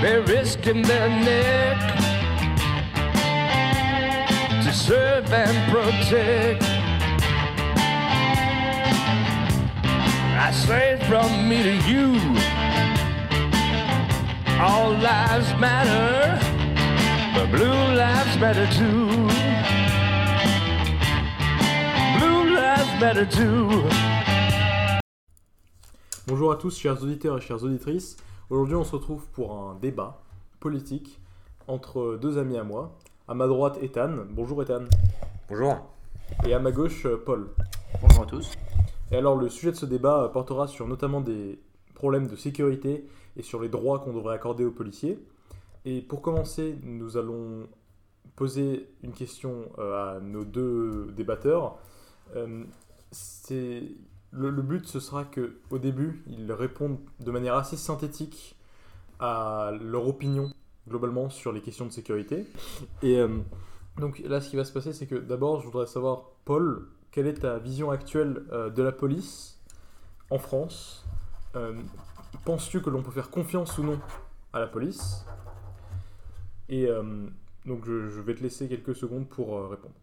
They're risking their neck to serve and protect. I say from me to you, all lives matter, but blue lives matter too. Blue lives matter too. Bonjour à tous, chers auditeurs et chères auditrices. Aujourd'hui, on se retrouve pour un débat politique entre deux amis à moi. À ma droite, Ethan. Bonjour, Ethan. Bonjour. Et à ma gauche, Paul. Bonjour à tous. Et alors, le sujet de ce débat portera sur notamment des problèmes de sécurité et sur les droits qu'on devrait accorder aux policiers. Et pour commencer, nous allons poser une question euh, à nos deux débatteurs. Euh, c'est le, but, ce sera que au début, ils répondent de manière assez synthétique à leur opinion globalement sur les questions de sécurité. Et euh, donc là, ce qui va se passer, c'est que d'abord, je voudrais savoir, Paul, quelle est ta vision actuelle euh, de la police en France? Euh, Penses-tu que l'on peut faire confiance ou non à la police? Et donc, je, je vais te laisser quelques secondes pour répondre.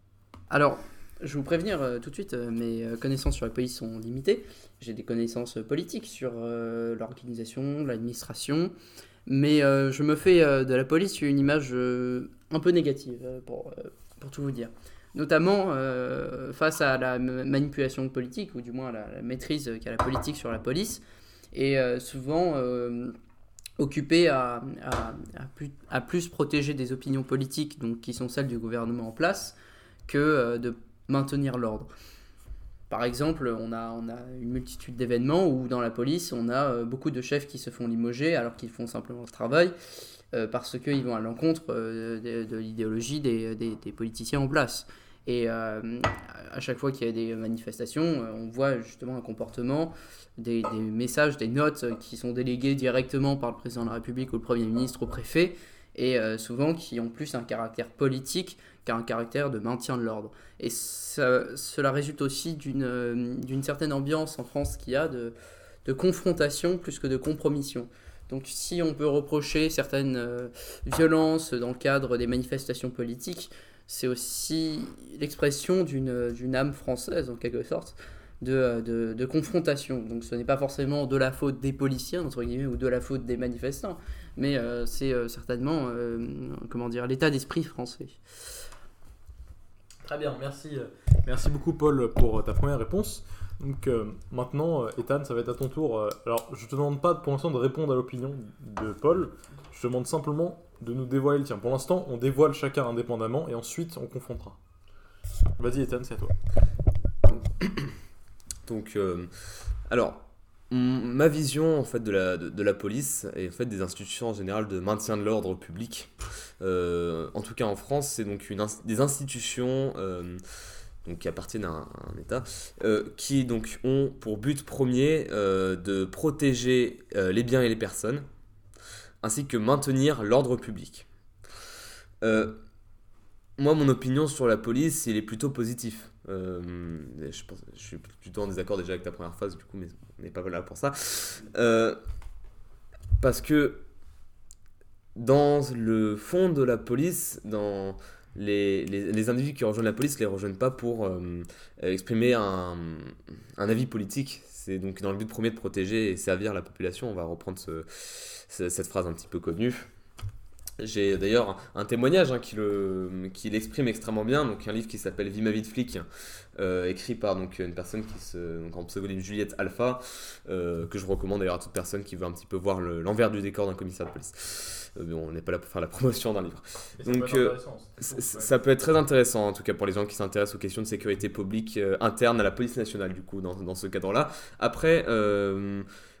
Alors, je vais vous prévenir euh, tout de suite, euh, mes euh, connaissances sur la police sont limitées. J'ai des connaissances politiques sur l'organisation, l'administration, mais je me fais de la police une image un peu négative, pour, pour tout vous dire. Notamment face à la manipulation politique, ou du moins la, maîtrise qu'a la politique sur la police, et souvent occupée à, à- plus, à plus protéger des opinions politiques, donc qui sont celles du gouvernement en place, que de maintenir l'ordre. Par exemple, on a, on a une multitude d'événements où dans la police, on a euh, beaucoup de chefs qui se font limoger alors qu'ils font simplement le travail euh, parce qu'ils vont à l'encontre euh, de, l'idéologie des, des- politiciens en place. Et à chaque fois qu'il y a des manifestations, on voit justement un comportement, des, des messages, des notes qui sont déléguées directement par le président de la République ou le Premier ministre au préfet, et euh, souvent qui ont plus un caractère politique qu'un caractère de maintien de l'ordre. Et cela résulte aussi d'une euh, d'une certaine ambiance en France qu'il y a de, de confrontation plus que de compromission. Donc si on peut reprocher certaines euh, violences dans le cadre des manifestations politiques, c'est aussi l'expression d'une âme française en quelque sorte. De, de confrontation. Donc ce n'est pas forcément de la faute des policiers, entre guillemets, ou de la faute des manifestants, mais euh, c'est euh, certainement, euh, comment dire, l'état d'esprit français. Très bien, merci. Merci beaucoup, Paul, pour ta première réponse. Donc euh, maintenant, Ethan, ça va être à ton tour. Alors, je te demande pas pour l'instant de répondre à l'opinion de Paul. Je te demande simplement de nous dévoiler le tien. Pour l'instant, on dévoile chacun indépendamment et ensuite on confrontera. Vas-y, Ethan, c'est à toi. Donc, euh, alors, ma vision en fait de la, police et en fait des institutions en général de maintien de l'ordre public, euh, en tout cas en France, c'est donc une des institutions euh, qui appartiennent à un, État, euh, qui donc ont pour but premier de protéger les biens et les personnes, ainsi que maintenir l'ordre public. Moi, mon opinion sur la police, il est plutôt positif. Je suis plutôt en désaccord déjà avec ta première phase, du coup, mais on n'est pas là pour ça. Euh, parce que dans le fond de la police, dans les, les, individus qui rejoignent la police, les rejoignent pas pour euh, exprimer un, un avis politique. C'est donc dans le but premier de protéger et servir la population. On va reprendre ce- cette phrase un petit peu connue. J'ai d'ailleurs un témoignage hein, qui, le, qui l'exprime extrêmement bien, donc un livre qui s'appelle Vie ma vie de flic, euh, écrit par donc, une personne qui se, donc en pseudonyme Juliette Alpha, euh, que je recommande d'ailleurs à toute personne qui veut un petit peu voir le- l'envers du décor d'un commissaire de police. Euh, mais on n'est pas là pour faire la promotion d'un livre. Donc, euh, C- c- Ça peut être très intéressant, en tout cas pour les gens qui s'intéressent aux questions de sécurité publique interne à la police nationale, du coup, dans, dans ce cadre-là. Après,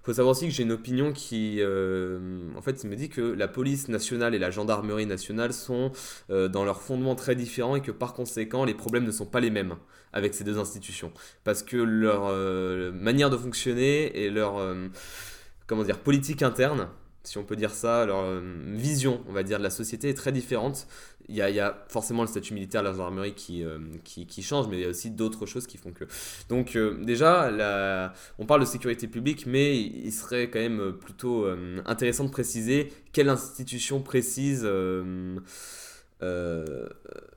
faut savoir aussi que j'ai une opinion qui, euh, en fait, me dit que la police nationale et la gendarmerie nationale sont euh, dans leur fondement très différents et que par conséquent, les problèmes ne sont pas les mêmes avec ces deux institutions. Parce que leur euh, manière de fonctionner et leur, comment dire, politique interne si on peut dire ça, leur vision, on va dire, de la société est très différente. Il y y a forcément le statut militaire, la gendarmerie qui, euh, qui, qui change, mais il y a aussi d'autres choses qui font que. Donc, euh, déjà, la- on parle de sécurité publique, mais il serait quand même plutôt euh, intéressant de préciser quelle institution précise. Euh,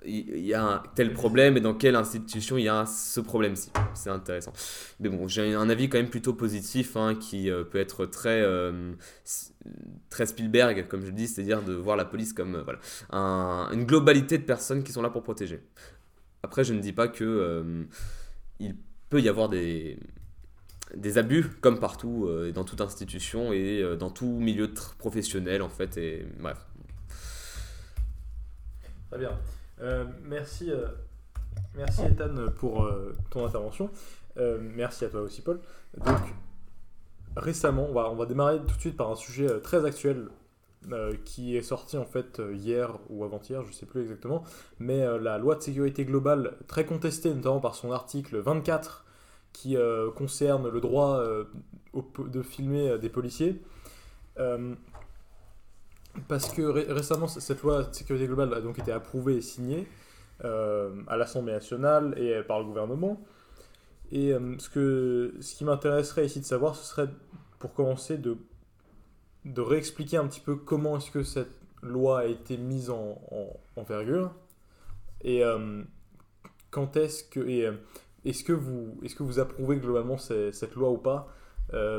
il y a tel problème et dans quelle institution il y a ce problème-ci. C'est intéressant. Mais bon, j'ai un avis quand même plutôt positif hein, qui euh, peut être très, euh, très Spielberg, comme je le dis, c'est-à-dire de voir la police comme voilà, un- une globalité de personnes qui sont là pour protéger. Après, je ne dis pas que il peut y avoir des, des abus, comme partout, dans toute institution et dans tout milieu professionnel, en fait. Et bref. Très bien. Euh, merci, euh, merci Ethan pour euh, ton intervention. Merci à toi aussi Paul. Donc récemment, on va, on va démarrer tout de suite par un sujet très actuel qui est sorti en fait hier ou avant-hier, je sais plus exactement, mais la loi de sécurité globale très contestée notamment par son article 24 qui concerne le droit de filmer des policiers. Parce que ré- récemment, cette loi de sécurité globale a donc été approuvée et signée euh, à l'Assemblée nationale et euh, par le gouvernement. Et euh, ce, que, ce qui m'intéresserait ici de savoir, ce serait pour commencer de, de réexpliquer un petit peu comment est-ce que cette loi a été mise en, en, en virgule et quand est-ce que est-ce que vous est-ce que vous approuvez globalement cette loi ou pas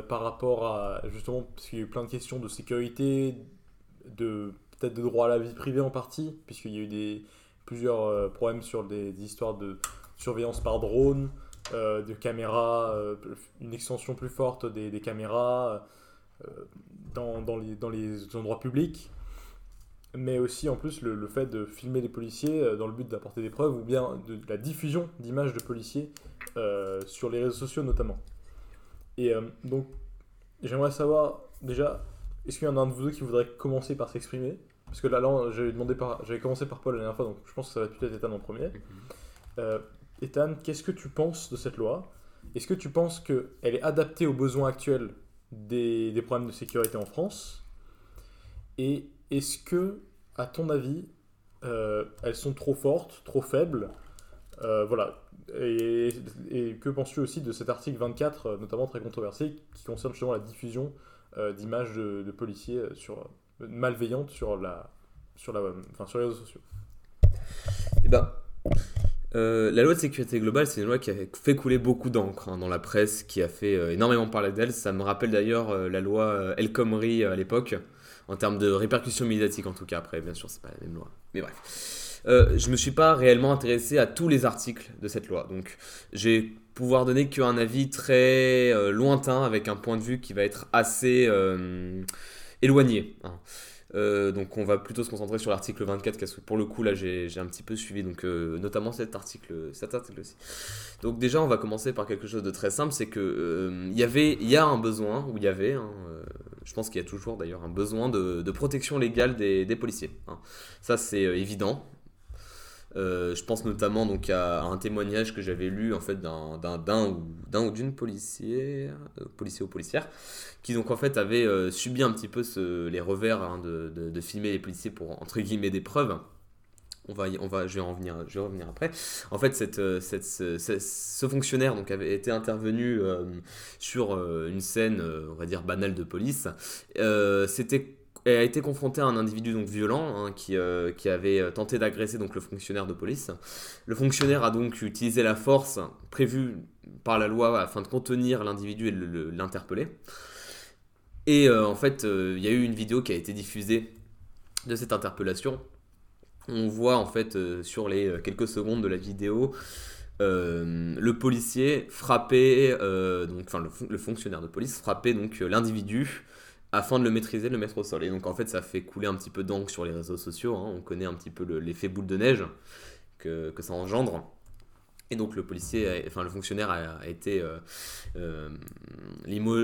par rapport à justement parce qu'il y a eu plein de questions de sécurité de peut-être de droit à la vie privée en partie, puisqu'il y a eu des, plusieurs euh, problèmes sur des, histoires de surveillance par drone, euh, de caméras, euh, une extension plus forte des, caméras dans, dans, les, dans les endroits publics, mais aussi en plus le, fait de filmer les policiers dans le but d'apporter des preuves, ou bien de, la diffusion d'images de policiers sur les réseaux sociaux notamment. Et donc, j'aimerais savoir déjà est-ce qu'il y en a un de vous deux qui voudrait commencer par s'exprimer? Parce que là, là j'avais demandé par, j'avais commencé par Paul la dernière fois, donc je pense que ça va peut-être Ethan en premier. Euh, Ethan, qu'est-ce que tu penses de cette loi? Est-ce que tu penses qu'elle est adaptée aux besoins actuels des, des problèmes de sécurité en France? Et est-ce que, à ton avis, euh, elles sont trop fortes, trop faibles? Euh, Voilà. Et, et que penses-tu aussi de cet article 24, euh, notamment très controversé, qui concerne justement la diffusion d'images de, policiers euh, sur, euh, malveillantes sur, la, sur, la, enfin, sur les réseaux sociaux. Eh ben, euh, la loi de sécurité globale, c'est une loi qui a fait couler beaucoup d'encre hein, dans la presse, qui a fait euh, énormément parler d'elle. Ça me rappelle d'ailleurs euh, la loi euh, El Khomri euh, à l'époque, en termes de répercussions médiatiques en tout cas. Après, bien sûr, c'est pas la même loi. Mais bref. Euh, je me suis pas réellement intéressé à tous les articles de cette loi. Donc, j'ai pouvoir donner qu'un avis très euh, lointain, avec un point de vue qui va être assez euh, éloigné. hein. Euh, donc on va plutôt se concentrer sur l'article 24 parce que pour le coup là j'ai un petit peu suivi donc euh, notamment cet article cet article aussi. Donc déjà on va commencer par quelque chose de très simple c'est que euh, il y avait il y a un besoin ou il y avait hein, euh, je pense qu'il y a toujours d'ailleurs un besoin de, protection légale des, policiers. hein. Ça c'est euh, évident. Euh, je pense notamment donc à, un témoignage que j'avais lu en fait d'un ou d'un ou d'une policière, euh, policier ou policière, qui donc en fait avait euh, subi un petit peu les revers hein, de, filmer les policiers pour entre guillemets des preuves. On va, on va, je vais en revenir, je vais revenir après. En fait, ce, ce- fonctionnaire donc avait été intervenu sur une scène, on va dire banale de police. C'était a été confrontée à un individu donc violent hein, qui, euh, qui avait euh, tenté d'agresser donc le fonctionnaire de police. Le fonctionnaire a donc utilisé la force prévue par la loi afin de contenir l'individu et le- le- l'interpeller. Et euh, en fait, il y a eu une vidéo qui a été diffusée de cette interpellation. On voit en fait sur les quelques secondes de la vidéo le policier frapper, euh, donc enfin le, fon- le fonctionnaire de police frapper donc l'individu afin de le maîtriser, de le mettre au sol. Et donc en fait ça fait couler un petit peu d'encre sur les réseaux sociaux. hein. On connaît un petit peu le- l'effet boule de neige que, que ça engendre. Et donc le policier, enfin le fonctionnaire a, été euh, euh,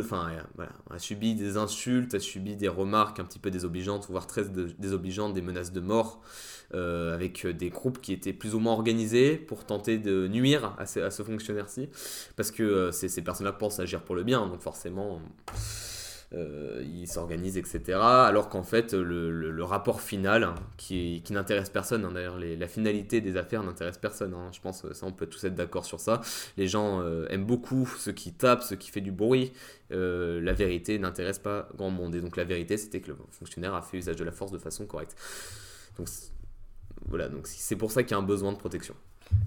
enfin voilà, a subi des insultes, a subi des remarques un petit peu désobligeantes, voire très dé- désobligeantes, des menaces de mort, euh, avec des groupes qui étaient plus ou moins organisés pour tenter de nuire à ce, à ce fonctionnaire-ci, parce que euh, ces, ces personnes-là pensent agir pour le bien, donc forcément euh, ils s'organisent, etc. Alors qu'en fait, le, le- rapport final, hein, qui, qui n'intéresse personne, hein, d'ailleurs, la finalité des affaires n'intéresse personne. hein. je pense ça, on peut tous être d'accord sur ça. Les gens euh, aiment beaucoup ce qui tape, ce qui fait du bruit. Euh, la vérité n'intéresse pas grand monde. Et donc la vérité, c'était que le fonctionnaire a fait usage de la force de façon correcte. Donc voilà, donc c'est pour ça qu'il y a un besoin de protection.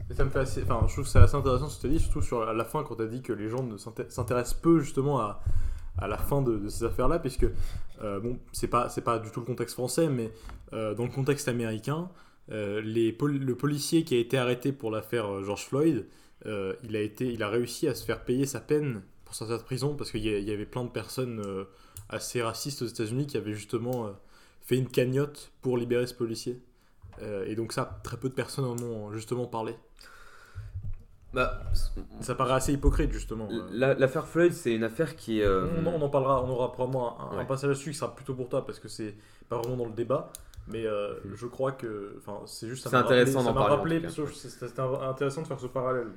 Et ça me fait assez. Enfin, je trouve c'est assez intéressant ce que tu as dit, surtout sur la fin quand tu as dit que les gens ne s'inté- s'intéressent peu justement à, à la fin de, ces affaires-là, puisque, euh, bon, c'est pas, c'est pas du tout le contexte français, mais euh, dans le contexte américain, euh, le policier qui a été arrêté pour l'affaire euh, George Floyd, il, a été, il a réussi à se faire payer sa peine pour sortir de prison, parce qu'il y, y avait plein de personnes assez racistes aux États-Unis qui avaient justement fait une cagnotte pour libérer ce policier. Et donc ça, très peu de personnes en ont justement parlé. Bah, Ça paraît assez hypocrite justement. la- l'affaire Floyd, c'est une affaire qui. euh, On, on en parlera, on aura probablement un, passage là-dessus qui sera plutôt pour toi parce que c'est pas vraiment dans le débat. Mais euh, Mm. je crois que, enfin, c'est juste. C'est intéressant Ça d'en m'a parler, en rappelé, parce que c'est- c'était intéressant de faire ce parallèle.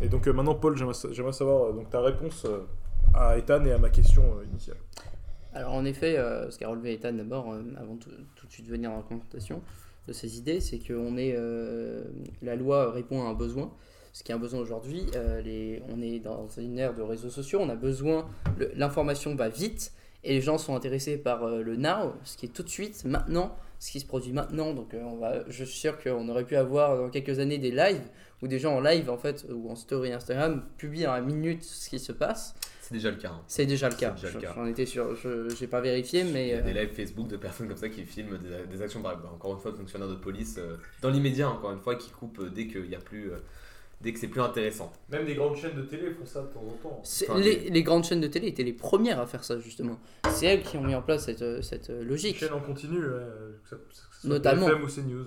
Et donc euh, maintenant, Paul, j'aimerais sa- j'aimerais savoir euh, donc ta réponse euh, à Ethan et à ma question euh, initiale. Alors en effet, euh, ce qu'a relevé Ethan d'abord, euh, avant tout, tout de suite venir dans la confrontation de ces idées, c'est que on est, euh, la loi répond à un besoin. Ce qui est un besoin aujourd'hui, euh, on est dans une ère de réseaux sociaux, on a besoin, l'information va vite et les gens sont intéressés par euh, le now, ce qui est tout de suite, maintenant, ce qui se produit maintenant. Donc je suis sûr qu'on aurait pu avoir dans quelques années des lives où des gens en live en fait ou en story Instagram publient à la minute ce qui se passe. C'est déjà le cas. hein. C'est déjà le cas. J'en étais sûr, je j'ai pas vérifié, mais Il y a euh, des lives Facebook de personnes comme ça qui filment des, des actions, par exemple, encore une fois, de fonctionnaires de police, euh, dans l'immédiat, encore une fois, qui coupent euh, dès qu'il y a plus. euh, dès que c'est plus intéressant. Même des grandes chaînes de télé font ça de temps en temps. Enfin, les, les grandes chaînes de télé étaient les premières à faire ça justement. C'est elles qui ont mis en place cette, euh, cette euh, Les logique. chaînes en continu, euh, que ça- que soit Notamment. Ou CNews.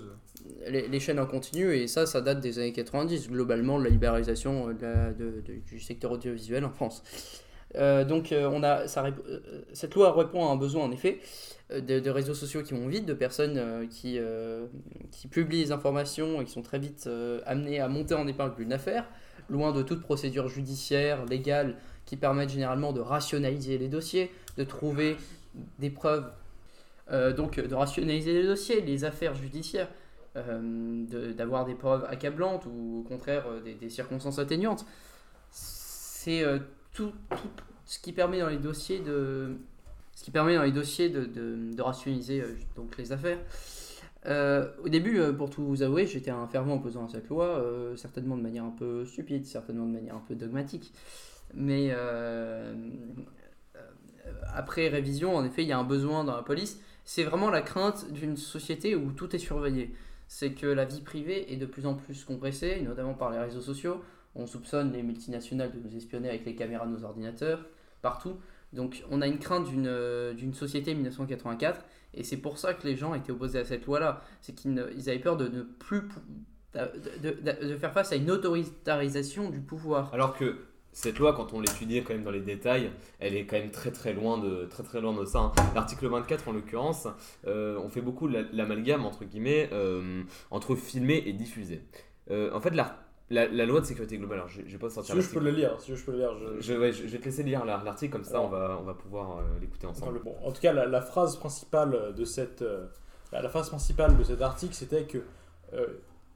Les, les chaînes en continu et ça, ça date des années 90 globalement de la libéralisation euh, de la- de- de- du secteur audiovisuel en France. Euh, donc euh, on a, euh, cette loi répond à un besoin en effet de, réseaux sociaux qui vont vite, de personnes qui, publient les informations et qui sont très vite amenées à monter en épingle d'une affaire, loin de toute procédure judiciaire, légale, qui permettent généralement de rationaliser les dossiers, de trouver des preuves, donc de rationaliser les dossiers, les affaires judiciaires, d'avoir des preuves accablantes ou au contraire des, circonstances atténuantes. C'est tout ce qui permet dans les dossiers de ce qui permet dans les dossiers de, de- de rationaliser euh, donc les affaires. Euh, au début, euh, pour tout vous avouer, j'étais un fervent opposant à cette loi, certainement de manière un peu stupide, certainement de manière un peu dogmatique. Mais après révision, en effet, il y a un besoin dans la police. C'est vraiment la crainte d'une société où tout est surveillé. C'est que la vie privée est de plus en plus compressée, notamment par les réseaux sociaux. On soupçonne les multinationales de nous espionner avec les caméras de nos ordinateurs, Donc on a une crainte d'une euh, société 1984, et c'est pour ça que les gens étaient opposés à cette loi-là. C'est qu'ils avaient peur de ne plus... de, faire face à une autoritarisation du pouvoir. Alors que cette loi, quand on l'étudie quand même dans les détails, elle est quand même très très loin de, très, très loin de ça. hein. L'article 24, en l'occurrence, euh, on fait beaucoup la- l'amalgame, entre guillemets, euh, entre filmer et diffuser. En fait, la, la, la loi de sécurité globale, alors je, je vais pas Si sortir veux, je peux le lire. Si je peux le lire. je- Je, ouais, je- je vais te laisser lire la- l'article, comme ça Alors. on va, on va pouvoir euh, l'écouter ensemble. bon, en tout cas, la, la phrase principale de cette, euh, la, la phrase principale de cet article, c'était que euh,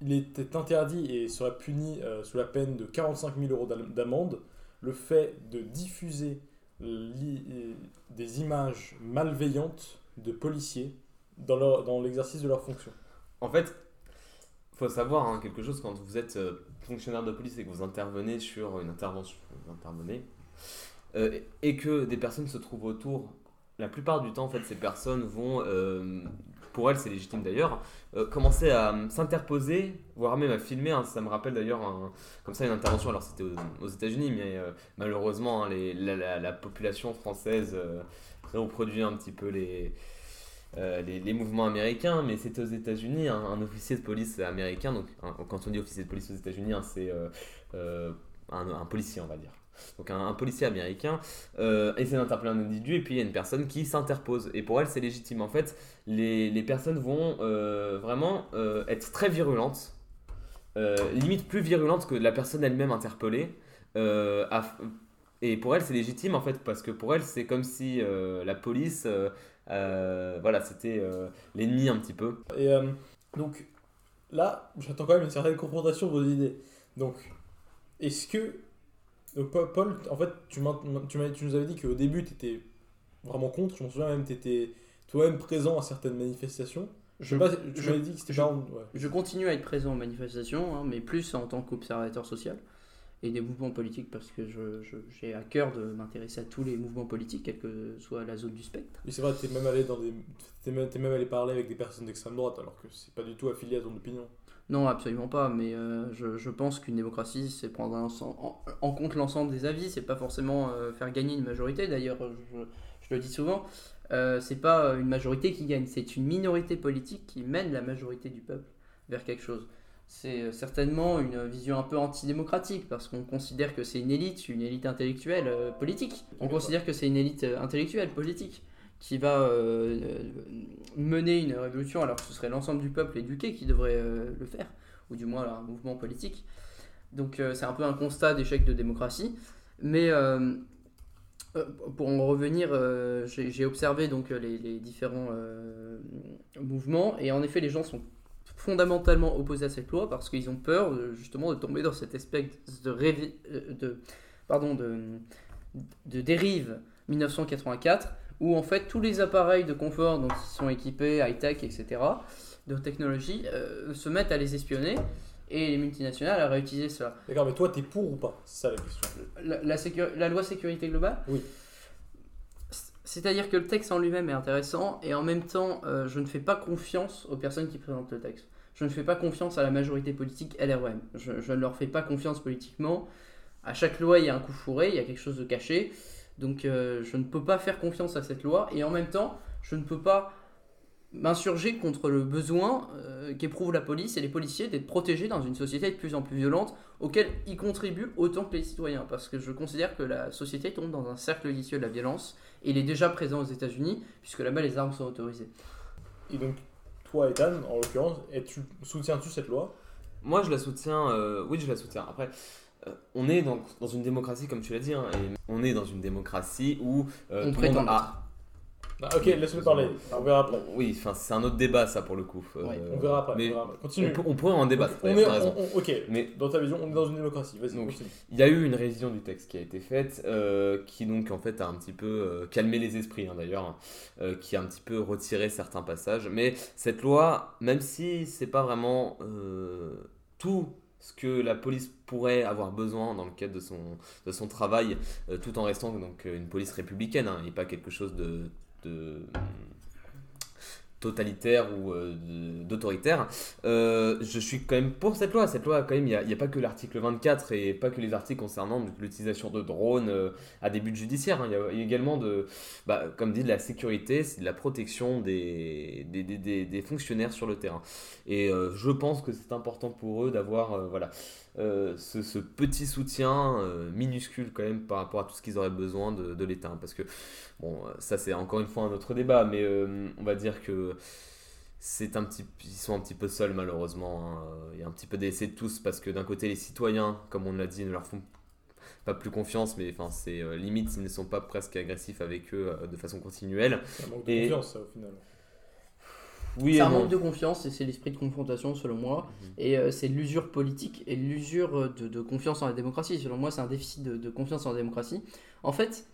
il était interdit et serait puni sous la peine de 45 000 euros d'am- d'amende le fait de diffuser des images malveillantes de policiers dans l'exercice de leur fonction. En fait, faut savoir hein, quelque chose quand vous êtes fonctionnaire de police et que vous intervenez sur une intervention, vous intervenez, euh, et que des personnes se trouvent autour. La plupart du temps, en fait, ces personnes vont, euh, pour elles, c'est légitime d'ailleurs, euh, commencer à s'interposer, voire même à filmer. hein. Ça me rappelle d'ailleurs comme ça une intervention. Alors c'était aux, aux États-Unis, mais malheureusement, hein, la, la- la population française reproduit un petit peu les, euh, les, mouvements américains, mais c'était aux États-Unis, un, un officier de police américain, donc quand on dit officier de police aux États-Unis, hein, c'est euh, euh, un, policier, on va dire. Donc un, policier américain essaie d'interpeller un individu et puis il y a une personne qui s'interpose. Et pour elle, c'est légitime. En fait, les, les personnes vont vraiment être très virulentes, limite plus virulentes que la personne elle-même interpellée, Et pour elle, c'est légitime en fait, parce que pour elle, c'est comme si la police, voilà, c'était euh, l'ennemi un petit peu. Et euh, donc là, j'attends quand même une certaine confrontation de vos idées. Donc, est-ce que. Donc, Paul- en fait, tu, nous avais dit qu'au début, tu étais vraiment contre. Je m'en souviens même, tu étais toi-même présent à certaines manifestations. Je sais pas, tu je- m'avais dit que c'était je- pas. en- ouais. Je continue à être présent aux manifestations, hein, mais plus en tant qu'observateur social et des mouvements politiques parce que j'ai à cœur de m'intéresser à tous les mouvements politiques, quelle que soit la zone du spectre. Oui, c'est vrai, t'es même allé dans des. T'es même, t'es même allé parler avec des personnes d'extrême droite, alors que c'est pas du tout affilié à ton opinion. Non, absolument pas, mais euh, je, je pense qu'une démocratie, c'est prendre un en, en compte l'ensemble des avis, c'est pas forcément euh, faire gagner une majorité, d'ailleurs, je, je le dis souvent, euh, c'est pas une majorité qui gagne, c'est une minorité politique qui mène la majorité du peuple vers quelque chose. C'est euh, certainement une vision un peu antidémocratique, parce qu'on considère que c'est une élite, une élite intellectuelle euh, politique. On considère que c'est une élite euh, intellectuelle politique qui va euh, mener une révolution alors que ce serait l'ensemble du peuple éduqué qui devrait euh, le faire, ou du moins un mouvement politique. Donc c'est un peu un constat d'échec de démocratie. Mais pour en revenir, j'ai observé donc les, les différents mouvements et en effet les gens sont fondamentalement opposés à cette loi parce qu'ils ont peur euh, justement de tomber dans cette espèce de, révi- euh, de, pardon, de, de dérive 1984 où en fait tous les appareils de confort dont ils sont équipés, high-tech, etc., de technologie, euh, se mettent à les espionner et les multinationales à réutiliser cela. D'accord, mais toi, t'es pour ou pas? C'est ça la question. La, la sécu- la loi sécurité globale? Oui. C'est-à-dire que le texte en lui-même est intéressant et en même temps, euh, je ne fais pas confiance aux personnes qui présentent le texte. Je ne fais pas confiance à la majorité politique LREM. Je, ne leur fais pas confiance politiquement. À chaque loi, il y a un coup fourré, il y a quelque chose de caché. Donc euh, je ne peux pas faire confiance à cette loi et en même temps, je ne peux pas m'insurger contre le besoin euh, qu'éprouve la police et les policiers d'être protégés dans une société de plus en plus violente auquel ils contribuent autant que les citoyens. Parce que je considère que la société tombe dans un cercle vicieux de la violence et il est déjà présent aux États-Unis puisque là-bas les armes sont autorisées. Et donc, toi, Ethan, en l'occurrence, es-tu- soutiens-tu cette loi? Moi, je la soutiens. euh, oui, je la soutiens. Après, euh, on est dans, dans une démocratie, comme tu l'as dit, hein, et on est dans une démocratie où euh, On tout le monde a. Ah, Ok, laisse-le parler. On verra après. Oui, enfin, c'est un autre débat, ça, pour le coup. Euh, Ouais, On verra après. Mais on, verra après. on, Continue. on pourrait en débattre. on est, t'as raison. on- on- ok, Mais dans ta vision, on est dans une démocratie. Vas-y. Il y a eu une révision du texte qui a été faite, euh, qui donc en fait a un petit peu euh, calmé les esprits hein, d'ailleurs, hein, euh, qui a un petit peu retiré certains passages. Mais cette loi, même si c'est pas vraiment euh, tout ce que la police pourrait avoir besoin dans le cadre de son, de son travail, euh, tout en restant donc une police républicaine hein, et pas quelque chose de, de totalitaire ou euh, d'autoritaire. Euh, je suis quand même pour cette loi. Cette loi, quand même, il n'y a, pas que l'article 24 et pas que les articles concernant l'utilisation de drones euh, à des buts judiciaires. hein. Il y a- également, de, bah, comme dit, de la sécurité, de la protection des, des, des- des- fonctionnaires sur le terrain. Et euh, je pense que c'est important pour eux d'avoir euh, voilà, euh, ce, ce petit soutien euh, minuscule quand même par rapport à tout ce qu'ils auraient besoin de, de l'État. Parce que, bon, euh, ça c'est encore une fois un autre débat, mais euh, on va dire que c'est un petit, ils sont un petit peu seuls malheureusement. hein. Il y a un petit peu d'essai de tous parce que d'un côté les citoyens, comme on l'a dit, ne leur font pas plus confiance, mais enfin c'est limite s'ils ne sont pas presque agressifs avec eux de façon continuelle. Un manque de Et- confiance, ça, au final. Oui, C'est un non. manque de confiance et c'est l'esprit de confrontation selon moi. Mhm. Et euh, c'est l'usure politique et l'usure de, de confiance en la démocratie. Selon moi, c'est un déficit de, de confiance en la démocratie. En fait,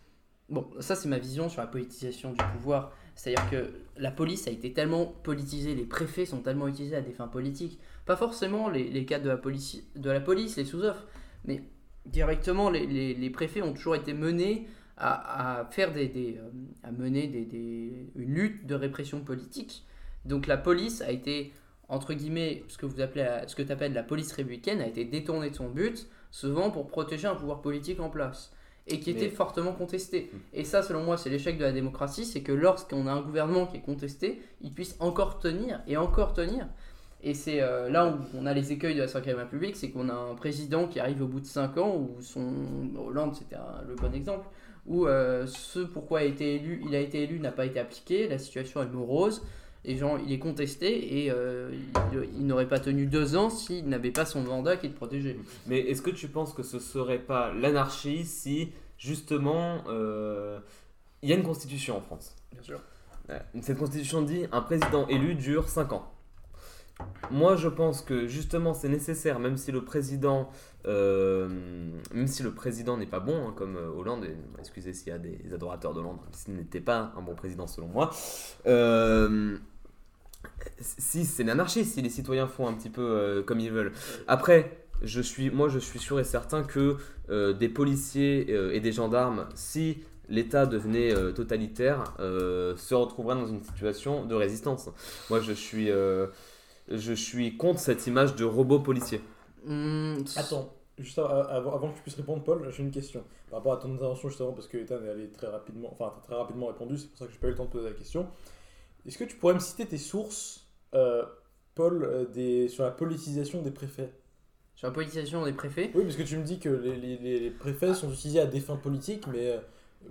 bon, ça c'est ma vision sur la politisation du pouvoir. C'est-à-dire que la police a été tellement politisée, les préfets sont tellement utilisés à des fins politiques. Pas forcément les, les cadres de la police, de la police les sous-offres, mais directement les, les- les préfets ont toujours été menés à, à faire des, des, euh, à mener des, des- une lutte de répression politique. Donc la police a été entre guillemets, ce que vous appelez, la- ce que tu appelles la police républicaine a été détournée de son but, souvent pour protéger un pouvoir politique en place, et qui était Mais- fortement contesté. Mm. Et ça, selon moi, c'est l'échec de la démocratie, c'est que lorsqu'on a un gouvernement qui est contesté, il puisse encore tenir et encore tenir. Et c'est euh, là où on a les écueils de la 5 République, c'est qu'on a un président qui arrive au bout de 5 ans, où son Hollande, c'était le bon exemple, où euh, ce pourquoi a été élu, il a été élu n'a pas été appliqué, la situation est morose, et genre, il est contesté et euh, il, il n'aurait pas tenu deux ans s'il n'avait pas son mandat qui le protégeait. Mais est-ce que tu penses que ce serait pas l'anarchie si justement, euh, il y a une constitution en France? Bien sûr. Cette constitution dit un président élu dure 5 ans. Moi, je pense que justement, c'est nécessaire, même si le président, euh, même si le président n'est pas bon, hein, comme Hollande. et, excusez s'il y a des adorateurs d'Hollande, ce n'était pas un bon président selon moi. euh, si c'est l'anarchie, si les citoyens font un petit peu euh, comme ils veulent. Après, je suis, moi, je suis sûr et certain que euh, des policiers euh, et des gendarmes, si l'État devenait euh, totalitaire, euh, se retrouveraient dans une situation de résistance. Moi, je suis, euh, je suis contre cette image de robot policier. Hum, Attends, juste av- avant, avant que tu puisses répondre, Paul, j'ai une question. Par rapport à ton intervention juste avant, parce que Ethan est allé très rapidement, enfin, très rapidement répondu, c'est pour ça que j'ai pas eu le temps de poser la question. Est-ce que tu pourrais me citer tes sources, euh, Paul, euh, des, sur la politisation des préfets? Sur la politisation des préfets, Oui, parce que tu me dis que les, les- les- les préfets sont utilisés à des fins politiques, mais euh,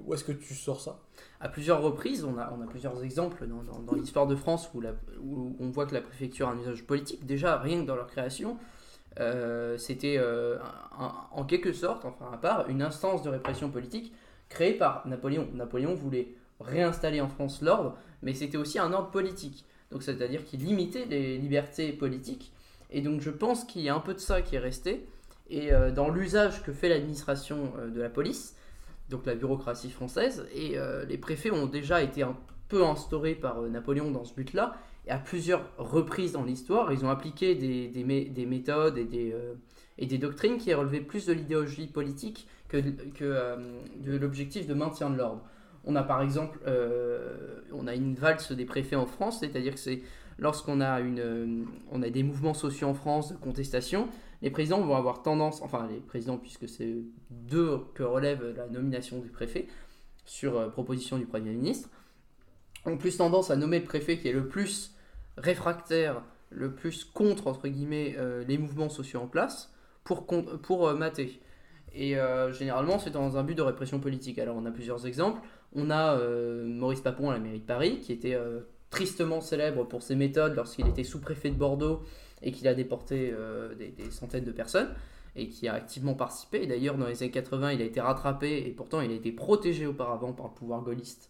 où est-ce que tu sors ça? À plusieurs reprises, on a, on a plusieurs exemples dans, dans- dans l'histoire de France où, la- où on voit que la préfecture a un usage politique. Déjà, rien que dans leur création, euh, c'était euh, en quelque sorte, enfin à part, une instance de répression politique créée par Napoléon. Napoléon voulait réinstaller en France l'ordre, mais c'était aussi un ordre politique. Donc c'est-à-dire qu'il limitait les libertés politiques. Et donc je pense qu'il y a un peu de ça qui est resté. Et euh, dans l'usage que fait l'administration euh, de la police, donc la bureaucratie française, et euh, les préfets ont déjà été un peu instaurés par Napoléon dans ce but-là, et à plusieurs reprises dans l'histoire, ils ont appliqué des, des mé- des méthodes et des, doctrines qui relevaient plus de l'idéologie politique que, de l'objectif de maintien de l'ordre. On a par exemple, euh, on a une valse des préfets en France, c'est-à-dire que c'est lorsqu'on a, des mouvements sociaux en France de contestation, les présidents vont avoir tendance, enfin les présidents puisque c'est d'eux que relève la nomination du préfet sur euh, proposition du Premier ministre, ont plus tendance à nommer le préfet qui est le plus réfractaire, le plus contre, entre guillemets, euh, les mouvements sociaux en place pour, pour mater. Et généralement, c'est dans un but de répression politique. Alors, on a plusieurs exemples. On a euh, Maurice Papon à la mairie de Paris, qui était euh, tristement célèbre pour ses méthodes lorsqu'il était sous-préfet de Bordeaux et qu'il a déporté euh, des, centaines de personnes et qui a activement participé. D'ailleurs, dans les années 80, il a été rattrapé et pourtant il a été protégé auparavant par le pouvoir gaulliste.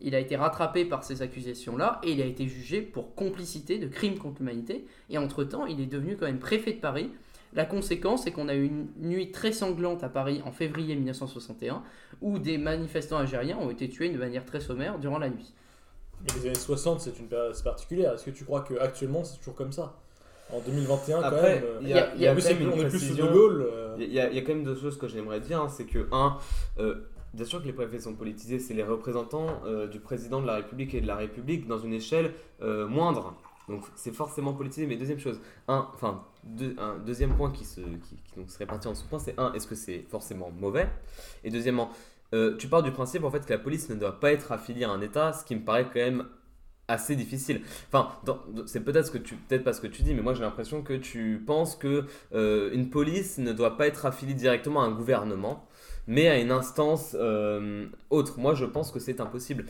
Il a été rattrapé par ces accusations-là et il a été jugé pour complicité de crimes contre l'humanité. Et entre-temps, il est devenu quand même préfet de Paris. La conséquence, c'est qu'on a eu une nuit très sanglante à Paris en février 1961 où des manifestants algériens ont été tués de manière très sommaire durant la nuit. Mais les années 60, c'est une période assez particulière. Est-ce que tu crois qu'actuellement, c'est toujours comme ça? En 2021, quand Après, même. euh, il y a, y une on est plus sous De. Gaulle. euh, Il y, a, il y a quand même deux choses que j'aimerais dire. hein. c'est que, un, euh, bien sûr que les préfets sont politisés, c'est les représentants euh, du président de la République et de la République dans une échelle euh, moindre. Donc c'est forcément politisé. Mais deuxième chose, un, enfin, deux- un deuxième point qui se, qui, qui donc se répartit en sous-points, c'est un, est-ce que c'est forcément mauvais? Et deuxièmement, euh, tu pars du principe en fait que la police ne doit pas être affiliée à un État, ce qui me paraît quand même assez difficile. Enfin, c'est peut-être que tu, peut-être pas ce que tu dis, mais moi j'ai l'impression que tu penses que euh, une police ne doit pas être affiliée directement à un gouvernement, mais à une instance euh, autre. Moi je pense que c'est impossible.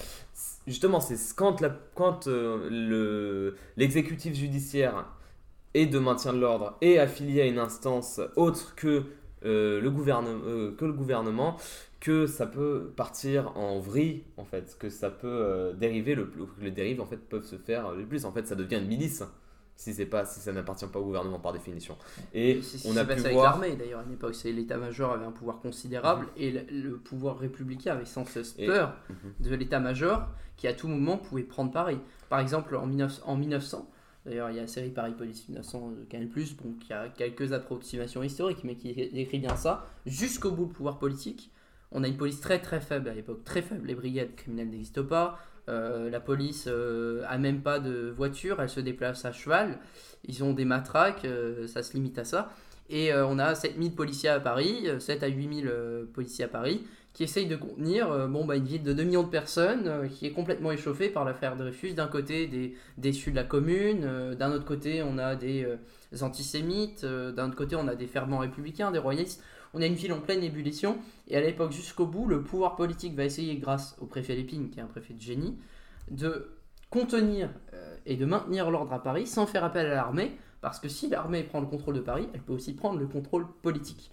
Justement, c'est quand, la, quand euh, le, l'exécutif judiciaire et de maintien de l'ordre est affilié à une instance autre que, euh, le, gouverne- euh, que le gouvernement que ça peut partir en vrille en fait que ça peut dériver le que les dérives en fait peuvent se faire le plus. En fait ça devient une milice si c'est pas si ça n'appartient pas au gouvernement par définition et on a pu avec voir l'armée d'ailleurs à une époque. C'est l'état-major avait un pouvoir considérable et le, le pouvoir républicain avait sans cesse peur Mhm. de l'état-major qui à tout moment pouvait prendre Paris. Par exemple en, 19 en 1900, d'ailleurs il y a la série Paris Police 1900 de Canal+, bon, qui a quelques approximations historiques mais qui décrit bien ça, jusqu'au bout le pouvoir politique. On a une police très très faible à l'époque, très faible, les brigades criminelles n'existent pas, euh, la police euh, a même pas de voiture, elle se déplace à cheval, ils ont des matraques, euh, ça se limite à ça. Et euh, on a 7000 policiers à Paris, euh, 7 à 8000 euh, policiers à Paris, qui essayent de contenir bon, bah, une ville de 2 millions de personnes qui est complètement échauffée par l'affaire Dreyfus. D'un côté, des déçus de la commune, d'un autre côté, on a des antisémites, d'un autre côté, on a des fervents républicains, des royalistes. On a une ville en pleine ébullition, et à l'époque, jusqu'au bout, le pouvoir politique va essayer, grâce au préfet Lépine, qui est un préfet de génie, de contenir euh, et de maintenir l'ordre à Paris sans faire appel à l'armée, parce que si l'armée prend le contrôle de Paris, elle peut aussi prendre le contrôle politique.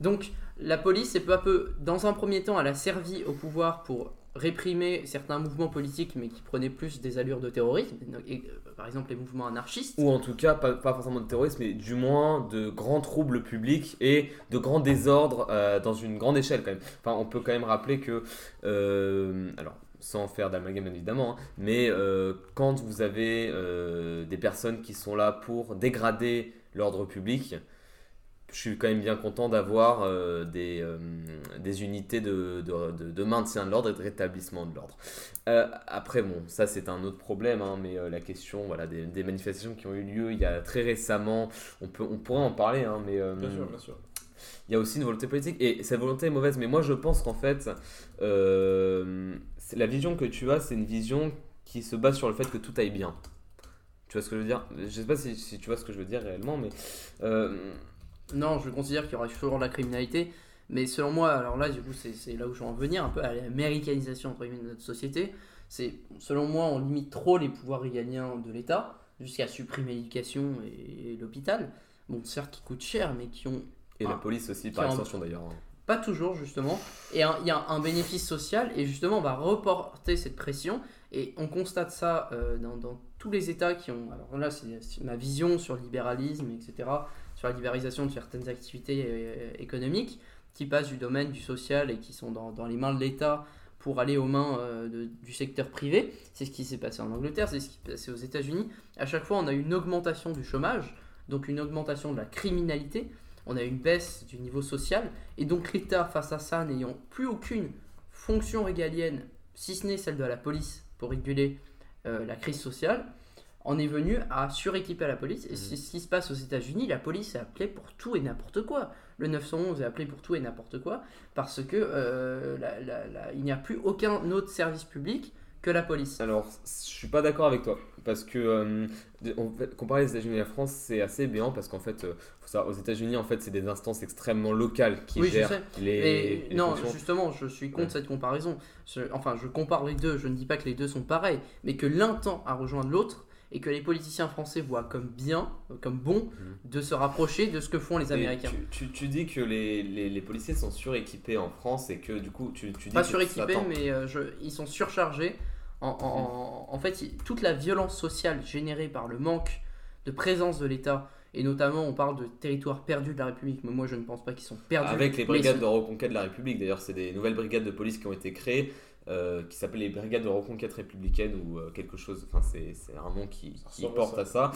Donc la police, c'est peu à peu, dans un premier temps, elle a servi au pouvoir pour réprimer certains mouvements politiques, mais qui prenaient plus des allures de terrorisme, euh, par exemple les mouvements anarchistes. Ou en tout cas, pas, forcément de terrorisme, mais du moins de grands troubles publics et de grands désordres euh, dans une grande échelle quand même. Enfin, on peut quand même rappeler que, euh, alors sans faire d'amalgame évidemment, hein, mais quand vous avez des personnes qui sont là pour dégrader l'ordre public, je suis quand même bien content d'avoir euh, des, euh, des unités de, de, de- de maintien de l'ordre et de rétablissement de l'ordre. Euh, après, bon, ça c'est un autre problème, hein, mais la question voilà, des, des manifestations qui ont eu lieu il y a très récemment, on, peut, on pourrait en parler, hein, mais Bien sûr, bien sûr. il y a aussi une volonté politique et cette volonté est mauvaise, mais moi je pense qu'en fait, la vision que tu as, c'est une vision qui se base sur le fait que tout aille bien. Tu vois ce que je veux dire? Je sais pas si, si tu vois ce que je veux dire réellement, mais euh, Non, je considère qu'il y aura toujours de la criminalité, mais selon moi, alors là, du coup, c'est là où je veux en venir, un peu à l'américanisation entre guillemets de notre société. C'est, selon moi, on limite trop les pouvoirs régaliens de l'État, jusqu'à supprimer l'éducation et, et l'hôpital. Bon, certes, qui coûtent cher, mais qui ont et la police aussi par extension d'ailleurs. hein. Pas toujours, justement. Et il y a un bénéfice social, et justement, on va reporter cette pression. Et on constate ça euh, dans, dans tous les États qui ont. Alors là, c'est ma vision sur le libéralisme, etc., sur la libéralisation de certaines activités euh, économiques qui passent du domaine du social et qui sont dans, dans les mains de l'État pour aller aux mains euh, du secteur privé. C'est ce qui s'est passé en Angleterre, c'est ce qui s'est passé aux États-Unis. À chaque fois, on a une augmentation du chômage, donc une augmentation de la criminalité. On a une baisse du niveau social. Et donc l'État, face à ça, n'ayant plus aucune fonction régalienne, si ce n'est celle de la police pour réguler euh, la crise sociale, en est venu à suréquiper la police. Et c'est ce qui se passe aux États-Unis. La police est appelée pour tout et n'importe quoi. Le 911 est appelé pour tout et n'importe quoi parce que euh, la- la- la- il n'y a plus aucun autre service public que la police. Alors, je suis pas d'accord avec toi. Parce que, euh, comparer les États-Unis et la France, c'est assez béant. Parce qu'en fait, euh, faut savoir, aux États-Unis, en fait, c'est des instances extrêmement locales qui Oui, je gèrent sais. les. Non, fonctions. justement, je suis contre Ouais. cette comparaison. Je- enfin, je compare les deux. Je ne dis pas que les deux sont pareils, mais que l'un tend à rejoindre l'autre et que les politiciens français voient comme bien, comme bon, de se rapprocher de ce que font les Mhm. Et Américains. Tu, tu- tu dis que les, les, les policiers sont suréquipés en France et que du coup, tu, tu dis Pas suréquipés, mais euh, je- ils sont surchargés. En, en- en- en fait, il- toute la violence sociale générée par le manque de présence de l'État, et notamment on parle de territoires perdus de la République, mais moi je ne pense pas qu'ils sont perdus. Avec les brigades de reconquête de la République, d'ailleurs, c'est des nouvelles brigades de police qui ont été créées, euh, qui s'appellent les brigades de reconquête républicaine ou euh, quelque chose, enfin c'est un nom qui, porte ça. à ça,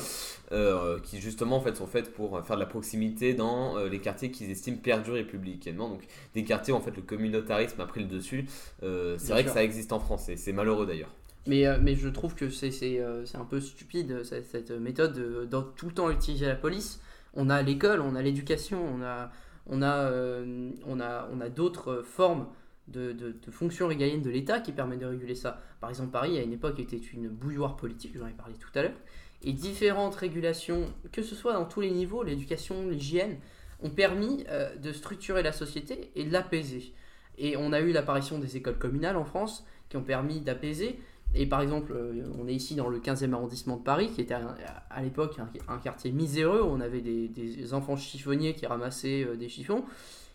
euh, qui justement en fait sont faites pour faire de la proximité dans euh, les quartiers qu'ils estiment perdus républicainement, donc des quartiers où en fait le communautarisme a pris le dessus, Euh, c'est vrai sûr. que ça existe en France et c'est malheureux d'ailleurs. Mais, euh, mais je trouve que c'est euh, un peu stupide cette, cette méthode de, dans tout le temps utiliser la police. On a l'école, on a l'éducation, on a, on a, euh, on a, on a d'autres formes de, de, de régaliennes de l'État qui permettent de réguler ça. Par exemple, Paris, à une époque, était une bouilloire politique, j'en ai parlé tout à l'heure. Et différentes régulations, que ce soit dans tous les niveaux, l'éducation, l'hygiène, ont permis euh, de structurer la société et de l'apaiser. Et on a eu l'apparition des écoles communales en France qui ont permis d'apaiser. Et par exemple, euh, on est ici dans le 15e arrondissement de Paris, qui était à, l'époque un, quartier miséreux, où on avait des, des enfants chiffonniers qui ramassaient euh, des chiffons.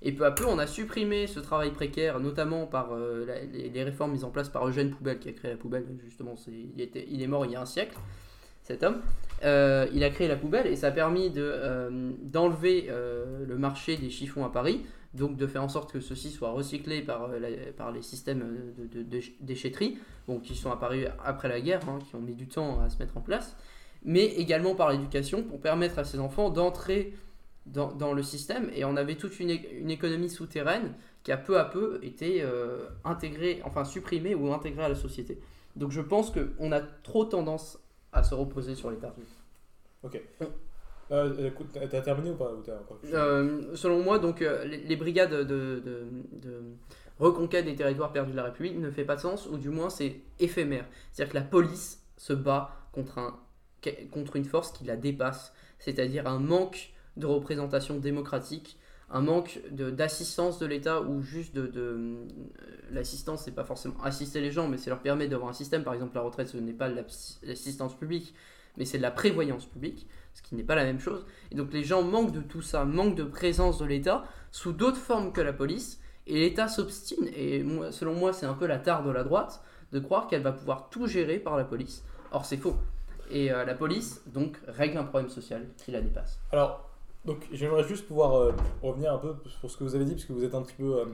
Et peu à peu, on a supprimé ce travail précaire, notamment par euh, les, réformes mises en place par Eugène Poubelle, qui a créé la poubelle, justement, il, est mort il y a un siècle, cet homme. Euh, il a créé la poubelle et ça a permis euh, d'enlever le marché des chiffons à Paris, donc de faire en sorte que ceux-ci soient recyclés par, les systèmes de, déchetterie, qui sont apparus après la guerre, hein, qui ont mis du temps à se mettre en place, mais également par l'éducation pour permettre à ces enfants d'entrer dans, dans le système. Et on avait toute une, économie souterraine qui a peu à peu été euh, intégrée, enfin supprimée ou intégrée à la société. Donc je pense qu'on a trop tendance à se reposer sur l'État. Euh, écoute, t'as terminé ou pas Euh, selon moi, donc, euh, les, les brigades de, de- de reconquête des territoires perdus de la République ne fait pas de sens, ou du moins c'est éphémère. C'est-à-dire que la police se bat contre, un, contre une force qui la dépasse, c'est-à-dire un manque de représentation démocratique, un manque d'assistance de, l'État, ou juste de... de euh, L'assistance, c'est pas forcément assister les gens, mais ça leur permet d'avoir un système. Par exemple, la retraite, ce n'est pas l'assistance publique, mais c'est de la prévoyance publique, ce qui n'est pas la même chose. Et donc les gens manquent de tout ça, manquent de présence de l'État sous d'autres formes que la police, et l'État s'obstine, et selon moi c'est un peu la tare de la droite, de croire qu'elle va pouvoir tout gérer par la police. Or c'est faux. Et euh, la police, donc, règle un problème social qui la dépasse. Alors, donc j'aimerais juste pouvoir euh, revenir un peu sur ce que vous avez dit, parce que vous êtes un petit peu euh,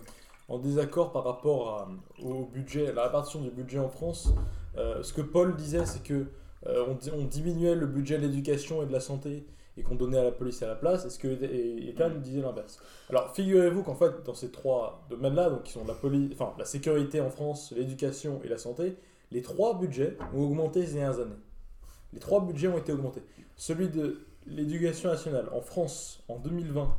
en désaccord par rapport à- au budget, la répartition du budget en France. Euh, ce que Paul disait, c'est que on, di- on diminuait le budget de l'éducation et de la santé et qu'on donnait à la police à la place, et ce que et, Ethan disait l'inverse? Alors figurez-vous qu'en fait, dans ces trois domaines-là, donc qui sont la, police, enfin, la sécurité en France, l'éducation et la santé, les trois budgets ont augmenté ces dernières années. Les trois budgets ont été augmentés. Celui de l'éducation nationale en France en 2020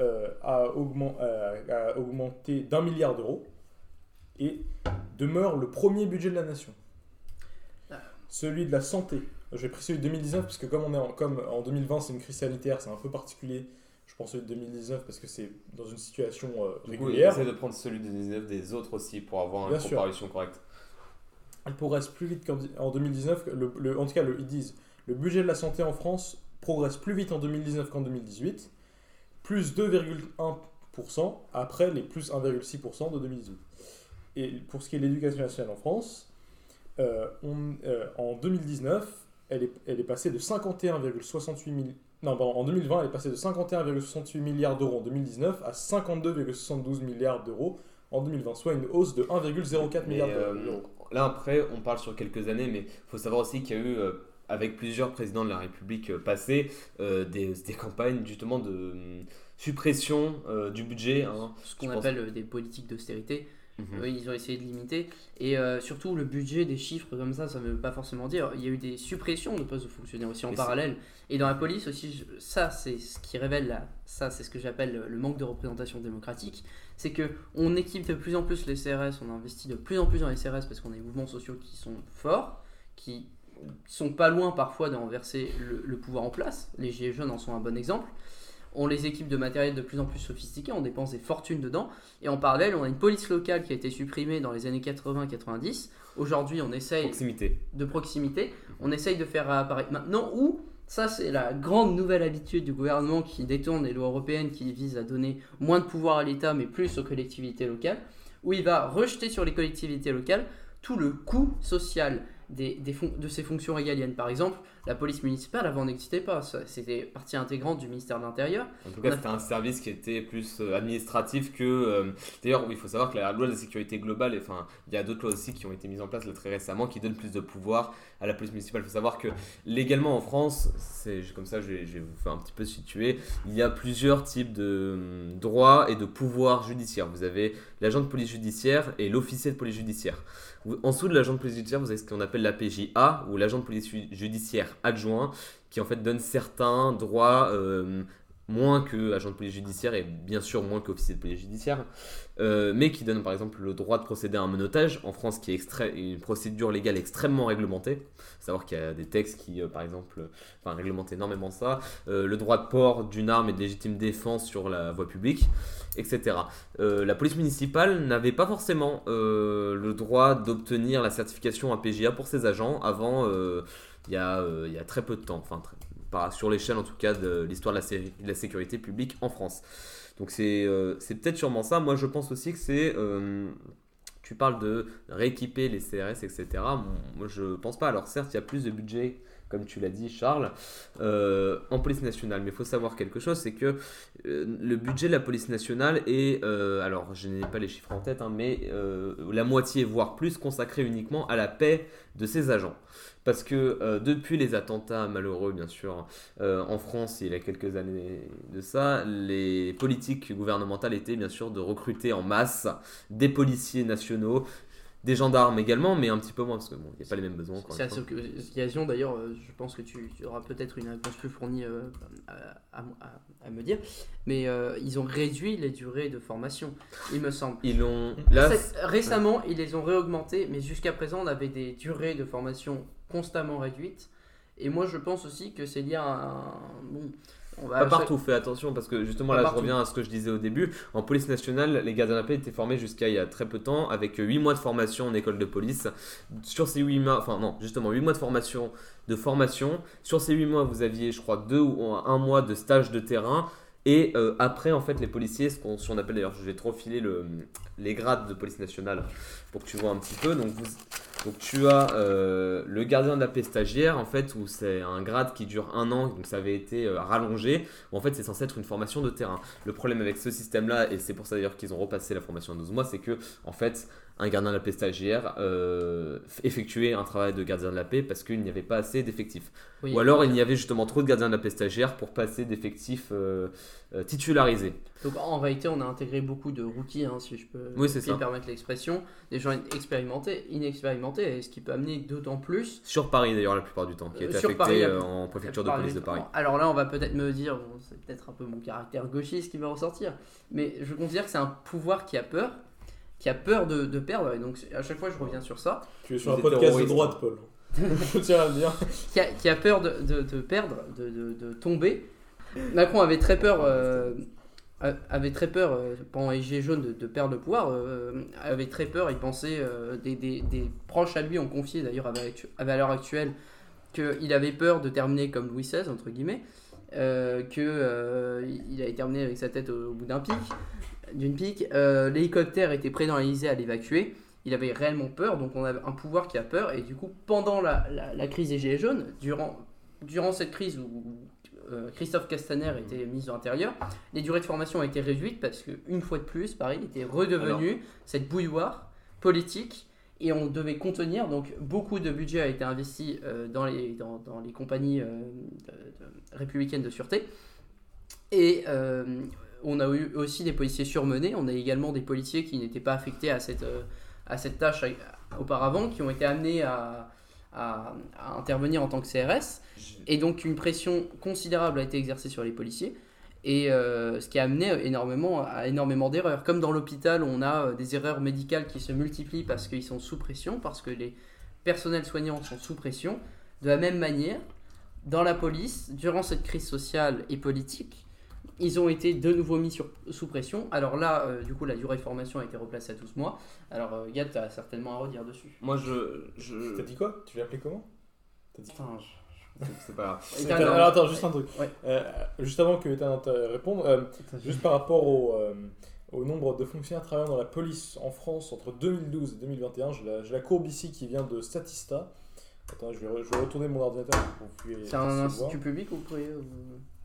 euh, a, augment- euh, a augmenté d'un milliard d'euros et demeure le premier budget de la nation. Celui de la santé, j'ai pris celui de 2019 parce que comme, on est en, comme en 2020 c'est une crise sanitaire, c'est un peu particulier. Je pense celui de 2019 parce que c'est dans une situation euh, Du coup, régulière. de prendre celui des 19 des autres aussi pour avoir Bien une sûr. comparution correcte. Elle progresse plus vite qu'en en 2019. Le, le- en tout cas, le- ils disent le budget de la santé en France progresse plus vite en 2019 qu'en 2018, plus 2,1% après les plus 1,6% de 2018. Et pour ce qui est de l'éducation nationale en France, euh, on- euh, en 2019, elle est, elle est passée de 51,68 milliards. Non, pardon, en 2020, elle est passée de 51,68 milliards d'euros en 2019 à 52,72 milliards d'euros en 2020, soit une hausse de 1,04 Mais milliard euh, d'euros. là, après, on parle sur quelques années, mais il faut savoir aussi qu'il y a eu, euh, avec plusieurs présidents de la République euh, passés, euh, des, des campagnes justement de euh, suppression du budget. hein. Ce qu'on appelle des politiques d'austérité. Oui, ils ont essayé de limiter. Et euh, surtout, le budget des chiffres comme ça, ça ne veut pas forcément dire. Il y a eu des suppressions de postes de fonctionnaires aussi en Mais parallèle. Et dans la police aussi, je- ça, c'est ce qui révèle, la, ça, c'est ce que j'appelle le- le manque de représentation démocratique. C'est que on équipe de plus en plus les CRS, on investit de plus en plus dans les CRS parce qu'on a des mouvements sociaux qui sont forts, qui sont pas loin parfois de renverser le, le pouvoir en place. Les Gilets jaunes en sont un bon exemple. On les équipe de matériel de plus en plus sophistiqué, on dépense des fortunes dedans. Et en parallèle, on a une police locale qui a été supprimée dans les années 80-90. Aujourd'hui, on essaye Proximité. de proximité. On essaye de faire apparaître maintenant où ça c'est la grande nouvelle habitude du gouvernement qui détourne les lois européennes qui visent à donner moins de pouvoir à l'État mais plus aux collectivités locales, où il va rejeter sur les collectivités locales tout le coût social des, des de ces fonctions régaliennes. Par exemple, la police municipale avant n'existait pas, c'était partie intégrante du ministère de l'Intérieur. En tout cas, a- c'était un service qui était plus euh, administratif que. euh, D'ailleurs, oui, il faut savoir que la loi de la sécurité globale, et, enfin, il y a d'autres lois aussi qui ont été mises en place là, très récemment qui donnent plus de pouvoir à la police municipale. Il faut savoir que légalement en France, c'est comme ça, je vais, je vais vous faire un petit peu situer. Il y a plusieurs types de hum, droits et de pouvoirs judiciaires. Vous avez l'agent de police judiciaire et l'officier de police judiciaire. En dessous de l'agent de police judiciaire, vous avez ce qu'on appelle la PJA ou l'agent de police ju- judiciaire adjoint qui en fait donne certains droits euh, moins que agent de police judiciaire et bien sûr moins qu'officier de police judiciaire, euh, mais qui donne par exemple le droit de procéder à un menottage en France qui est une procédure légale extrêmement réglementée. Savoir qu'il y a des textes qui, euh, par exemple, réglementent énormément ça. Euh, le droit de port d'une arme et de légitime défense sur la voie publique, etc. La police municipale n'avait pas forcément le droit d'obtenir la certification APJA pour ses agents avant il y, a, très peu de temps, sur l'échelle en tout cas de l'histoire de la, sécurité publique en France. Donc c'est euh, peut-être sûrement ça. Moi je pense aussi que c'est... euh, tu parles de rééquiper les CRS, etc. Moi je pense pas. Alors certes il y a plus de budget, comme tu l'as dit Charles, euh, en police nationale. Mais il faut savoir quelque chose, c'est que euh, le budget de la police nationale est, alors je n'ai pas les chiffres en tête, hein, mais la moitié, voire plus, consacrée uniquement à la paix de ses agents. Parce que euh, depuis les attentats malheureux, bien sûr, euh, en France, il y a quelques années de ça, les politiques gouvernementales étaient bien sûr de recruter en masse des policiers nationaux, des gendarmes également, mais un petit peu moins, parce que bon, il n'y a pas les mêmes besoins. C'est à cette occasion d'ailleurs, euh, je pense que tu, tu auras peut-être une réponse plus fournie euh, à, à- à- à me dire, mais euh, ils ont réduit les durées de formation, il me semble. Ils l'ont. Là, récemment, ils les ont réaugmentés, mais jusqu'à présent, on avait des durées de formation constamment réduites. Et moi, je pense aussi que c'est lié à un. Bon, On va Pas partout, fais attention parce que justement Pas là partout. je reviens à ce que je disais au début. En police nationale, les gardiens de la paix étaient formés jusqu'à il y a très peu de temps avec 8 mois de formation en école de police. Sur ces 8 mois, enfin non, justement 8 mois de formation, de formation. Sur ces 8 mois, vous aviez je crois 2 ou 1 mois de stage de terrain. Et euh, après, en fait, les policiers, ce qu'on si on appelle d'ailleurs, je vais trop filer le, les grades de police nationale pour que tu vois un petit peu. Donc, vous- donc tu as euh, le gardien de la paix stagiaire, en fait, où c'est un grade qui dure un an, donc ça avait été euh, rallongé. où en fait, c'est censé être une formation de terrain. Le problème avec ce système-là, et c'est pour ça d'ailleurs qu'ils ont repassé la formation à 12 mois, c'est que, en fait, un gardien de la paix stagiaire euh, effectuait un travail de gardien de la paix parce qu'il n'y avait pas assez d'effectifs. Oui. Ou alors il y avait justement trop de gardiens de la paix stagiaires pour pas assez d'effectifs euh, euh, titularisés. Donc en réalité, on a intégré beaucoup de rookies, hein, si je peux Oui, si permettre l'expression, des gens expérimentés, inexpérimentés, et ce qui peut amener d'autant plus. Sur Paris d'ailleurs la plupart du temps, qui Euh, était sur affecté Paris, la- euh, en préfecture de police de Paris. Alors là, on va peut-être me dire, bon, c'est peut-être un peu mon caractère gauchiste qui va ressortir, mais je considère que c'est un pouvoir qui a peur, qui a peur de, de perdre, et donc à chaque fois je reviens sur ça, Tu es sur un podcast de droite, Paul. Je tiens à le dire. qui a, qui a peur de, de- de perdre, de, tomber. Macron avait très peur, euh, avait très peur euh, pendant les Gilets jaunes de, de perdre le pouvoir, euh, avait très peur, il pensait, euh, des, des- des proches à lui ont confié d'ailleurs à, à valeur actuelle qu'il avait peur de terminer comme Louis XVI, entre guillemets, euh, que euh, il avait terminé avec sa tête au, au bout d'un pic, d'une pique. Euh, L'hélicoptère était prêt dans l'Elysée à l'évacuer. Il avait réellement peur, donc on avait un pouvoir qui a peur. Et du coup, pendant la, la- la crise des Gilets jaunes, durant, durant cette crise où euh, Christophe Castaner était ministre de l'Intérieur, les durées de formation ont été réduites parce qu'une fois de plus, Paris était redevenu cette bouilloire politique et on devait contenir. Donc beaucoup de budget a été investi euh, dans, les, dans, dans les compagnies euh, de- de- républicaines de sûreté. Et euh, on a eu aussi des policiers surmenés. On a également des policiers qui n'étaient pas affectés à cette, euh, à cette tâche euh, auparavant, qui ont été amenés à, à- à intervenir en tant que CRS. Et donc une pression considérable a été exercée sur les policiers. Et euh, ce qui a amené énormément à énormément d'erreurs. Comme dans l'hôpital, on a des erreurs médicales qui se multiplient parce qu'ils sont sous pression, parce que les personnels soignants sont sous pression. De la même manière, dans la police, durant cette crise sociale et politique, ils ont été de nouveau mis sur, sous pression. Alors là, euh, du coup, la durée de formation a été replacée à 12 mois. Alors, euh, Gad, tu as certainement à redire dessus. Moi je. je... T'as dit quoi? Tu l'as appelé comment? T'as dit Putain, C'est pas grave. je- Ethan, alors attends, juste un truc. Ouais. Euh, juste avant que Ethan te réponde, euh, juste par rapport au, euh, au nombre de fonctionnaires travaillant dans la police en France entre 2012 et 2021, j'ai la, la courbe ici qui vient de Statista. Attends, je vais, re- je vais retourner mon ordinateur pour que vous puissiez C'est un voir. institut public ou privé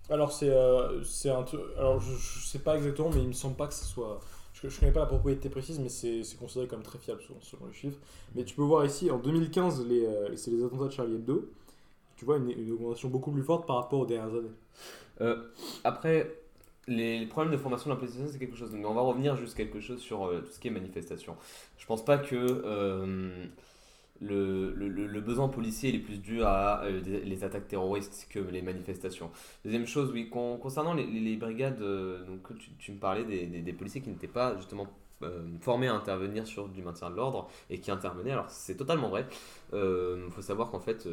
Alors c'est euh, un truc. Alors je, je sais pas exactement, mais il me semble pas que ce soit. Je, je connais pas la propriété précise, mais c'est considéré comme très fiable selon, selon les chiffres. Mais tu peux voir ici, en 2015, les, euh, c'est les attentats de Charlie Hebdo. Tu vois une, augmentation beaucoup plus forte par rapport aux dernières années. Euh, après, les, les problèmes de formation de la nationale, c'est quelque chose. Mais on va revenir juste quelque chose sur tout ce qui est manifestation. Je pense pas que le, besoin policier est plus dû à euh, les attaques terroristes que les manifestations. Deuxième chose, oui, con- concernant les, brigades, euh, tu, me parlais des, policiers qui n'étaient pas justement euh, formés à intervenir sur du maintien de l'ordre et qui intervenaient. Alors c'est totalement vrai. Il faut savoir qu'en fait,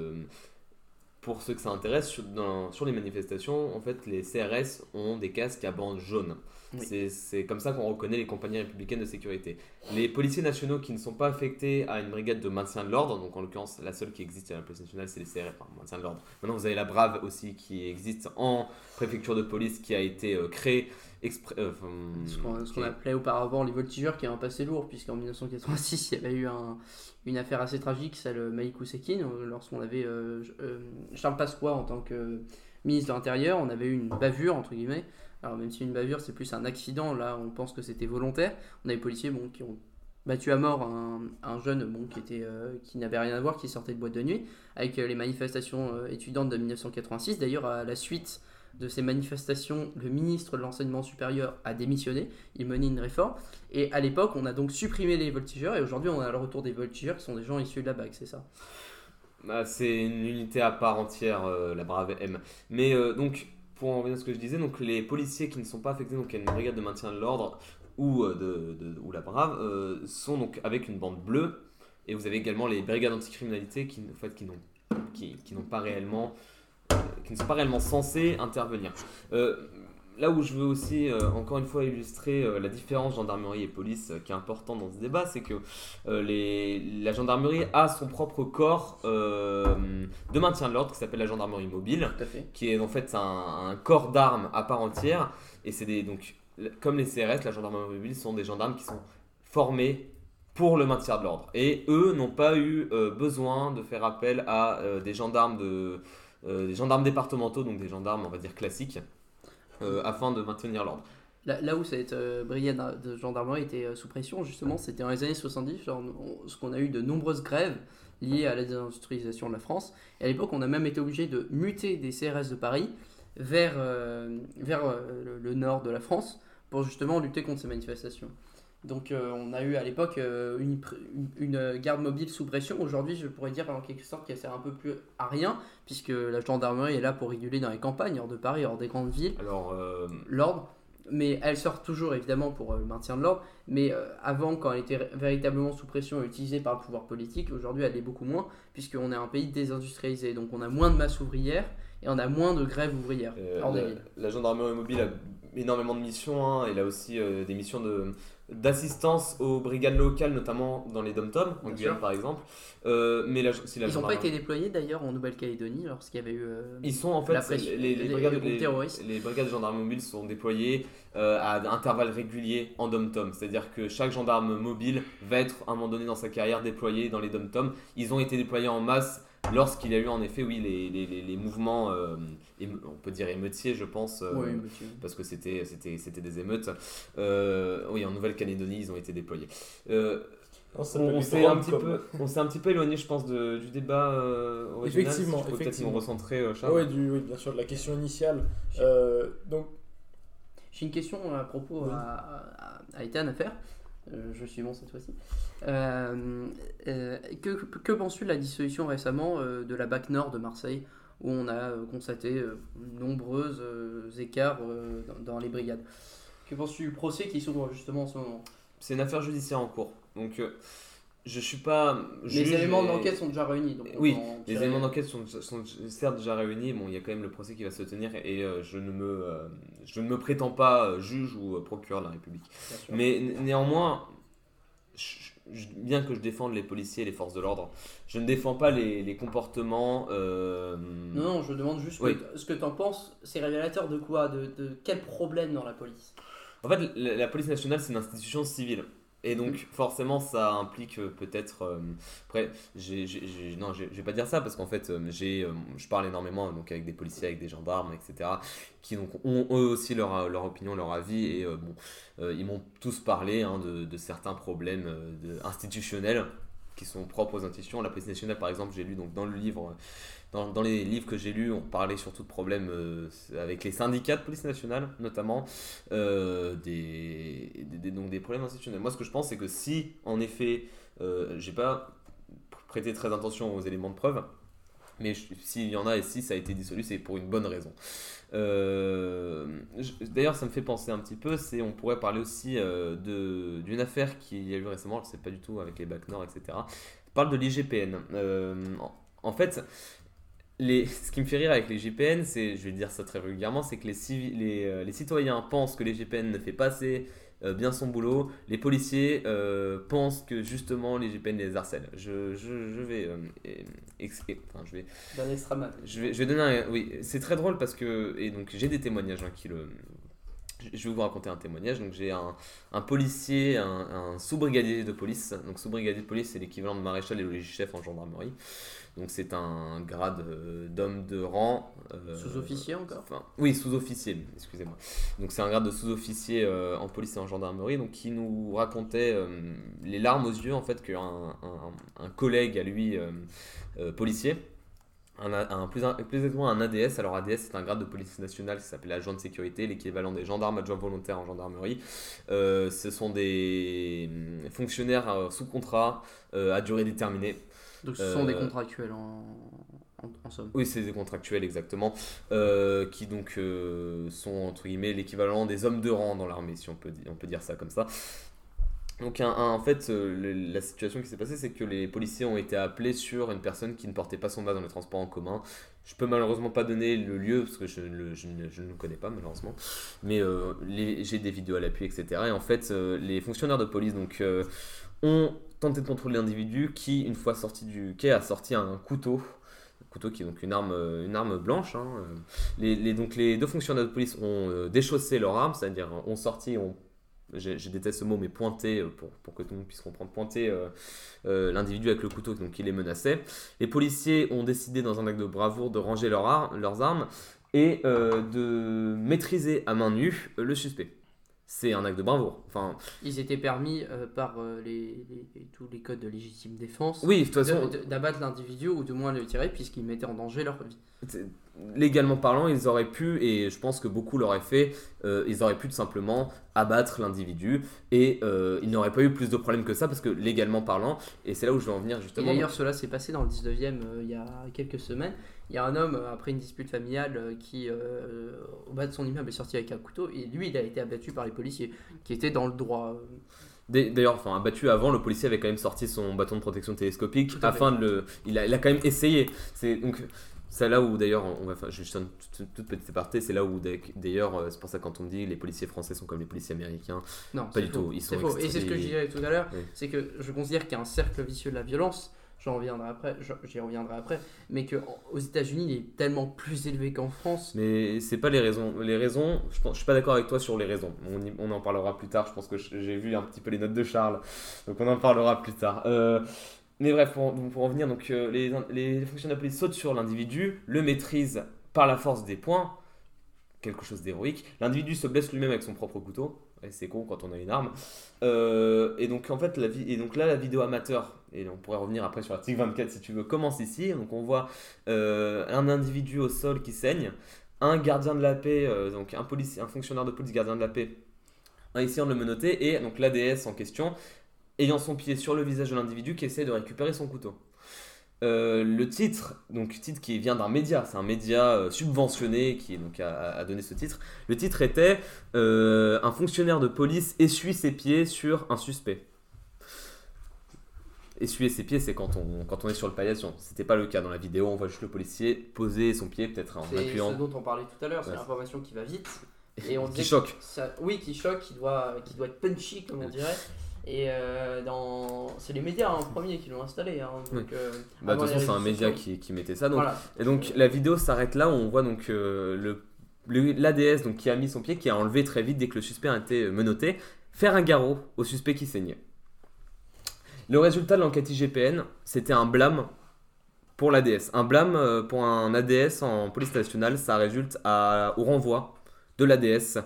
pour ceux que ça intéresse, sur, sur les manifestations, en fait, les CRS ont des casques à bande jaune. Oui. C'est- comme ça qu'on reconnaît les compagnies républicaines de sécurité. Les policiers nationaux qui ne sont pas affectés à une brigade de maintien de l'ordre, donc en l'occurrence la seule qui existe à la police nationale, c'est les CRS, enfin maintien de l'ordre. Maintenant vous avez la Brave aussi qui existe en préfecture de police qui a été euh, créée euh, Ce qu'on appelait auparavant les voltigeurs, qui est un passé lourd, puisqu'en 1986, il y avait eu un- une affaire assez tragique, celle Maïk Ousekine, euh, lorsqu'on avait euh, euh, Charles Pasqua en tant que ministre de l'Intérieur, on avait eu une bavure, entre guillemets. Alors, même si une bavure, c'est plus un accident, là, on pense que c'était volontaire. On a des policiers qui ont battu à mort un, un jeune euh, qui n'avait rien à voir, qui sortait de boîte de nuit, avec euh, les manifestations euh, étudiantes de 1986. D'ailleurs, à la suite de ces manifestations, le ministre de l'Enseignement supérieur a démissionné, il menait une réforme, et à l'époque, on a donc supprimé les voltigeurs, et aujourd'hui, on a le retour des voltigeurs, qui sont des gens issus de la BAC, c'est ça? Bah, c'est une unité à part entière, la Brave M. Mais donc, pour en revenir à ce que je disais, donc les policiers qui ne sont pas affectés donc à une brigade de maintien de l'ordre ou, euh, de, ou la Brave euh, sont donc avec une bande bleue. Et vous avez également les brigades anticriminalité qui, en fait, qui n'ont qui, pas réellement qui ne sont pas réellement censés intervenir. Euh, là où je veux aussi, euh, encore une fois, illustrer euh, la différence gendarmerie et police euh, qui est important dans ce débat, c'est que les, la gendarmerie a son propre corps de maintien de l'ordre qui s'appelle la gendarmerie mobile qui est en fait un, un corps d'armes à part entière. Et c'est des donc comme les CRS, la gendarmerie mobile sont des gendarmes qui sont formés pour le maintien de l'ordre. Et eux n'ont pas eu euh, besoin de faire appel à euh, des gendarmes de euh, des gendarmes départementaux, donc des gendarmes on va dire classiques, euh, afin de maintenir l'ordre. Là, là où cette euh, brigade de gendarmerie était euh, sous pression, justement, c'était dans les années 70, genre, on- ce qu'on a eu de nombreuses grèves liées à la désindustrialisation de la France. Et à l'époque, on a même été obligé de muter des CRS de Paris vers, vers le, le nord de la France pour justement lutter contre ces manifestations. Donc euh, on a eu à l'époque euh, une, une, euh, garde mobile sous pression. Aujourd'hui, je pourrais dire en quelque sorte qu'elle sert un peu plus à rien, puisque la gendarmerie est là pour réguler dans les campagnes, hors de Paris, hors des grandes villes Alors euh, l'ordre, mais elle sort toujours évidemment pour le maintien de l'ordre. Mais avant, quand elle était véritablement sous pression et utilisée par le pouvoir politique, aujourd'hui elle est beaucoup moins, puisqu'on est un pays désindustrialisé. Donc on a moins de masse ouvrière et on a moins de grèves ouvrières hors des la, villes. la gendarmerie mobile a énormément de missions. hein. Elle a aussi des missions de d'assistance aux brigades locales, notamment dans les dom-toms, en Guyane par exemple. Euh, mais la, Ils n'ont pas été déployés d'ailleurs en Nouvelle-Calédonie lorsqu'il y avait eu. euh, Ils sont en fait La pression- les, les les- brigades, les groupes les- terroristes. les brigades de gendarmes mobiles sont déployées euh, à intervalles réguliers en dom-tom. C'est-à-dire que chaque gendarme mobile va être à un moment donné dans sa carrière déployé dans les dom-tom. Ils ont été déployés en masse lorsqu'il y a eu en effet oui les, les, les- les mouvements, euh, éme- on peut dire émeutiers je pense. euh, oui, parce que c'était c'était c'était des émeutes. Euh, oui, en Nouvelle-Calédonie, ils ont été déployés. Euh, on, s'est un petit comme- peu, on s'est un petit peu éloigné, je pense, de- du débat euh, original. Effectivement, Si je peux peut-être effectivement. nous recentrer, Charles. ouais, du, oui, bien sûr, de la question initiale. Euh, donc, J'ai une question à propos Oui. à, à, à Ethan à faire. Euh, je suis bon cette fois-ci. Euh, euh, que, que penses-tu de la dissolution récemment euh, de la BAC Nord de Marseille où on a euh, constaté euh, nombreux euh, écarts euh, dans, dans les brigades? Que penses-tu du procès qui s'ouvre justement en ce moment? C'est une affaire judiciaire en cours. Donc, euh, je suis pas. Les juge éléments d'enquête sont déjà réunis. Donc Oui, Les tirer- éléments d'enquête sont, sont certes déjà réunis. Bon, il y a quand même le procès qui va se tenir et euh, je, ne me, euh, je ne me prétends pas euh, juge ou procureur de la République. Mais né- néanmoins, je- je- bien que je défende les policiers et les forces de l'ordre, je ne défends pas les, les comportements. euh, Non, non, je demande juste Oui. que- ce que tu en penses. C'est révélateur de quoi? De, de quel problème dans la police? En fait, la, la police nationale, c'est une institution civile. Et donc, Mhm. forcément, ça implique euh, peut-être. euh, après, j'ai, j'ai- non, je vais pas dire ça parce qu'en fait, euh, j'ai, euh, je parle énormément donc, avec des policiers, avec des gendarmes, etc., qui donc, ont eux aussi leur, leur opinion, leur avis. Et euh, bon, ils m'ont tous parlé hein, de, de certains problèmes de- institutionnels qui sont propres aux institutions. La police nationale, par exemple, j'ai lu donc, dans le livre. Dans, dans les livres que j'ai lus, on parlait surtout de problèmes euh, avec les syndicats de police nationale, notamment, euh, des, des- donc des problèmes institutionnels. Moi, ce que je pense, c'est que si, en effet, euh, j'ai pas prêté très attention aux éléments de preuve, mais s'il y en a et si ça a été dissolu, c'est pour une bonne raison. Euh, D'ailleurs, ça me fait penser un petit peu, c'est on pourrait parler aussi euh, d'une affaire qui y a eu récemment, je sais pas du tout, avec les bacs nord, etc. Je parle de l'IGPN. Euh, en, fait, les, ce qui me fait rire avec les GPN, c'est, je vais dire ça très vulgairement, c'est que les, les, euh, les citoyens pensent que les GPN ne fait pas assez bien son boulot. Les policiers euh, pensent que justement les GPN les harcèlent. Je, je, je vais, euh, ex- enfin, je vais je vais, je vais donner un. Oui, c'est très drôle parce que. Et donc, j'ai des témoignages hein, qui le. Je je vais vous raconter un témoignage. Donc, j'ai un, un policier, un, un sous-brigadier de police. Donc, sous-brigadier de police, c'est l'équivalent de maréchal et logis-chef en gendarmerie. Donc, c'est un grade euh, d'homme de rang. euh, Sous-officier encore? Enfin, oui, sous-officier, excusez-moi. Donc c'est un grade de sous-officier euh, en police et en gendarmerie, donc qui nous racontait les larmes aux yeux en fait qu'un un, un collègue à lui policier, un, plus, plus exactement un ADS. Alors ADS c'est un grade de police nationale qui s'appelle agent de sécurité, l'équivalent des gendarmes adjoints volontaires en gendarmerie. Ce sont des fonctionnaires sous contrat à durée déterminée. Donc ce sont des Euh, contractuels en, en, en somme. Oui, c'est des contractuels exactement, euh, qui donc euh, sont entre guillemets l'équivalent des hommes de rang dans l'armée, si on peut, on peut dire ça comme ça. Donc un- un- en fait, euh, la situation qui s'est passée, c'est que les policiers ont été appelés sur une personne qui ne portait pas son masque dans les transports en commun. Je peux malheureusement pas donner le lieu parce que je, le- je ne, je ne le connais pas malheureusement, mais euh, j'ai des vidéos à l'appui, etc. Et en fait, euh, les fonctionnaires de police donc ont tenté de contrôler l'individu qui, une fois sorti du quai, a sorti un couteau. Couteau qui est donc une arme, euh, une arme blanche. hein. Euh, Les, donc les deux fonctionnaires de police ont euh, déchaussé leur arme, c'est-à-dire ont sorti, ont je, déteste ce mot, mais pointer, euh, pour, pour que tout le monde puisse comprendre, euh, l'individu avec le couteau donc, qui les menaçait. Les policiers ont décidé, dans un acte de bravoure, de ranger leurs armes et de maîtriser à main nue le suspect. C'est un acte de bravoure. Enfin, Ils étaient permis euh, par euh, les, les- tous les codes de légitime défense oui, de toute façon, de- de- d'abattre l'individu ou du moins le tirer puisqu'ils mettaient en danger leur vie. légalement parlant, ils auraient pu, et je pense que beaucoup l'auraient fait, euh, ils auraient pu tout simplement abattre l'individu et ils n'auraient pas eu plus de problèmes que ça parce que légalement parlant, et c'est là où je veux en venir Et justement. d'ailleurs, cela s'est passé dans le 19e euh, il y a quelques semaines. Il y a un homme, euh, après une dispute familiale, euh, qui, euh, au bas de son immeuble, est sorti avec un couteau. Et lui, il a été abattu par les policiers, qui étaient dans le droit. D'a- D'ailleurs, enfin, abattu avant, le policier avait quand même sorti son bâton de protection télescopique afin de le. Il a, il a quand même essayé. C'est donc. C'est là où d'ailleurs, on va faire juste une toute, petite aparté, c'est là où d'ailleurs, c'est pour ça quand on dit les policiers français sont comme les policiers américains. Non, Pas du faux. tout, ils sont faux. Et c'est ce que je disais tout à l'heure, Oui. c'est que je considère qu'il y a un cercle vicieux de la violence. J'en reviendrai après, j'y reviendrai après, mais que aux États-Unis, il est tellement plus élevé qu'en France. Mais c'est pas les raisons. Les raisons, je, pense, suis pas d'accord avec toi sur les raisons. On, en parlera plus tard. Je pense que j'ai vu un petit peu les notes de Charles, donc on en parlera plus tard. Euh, mais bref, pour, pour en venir, donc euh, les, les fonctionnaires de police sautent sur l'individu, le maîtrisent par la force des poings, quelque chose d'héroïque. L'individu se blesse lui-même avec son propre couteau. C'est con quand on a une arme. Euh, et donc en fait, la là, la vidéo amateur, et on pourrait revenir après sur l'article 24 si tu veux, commence ici. On voit euh, un individu au sol qui saigne, un gardien de la paix, euh, donc un, policier, un fonctionnaire de police gardien de la paix, en essayant de le menotter, et donc l'ADS en question, ayant son pied sur le visage de l'individu qui essaie de récupérer son couteau. Euh, le titre, donc titre qui vient d'un média, c'est un média euh, subventionné qui donc a, a donné ce titre. Le titre était euh, un fonctionnaire de police essuie ses pieds sur un suspect. Essuyer ses pieds, c'est quand on, quand on est sur le paillasson. C'était pas le cas dans la vidéo, on voit juste le policier poser son pied peut-être en C'est appuyant. ce dont on parlait tout à l'heure, c'est Ouais. l'information qui va vite. Et on Qui choque. ça- oui, qui choque, qui doit, qui doit être punchy, comme on dirait. Et euh, dans... c'est les médias en premier qui l'ont installé. hein, donc, euh, Bah, de toute façon, c'est un média qui, qui mettait ça. Donc, Voilà. Et donc la vidéo s'arrête là où on voit donc euh, le l'ADS donc qui a mis son pied, qui a enlevé très vite dès que le suspect a été menotté, faire un garrot au suspect qui saignait. Le résultat de l'enquête IGPN, c'était un blâme pour l'ADS. Un blâme pour un ADS en police nationale, ça résulte à- au renvoi de l'ADS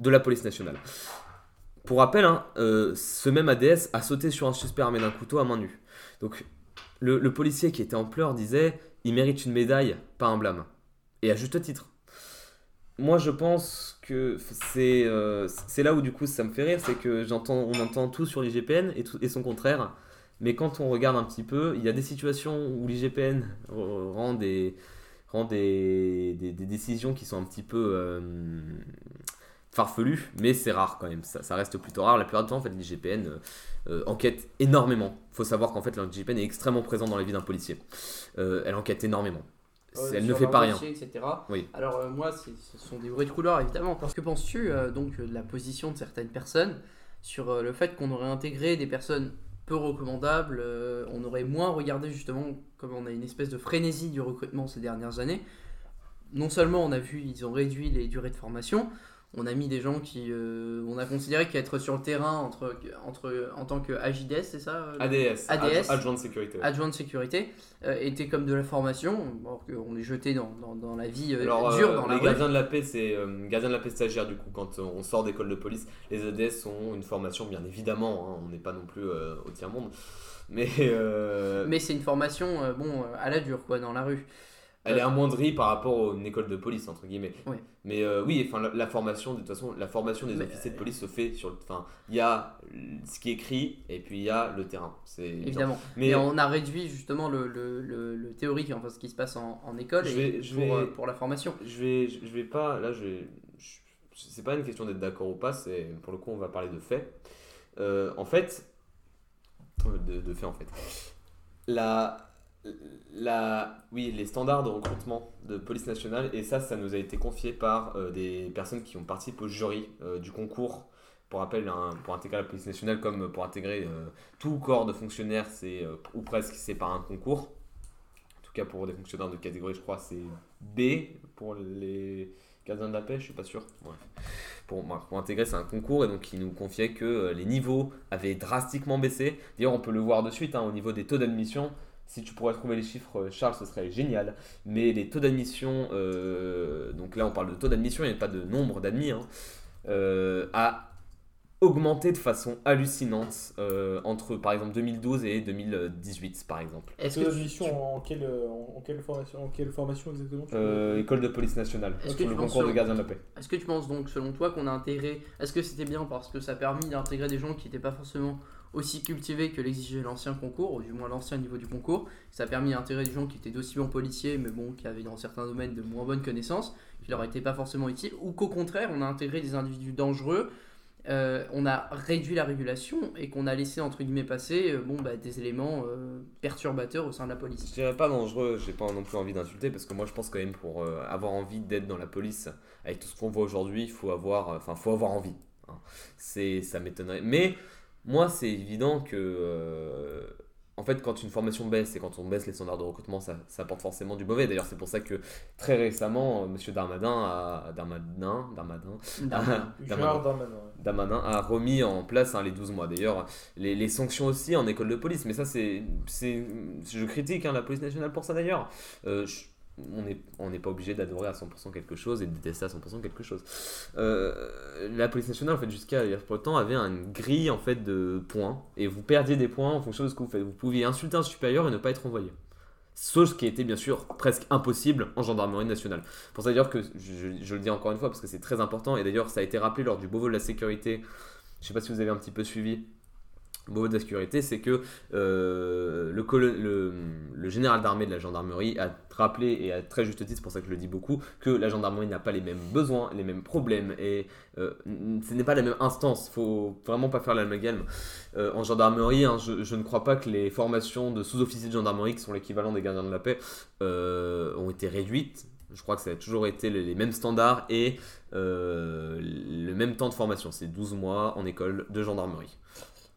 de la police nationale. Pour rappel, hein, euh, ce même ADS a sauté sur un suspect armé d'un couteau à main nue. Donc le, policier qui était en pleurs disait il mérite une médaille, pas un blâme. Et à juste titre. Moi, je pense que c'est euh, c'est là où du coup ça me fait rire, c'est que j'entends, on entend tout sur l'IGPN et, et son contraire. Mais quand on regarde un petit peu, il y a des situations où l'IGPN rend des, des décisions qui sont un petit peu euh, farfelues, mais c'est rare quand même. Ça, ça reste plutôt rare. La plupart du temps, en fait, l'IGPN euh, euh, enquête énormément. Il faut savoir qu'en fait, l'IGPN est extrêmement présent dans la vie d'un policier. Euh, elle enquête énormément. Euh, elle ne fait pas rien. etc. Oui. Alors moi, ce sont des bruits de couloir évidemment. Parce que penses-tu donc de la position de certaines personnes sur le fait qu'on aurait intégré des personnes peu recommandables, on aurait moins regardé justement comme on a une espèce de frénésie du recrutement ces dernières années. Non seulement on a vu ils ont réduit les durées de formation, on a mis des gens qui euh, on a considéré qu'être sur le terrain entre, entre en tant que AJDS, c'est ça euh, ADS, ADS. adjoint de sécurité. adjoint de sécurité euh, était comme de la formation, alors qu'on est jeté dans, dans, dans la vie euh, Alors, dure, dans les gardiens de la paix, c'est gardiens de la paix stagiaires du coup. Quand on sort d'école de police, les ADS ont une formation, bien évidemment. hein, on n'est pas non plus au tiers monde, mais Mais c'est une formation, bon, à la dure, quoi, dans la rue. Elle est amoindrie par rapport à une école de police entre guillemets. Mais euh, oui, enfin la, la formation, de toute façon, la formation des Mais, officiers de police se fait sur le. Enfin, il y a ce qui est écrit et puis il y a le terrain. C'est Évidemment. Mais Mais on a réduit justement le, le, le, le théorique, enfin ce qui se passe en, en école, Je et vais- je pour, vais- euh, pour la formation. je vais, je vais pas. Là, je je- C'est pas une question d'être d'accord ou pas. C'est pour le coup, on va parler de faits. Euh, en fait, euh, de, de fait en fait, la, la, oui, les standards de recrutement de police nationale, et ça, ça nous a été confié par euh, des personnes qui ont participé au jury euh, du concours. Pour rappel, pour intégrer la police nationale, comme pour intégrer euh, tout corps de fonctionnaires, c'est ou presque, c'est par un concours. En tout cas, pour des fonctionnaires de catégorie, je crois, c'est B pour les gardiens de la paix, je suis pas sûr. Pour, pour intégrer, c'est un concours et donc il nous confiait que les niveaux avaient drastiquement baissé. D'ailleurs, on peut le voir de suite hein, au niveau des taux d'admission. Si tu pourrais trouver les chiffres, euh, Charles, ce serait génial. Mais les taux d'admission, euh, donc là on parle de taux d'admission, il n'y a pas de nombre d'admis, hein, euh, a augmenté de façon hallucinante euh, entre par exemple 2012 et 2018 par exemple. Est-ce Taux que tu- en quelle, en, en quelle formation, en quelle formation exactement tu Euh, école de police nationale, Est-ce que pour tu le penses concours de gardien de la paix. Est-ce que tu penses donc, selon toi, qu'on a intégré. Est-ce que c'était bien parce que ça a permis d'intégrer des gens qui n'étaient pas forcément aussi cultivés que l'exigeait l'ancien concours, ou du moins l'ancien niveau du concours Ça a permis d'intégrer des gens qui étaient d'aussi bons policiers, mais bon, qui avaient dans certains domaines de moins bonnes connaissances, qui leur étaient pas forcément utiles, ou qu'au contraire, on a intégré des individus dangereux. euh, on a réduit la régulation et qu'on a laissé entre guillemets passer euh, bon, bah, des éléments euh, perturbateurs au sein de la police. Je dirais pas dangereux, j'ai pas non plus envie d'insulter parce que moi je pense quand même pour avoir envie d'être dans la police avec tout ce qu'on voit aujourd'hui, il faut avoir faut avoir envie. hein. Ça m'étonnerait. Mais moi c'est évident que euh, en fait quand une formation baisse et quand on baisse les standards de recrutement, ça, ça apporte forcément du mauvais. D'ailleurs c'est pour ça que très récemment euh, Monsieur Darmadin a Darmadin Darmadin a remis en place hein, les 12 mois. D'ailleurs, les, les sanctions aussi en école de police. Mais ça, c'est. c'est- Je critique hein, la police nationale pour ça d'ailleurs. Euh, je- on n'est pas obligé d'adorer à 100% quelque chose et de détester à 100% quelque chose. Euh, la police nationale, en fait, jusqu'à a peu de temps, avait une grille en fait, de points. Et vous perdiez des points en fonction de ce que vous faites. Vous pouviez insulter un supérieur et ne pas être envoyé. Ce qui était bien sûr presque impossible en gendarmerie nationale. Pour ça d'ailleurs que je, je- je le dis encore une fois parce que c'est très important et d'ailleurs ça a été rappelé lors du Beauvau de la sécurité. Je sais pas si vous avez un petit peu suivi. La sécurité, c'est que euh, le, général d'armée de la gendarmerie a rappelé et à très juste titre, c'est pour ça que je le dis beaucoup, que la gendarmerie n'a pas les mêmes besoins, les mêmes problèmes et euh, ce n'est pas la même instance. Faut vraiment pas faire l'amalgame. Euh, en gendarmerie, hein, je, ne crois pas que les formations de sous-officiers de gendarmerie, qui sont l'équivalent des gardiens de la paix, euh, ont été réduites. Je crois que ça a toujours été les, mêmes standards et le même temps de formation. C'est 12 mois en école de gendarmerie.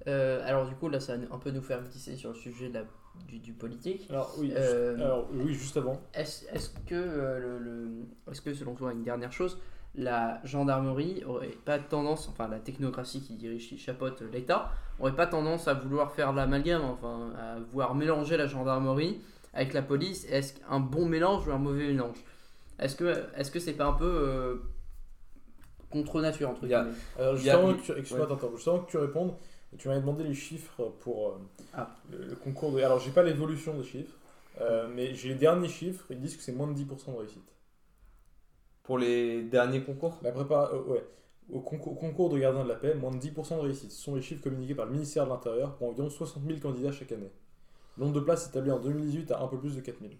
Euh, alors du coup là ça va un peu nous faire glisser sur le sujet de la- du, du politique. Alors oui, Euh, juste, alors, oui, juste avant. Est-ce que, euh, le, le- est-ce que selon toi, une dernière chose, la gendarmerie aurait pas tendance, enfin la technocratie qui dirige, qui chapeaute l'État, aurait pas tendance à vouloir faire l'amalgame, enfin à vouloir mélanger la gendarmerie avec la police? Est-ce qu'un bon mélange ou un mauvais mélange? Est-ce que est-ce que c'est pas un peu euh, contre nature entre guillemets? Alors, Il y juste, a- avant que tu, excuse-moi, attends, attends, juste avant que tu répondes, tu m'avais demandé les chiffres pour euh, Ah. le, le concours de. Alors, j'ai pas l'évolution des chiffres, euh, mais j'ai les derniers chiffres, ils disent que c'est moins de 10% de réussite. Pour les derniers concours? La prépa... euh, ouais. Au concours, concours de gardien de la paix, moins de 10% de réussite. Ce sont les chiffres communiqués par le ministère de l'Intérieur pour environ 60 000 candidats chaque année. Le nombre de places établi en 2018 à un peu plus de 4 000.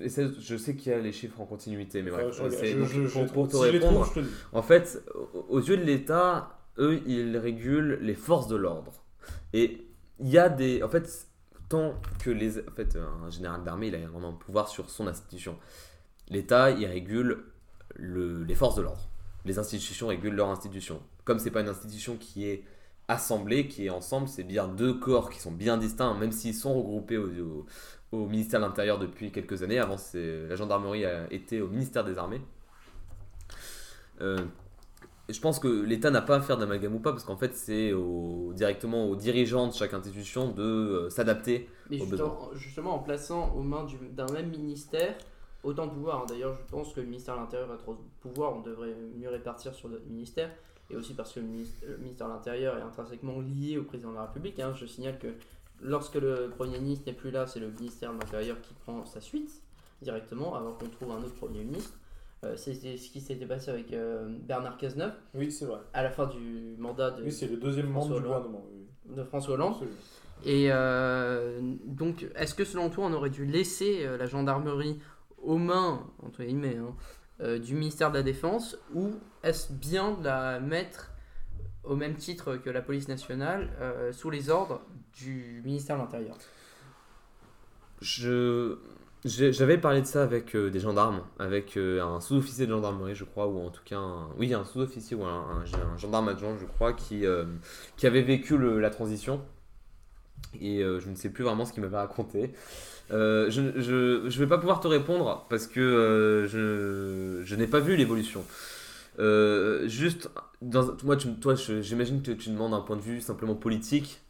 Et ça, je sais qu'il y a les chiffres en continuité, mais bref, je je- donc, je- je pour, les pour trouve. te Si je les répondre, trouve, je te le dis. en fait, au- aux yeux de l'État, eux, ils régulent les forces de l'ordre. Et il y a des. En fait, tant que les. En fait, un général d'armée, il a vraiment un pouvoir sur son institution. L'État, il régule le- les forces de l'ordre. Les institutions régulent leur institution. Comme c'est pas une institution qui est assemblée, qui est ensemble, c'est bien deux corps qui sont bien distincts, même s'ils sont regroupés au, ministère de l'Intérieur depuis quelques années. Avant, la gendarmerie a été au ministère des Armées. Euh, je pense que l'État n'a pas à faire d'amalgame ou pas, parce qu'en fait, c'est au- directement aux dirigeants de chaque institution de euh, s'adapter. Mais Au justement, justement, en plaçant aux mains du- d'un même ministère autant de pouvoir. hein. D'ailleurs, je pense que le ministère de l'Intérieur a trop de pouvoir. On devrait mieux répartir sur d'autres ministères. Et aussi parce que le ministère, le ministère de l'Intérieur est intrinsèquement lié au président de la République. hein. Je signale que lorsque le Premier ministre n'est plus là, c'est le ministère de l'Intérieur qui prend sa suite directement avant qu'on trouve un autre Premier ministre. Euh, C'était ce qui s'était passé avec euh, Bernard Cazeneuve Oui, c'est vrai. à la fin du mandat de, Oui, c'est le deuxième membre François du Hollande. gouvernement. oui, de François Hollande. Absolument. Et euh, donc, est-ce que selon toi, on aurait dû laisser euh, la gendarmerie aux mains, entre guillemets, hein, euh, du ministère de la Défense, ou est-ce bien de la mettre au même titre que la police nationale, euh, sous les ordres du ministère de l'Intérieur? Je j'avais parlé de ça avec euh, des gendarmes, avec euh, un sous-officier de gendarmerie, je crois, ou en tout cas, un, oui, un sous-officier ou un, gendarme adjoint, je crois, qui, euh, qui avait vécu la transition. Et je ne sais plus vraiment ce qu'il m'avait raconté. Je ne vais pas pouvoir te répondre parce que je, je n'ai pas vu l'évolution. Juste, moi, toi, j'imagine que tu demandes un point de vue simplement politique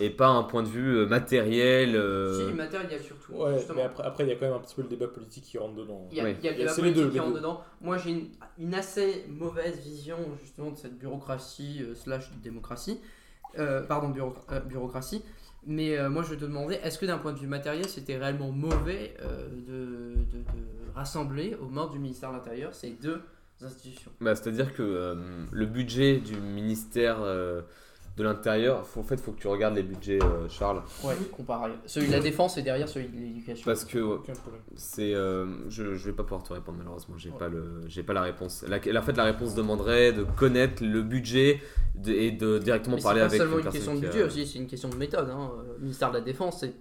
et pas un point de vue euh, matériel. euh, Si, matériel surtout. Ouais, mais après, après, il y a quand même un petit peu le débat politique qui rentre dedans. Il y a, Oui. il y a le Il y a- débat les politique deux, qui rentre deux. dedans. Moi, j'ai une, une assez mauvaise vision justement de cette bureaucratie euh, slash démocratie. Euh, pardon, bureau- euh, bureaucratie. Mais euh, moi, je te demandais, est-ce que d'un point de vue matériel, c'était réellement mauvais euh, de, de- de rassembler aux mains du ministère de l'Intérieur ces deux institutions? Bah, C'est-à-dire que euh, le budget du ministère euh, de l'Intérieur, en fait, il faut que tu regardes les budgets, euh, Charles. Ouais, comparé. Celui de la défense et derrière celui de l'éducation. Parce que euh, c'est. euh, je, je vais pas pouvoir te répondre, malheureusement. J'ai pas, le, j'ai pas la réponse. La, en fait, la réponse demanderait de connaître le budget de- et de directement Mais c'est parler pas avec seulement une question de a- budget aussi, c'est une question de méthode. Hein. Euh, Le ministère de la Défense, c'est,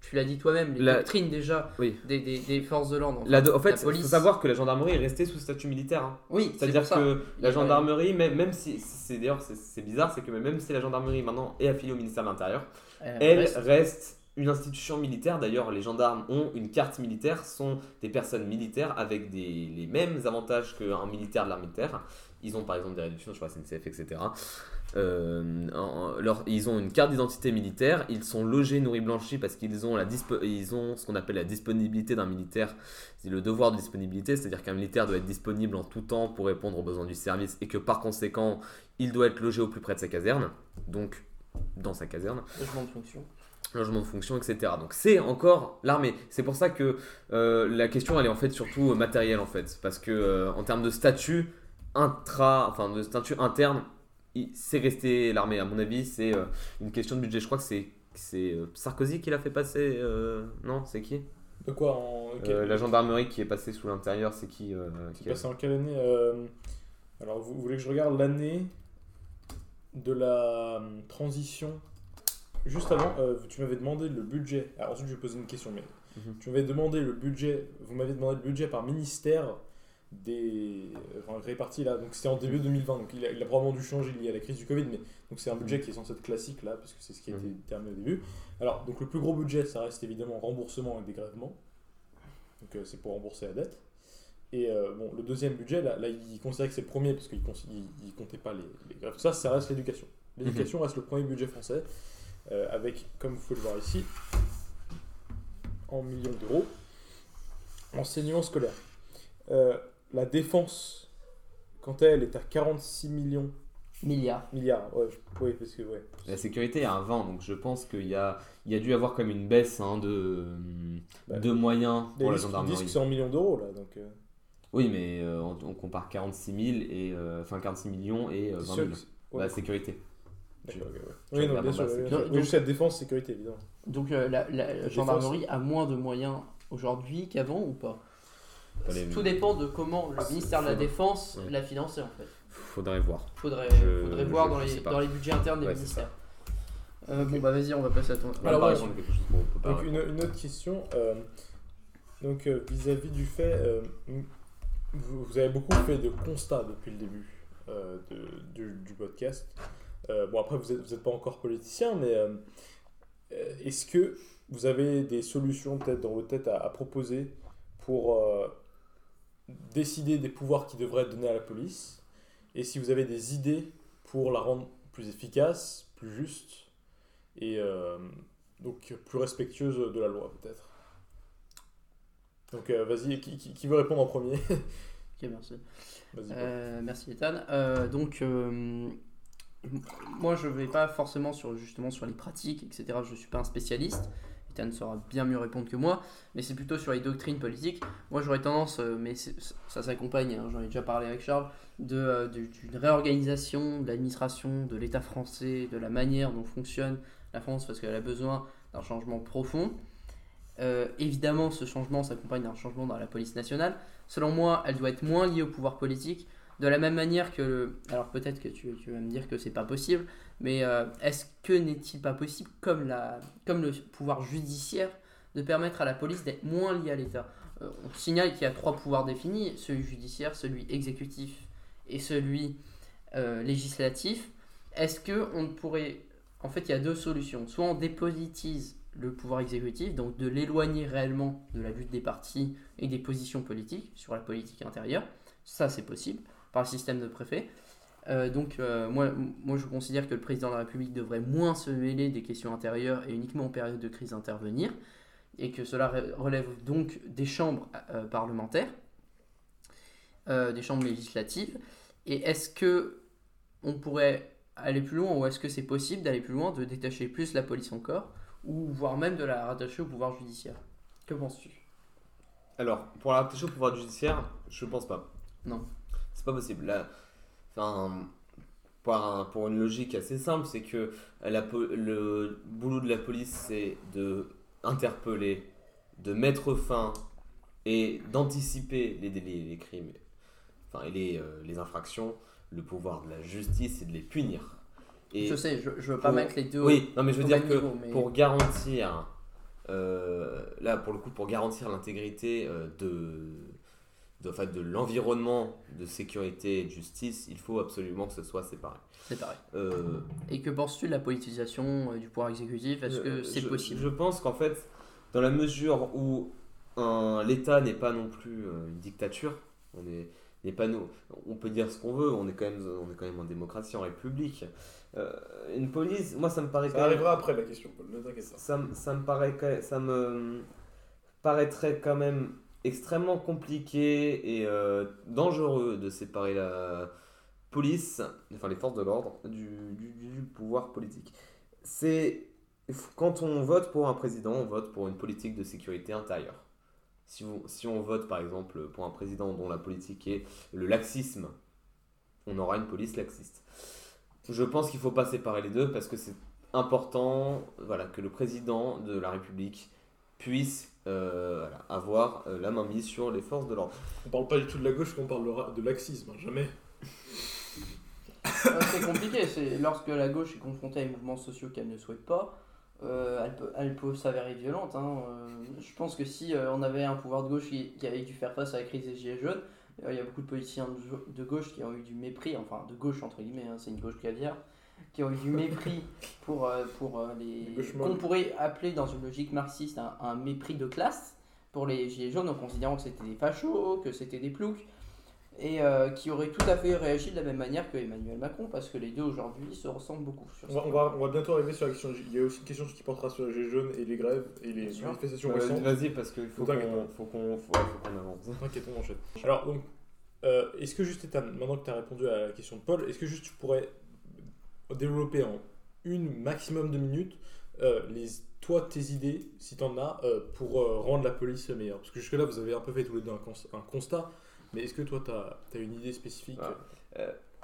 tu l'as dit toi-même, les La- doctrines déjà Oui. des, des- des forces de l'ordre. La do- en fait, il faut savoir que la gendarmerie est restée sous statut militaire. hein. Oui, C'est-à-dire que la gendarmerie, même, même si c'est d'ailleurs c'est, bizarre, c'est que même si la gendarmerie maintenant est affiliée au ministère de l'Intérieur, elle reste- reste une institution militaire. D'ailleurs, les gendarmes ont une carte militaire, sont des personnes militaires avec des, les mêmes avantages qu'un militaire de l'armée de terre. Ils ont par exemple des réductions sur la SNCF, etc. Euh, en- leur- ils ont une carte d'identité militaire, ils sont logés, nourris, blanchis parce qu'ils ont, la dispo- ils ont ce qu'on appelle la disponibilité d'un militaire, c'est le devoir de disponibilité, c'est-à-dire qu'un militaire doit être disponible en tout temps pour répondre aux besoins du service et que par conséquent, il doit être logé au plus près de sa caserne, donc dans sa caserne Logement de fonction. logement de fonction, etc. Donc c'est encore l'armée. C'est pour ça que euh, la question elle est en fait surtout matérielle en fait, parce que euh, en termes de statut intra, enfin de statut interne, c'est resté l'armée. À mon avis, c'est euh, une question de budget. Je crois que c'est c'est euh, Sarkozy qui l'a fait passer. euh, non, c'est qui? De quoi en. Euh, La gendarmerie qui est passée sous l'intérieur, c'est qui, euh, C'est qui a- passé en quelle année Alors, vous, voulez que je regarde l'année de la transition? Juste avant, tu m'avais demandé le budget. Alors, ensuite, je vais poser une question, mais Mhm. tu m'avais demandé le budget. Vous m'avez demandé le budget par ministère des enfin, répartis là. Donc, c'était en début 2020. Donc, il a, il a probablement dû changer lié à la crise du Covid, mais donc c'est un budget qui est censé être classique là, parce que c'est ce qui a été déterminé au début. Alors, donc le plus gros budget, ça reste évidemment remboursement et dégrèvement. Donc, euh, c'est pour rembourser la dette. Et euh, bon, le deuxième budget, là, là il considérait que c'est le premier parce qu'il ne comptait pas les, les grèves. Ça, ça reste l'éducation. L'éducation reste le premier budget français, euh, avec, comme vous pouvez le voir ici, en millions d'euros, enseignement scolaire. Euh, la défense, quant à elle, est à 46 millions, Milliards. milliards. Ouais, je- oui, parce que, ouais. La sécurité est à 20, donc je pense qu'il y a, il y a dû avoir comme une baisse hein, de, Bah, de moyens pour la ils disent gendarmerie. que c'est en millions d'euros, là, donc... euh, Oui, mais euh, on, on compare 46 000 et euh, enfin 46 millions et euh, c'est 20 sûr 000. que c'est- ouais. La sécurité. D'accord, ok, ouais. je Oui, non, regarde bien en sûr. bas, bien c'est sûr. clair. Oui, juste la défense, sécurité, évidemment. Donc euh, la, la gendarmerie a moins de moyens aujourd'hui qu'avant ou Pas? Les- Tout dépend de comment le ministère de la Défense Ouais. l'a financé en fait. Faudrait voir. Faudrait, Je- faudrait voir je- dans, les, dans les budgets internes des Ouais, ministères. Euh, Bon bah vas-y, on va passer à ton. On Alors, ouais, chose pas Donc une, une autre question, euh, donc euh, vis-à-vis du fait, euh, vous, vous avez beaucoup fait de constats depuis le début euh, de- du, du podcast. Euh, bon après vous n'êtes vous êtes pas encore politicien, mais est-ce que vous avez des solutions peut-être dans votre tête à, à proposer pour euh, décider des pouvoirs qui devraient être donnés à la police Et si vous avez des idées pour la rendre plus efficace, plus juste et euh, donc plus respectueuse de la loi peut-être. Donc euh, vas-y, qui, qui- qui veut répondre en premier? Ok, merci. Euh, merci Ethan. Euh, donc moi je vais pas forcément sur justement sur les pratiques, etc. Je suis pas un spécialiste. Ethan saura bien mieux répondre que moi, mais c'est plutôt sur les doctrines politiques. Moi j'aurais tendance, euh, mais ça s'accompagne, hein, j'en ai déjà parlé avec Charles, de, euh, de- d'une réorganisation de l'administration, de l'État français, de la manière dont fonctionne la France, parce qu'elle a besoin d'un changement profond. Euh, évidemment, ce changement s'accompagne d'un changement dans la police nationale. Selon moi, elle doit être moins liée au pouvoir politique. De la même manière que. le- Alors peut-être que tu, tu vas me dire que c'est pas possible, mais euh, est-ce que n'est-il pas possible, comme, la, comme le pouvoir judiciaire, de permettre à la police d'être moins liée à l'État? Euh, On signale qu'il y a trois pouvoirs définis celui judiciaire, celui exécutif et celui euh, législatif. Est-ce que on pourrait. En fait, il y a deux solutions. Soit on dépolitise le pouvoir exécutif, donc de l'éloigner réellement de la lutte des partis et des positions politiques sur la politique intérieure. Ça, c'est possible par le système de préfet. Euh, donc, euh, moi, moi, je considère que le président de la République devrait moins se mêler des questions intérieures et uniquement en période de crise intervenir, et que cela re- relève donc des chambres euh, parlementaires, des chambres législatives. Et est-ce que on pourrait aller plus loin, ou est-ce que c'est possible d'aller plus loin, de détacher plus la police encore, ou voire même de la rattacher au pouvoir judiciaire? Que penses-tu? Alors, pour la rattacher au pouvoir judiciaire, je pense pas. Non. C'est pas possible. Là, enfin, pour, un- pour une logique assez simple, c'est que la le boulot de la police, c'est de interpeller, de mettre fin et d'anticiper les délits, les crimes, enfin, et les, euh, les infractions. Le pouvoir de la justice, c'est de les punir. Et Je sais, je, je veux pas pour- mettre les deux oui, non, mais je veux dire que niveau, mais- pour garantir, euh, là pour le coup, pour garantir l'intégrité euh, de, de, enfin, de l'environnement de sécurité et de justice, il faut absolument que ce soit séparé. pareil. Euh, Et que penses-tu de la politisation euh, du pouvoir exécutif? Est-ce que c'est je- possible? Je pense qu'en fait, dans la mesure où un- l'État n'est pas non plus euh, une dictature, on est n'est pas nous. On peut dire ce qu'on veut, on est quand même, on est quand même en démocratie, en république. Euh, une police, moi ça me paraît Ça quand même- arrivera après la question, Paul, ne t'inquiète pas. ça, me- ça me paraît ça me paraîtrait quand même extrêmement compliqué et euh, dangereux de séparer la police, enfin les forces de l'ordre, du, pouvoir politique. C'est quand on vote pour un président, on vote pour une politique de sécurité intérieure. Si, vous- si on vote par exemple pour un président dont la politique est le laxisme, on aura une police laxiste. Je pense qu'il ne faut pas séparer les deux parce que c'est important voilà, que le président de la République puisse euh, voilà, avoir euh, la main mise sur les forces de l'ordre. On parle pas du tout de la gauche, on parle de, laxisme, hein, jamais. Euh, C'est compliqué. C'est lorsque la gauche est confrontée à des mouvements sociaux qu'elle ne souhaite pas, euh, elle peut, elle peut s'avérer violente. hein. Euh, je pense que si euh, on avait un pouvoir de gauche qui, qui avait dû faire face à la crise des gilets jaunes, euh, il y a beaucoup de politiciens de, de gauche qui ont eu du mépris, enfin de gauche entre guillemets, hein, c'est une gauche caviar, qui ont eu du mépris pour, euh, pour euh, les qu'on pourrait appeler dans une logique marxiste un, un mépris de classe pour les gilets jaunes en considérant que c'était des fachos, que c'était des ploucs et euh, qui aurait tout à fait réagi de la même manière que Emmanuel Macron, parce que les deux aujourd'hui se ressemblent beaucoup. Sur On va, on, va, on va bientôt arriver sur la question. Il y a aussi une question qui portera sur les gilets jaunes et les grèves et les manifestations Euh, récentes. Vas-y, parce qu'il faut qu'on faut qu'on faut, ouais, qu'on avance. T'inquiète, on enchaîne. Alors, donc, euh, est-ce que juste, maintenant que tu as répondu à la question de Paul, est-ce que juste tu pourrais développer en une maximum de minutes euh, les, toi, tes idées, si tu en as, euh, pour euh, rendre la police meilleure. Parce que jusque-là, vous avez un peu fait tous les deux un, cons- un constat, mais est-ce que toi, tu as, une idée spécifique? Ah,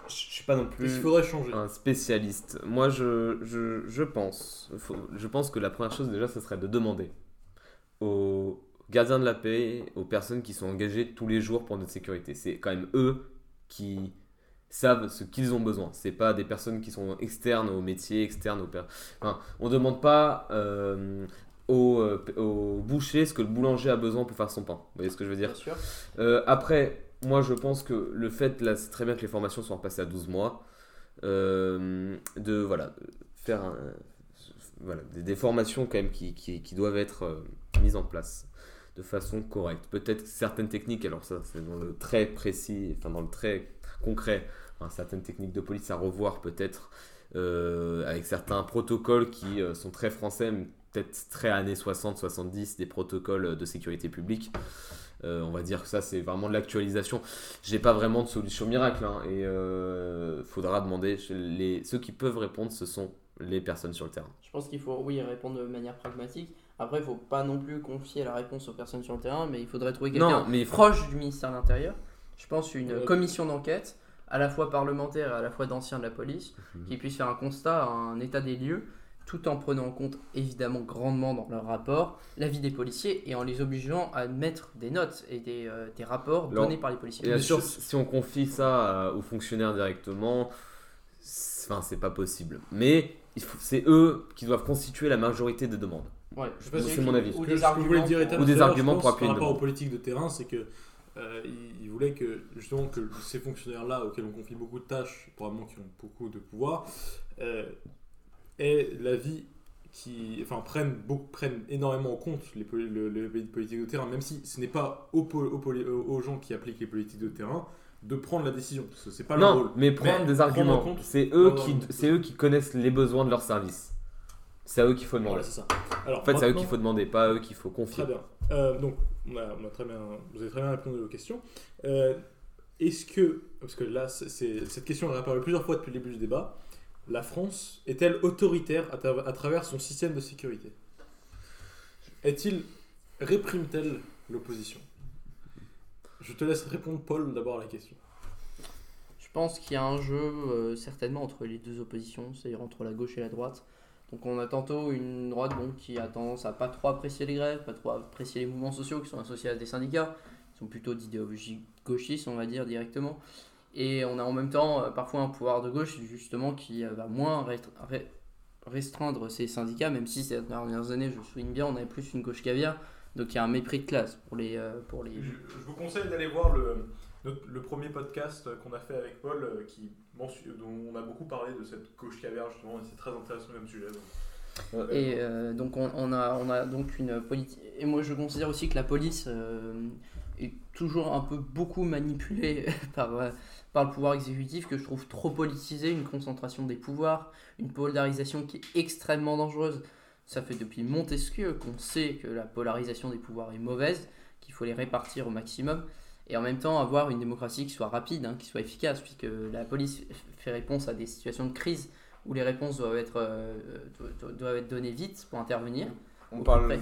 Je suis pas non plus qu'il faudrait changer? un spécialiste. Moi, je, je, je pense, faut- je pense que la première chose déjà, ce serait de demander aux gardiens de la paix, aux personnes qui sont engagées tous les jours pour notre sécurité. C'est quand même eux qui savent ce qu'ils ont besoin. C'est pas des personnes qui sont externes au métier, externes au per... enfin, on demande pas euh, au, euh, au boucher ce que le boulanger a besoin pour faire son pain. Vous voyez ce que je veux dire? Bien sûr. euh, après, moi je pense que le fait, là c'est très bien que les formations soient repassées à 12 mois, euh, de voilà, faire un- voilà, des, des formations quand même qui, qui, qui doivent être mises en place de façon correcte. Peut-être certaines techniques, alors ça c'est dans le très précis, enfin dans le très concret, hein, certaines techniques de police à revoir peut-être euh, avec certains protocoles qui euh, sont très français, mais peut-être très années 60-70, des protocoles de sécurité publique. Euh, on va dire que ça, c'est vraiment de l'actualisation. J'ai pas vraiment de solution miracle. hein, et euh, faudra demander. Les, ceux qui peuvent répondre, ce sont les personnes sur le terrain. Je pense qu'il faut, oui, répondre de manière pragmatique. Après, il faut pas non plus confier la réponse aux personnes sur le terrain, mais il faudrait trouver quelqu'un Non, mais proche du ministère de l'Intérieur. Je pense une commission d'enquête, à la fois parlementaire et à la fois d'anciens de la police, Mhm. qui puisse faire un constat, un état des lieux, tout en prenant en compte évidemment grandement dans leur rapport l'avis des policiers et en les obligeant à mettre des notes et des, euh, des rapports Alors, donnés par les policiers. Bien sûr, si on confie ça à- aux fonctionnaires directement, c'est- enfin, c'est pas possible. Mais c'est eux qui doivent constituer la majorité des demandes. Ouais, Je sais pas si c'est mon avis. Ou des arguments dire pour- Ou des arguments pour appuyer par une rapport aux politiques de terrain, c'est que euh, il, il voulait que justement que ces fonctionnaires-là, auxquels on confie beaucoup de tâches, probablement qui ont beaucoup de pouvoir, euh, aient l'avis qui, enfin, prennent, beaucoup, prennent énormément en compte les, poli- le- le- les politiques de terrain, même si ce n'est pas aux, po- aux gens qui appliquent les politiques de terrain de prendre la décision. parce que C'est pas leur non, rôle. mais prendre Mais des arguments. C'est eux, qui, c'est eux qui connaissent les besoins de leur service. C'est à eux qu'il faut demander. Voilà, c'est ça. Alors, En fait, c'est à eux qu'il faut demander, pas à eux qu'il faut confier. Très bien. Euh, donc, on a, on a très bien, vous avez très bien répondu aux questions. Euh, Est-ce que, parce que là, c'est- c'est- cette question est réapparue plusieurs fois depuis le début du débat, la France est-elle autoritaire à, tra- à travers son système de sécurité? Est-il réprime-t-elle l'opposition? Je te laisse répondre, Paul, d'abord à la question. Je pense qu'il y a un jeu euh, certainement entre les deux oppositions, c'est-à-dire entre la gauche et la droite. Donc on a tantôt une droite bon, qui a tendance à pas trop apprécier les grèves, pas trop apprécier les mouvements sociaux qui sont associés à des syndicats, qui sont plutôt d'idéologie gauchiste, on va dire directement. Et on a en même temps euh, parfois un pouvoir de gauche justement qui euh, va moins restr- re- restreindre ces syndicats, même si ces dernières années, je souligne bien, on avait plus une gauche caviar. Donc il y a un mépris de classe pour les, euh, pour les, je vous conseille d'aller voir le, le premier podcast qu'on a fait avec Paul, euh, dont on a beaucoup parlé de cette gauche caviar, justement, et c'est très intéressant comme sujet. donc. Et euh, donc on, a, on a donc une politique. Et moi je considère aussi que la police euh, est toujours un peu beaucoup manipulée par, euh, par le pouvoir exécutif, que je trouve trop politisé, une concentration des pouvoirs, une polarisation qui est extrêmement dangereuse. Ça fait depuis Montesquieu qu'on sait que la polarisation des pouvoirs est mauvaise, qu'il faut les répartir au maximum. Et en même temps avoir une démocratie qui soit rapide, hein, qui soit efficace, puisque la police fait réponse à des situations de crise où les réponses doivent être, euh, do- do- doivent être données vite pour intervenir. On parle.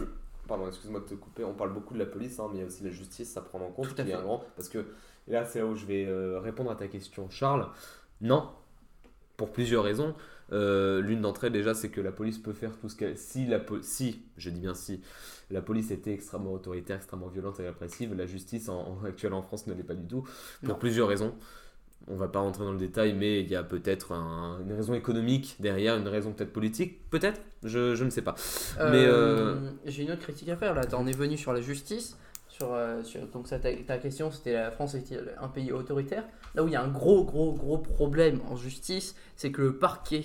Pardon, excuse-moi de te couper. On parle beaucoup de la police, hein, mais il y a aussi la justice à prendre en compte. Qui est un grand. Parce que là, c'est là où je vais euh, répondre à ta question, Charles. Non, pour plusieurs raisons. Euh, L'une d'entre elles, déjà, c'est que la police peut faire tout ce qu'elle. Si, la po- si, je dis bien si, la police était extrêmement autoritaire, extrêmement violente et répressive, la justice en, en- actuelle en France ne l'est pas du tout. Pour Non. plusieurs raisons. On va pas rentrer dans le détail, mais il y a peut-être un- une raison économique derrière, une raison peut-être politique, peut-être, je, je ne sais pas. Mais, Euh, J'ai une autre critique à faire là. T'en es venu sur la justice. Sur, euh, sur- donc ça, ta, ta question c'était la France est un pays autoritaire? Là où il y a un gros gros gros problème en justice, c'est que le parquet,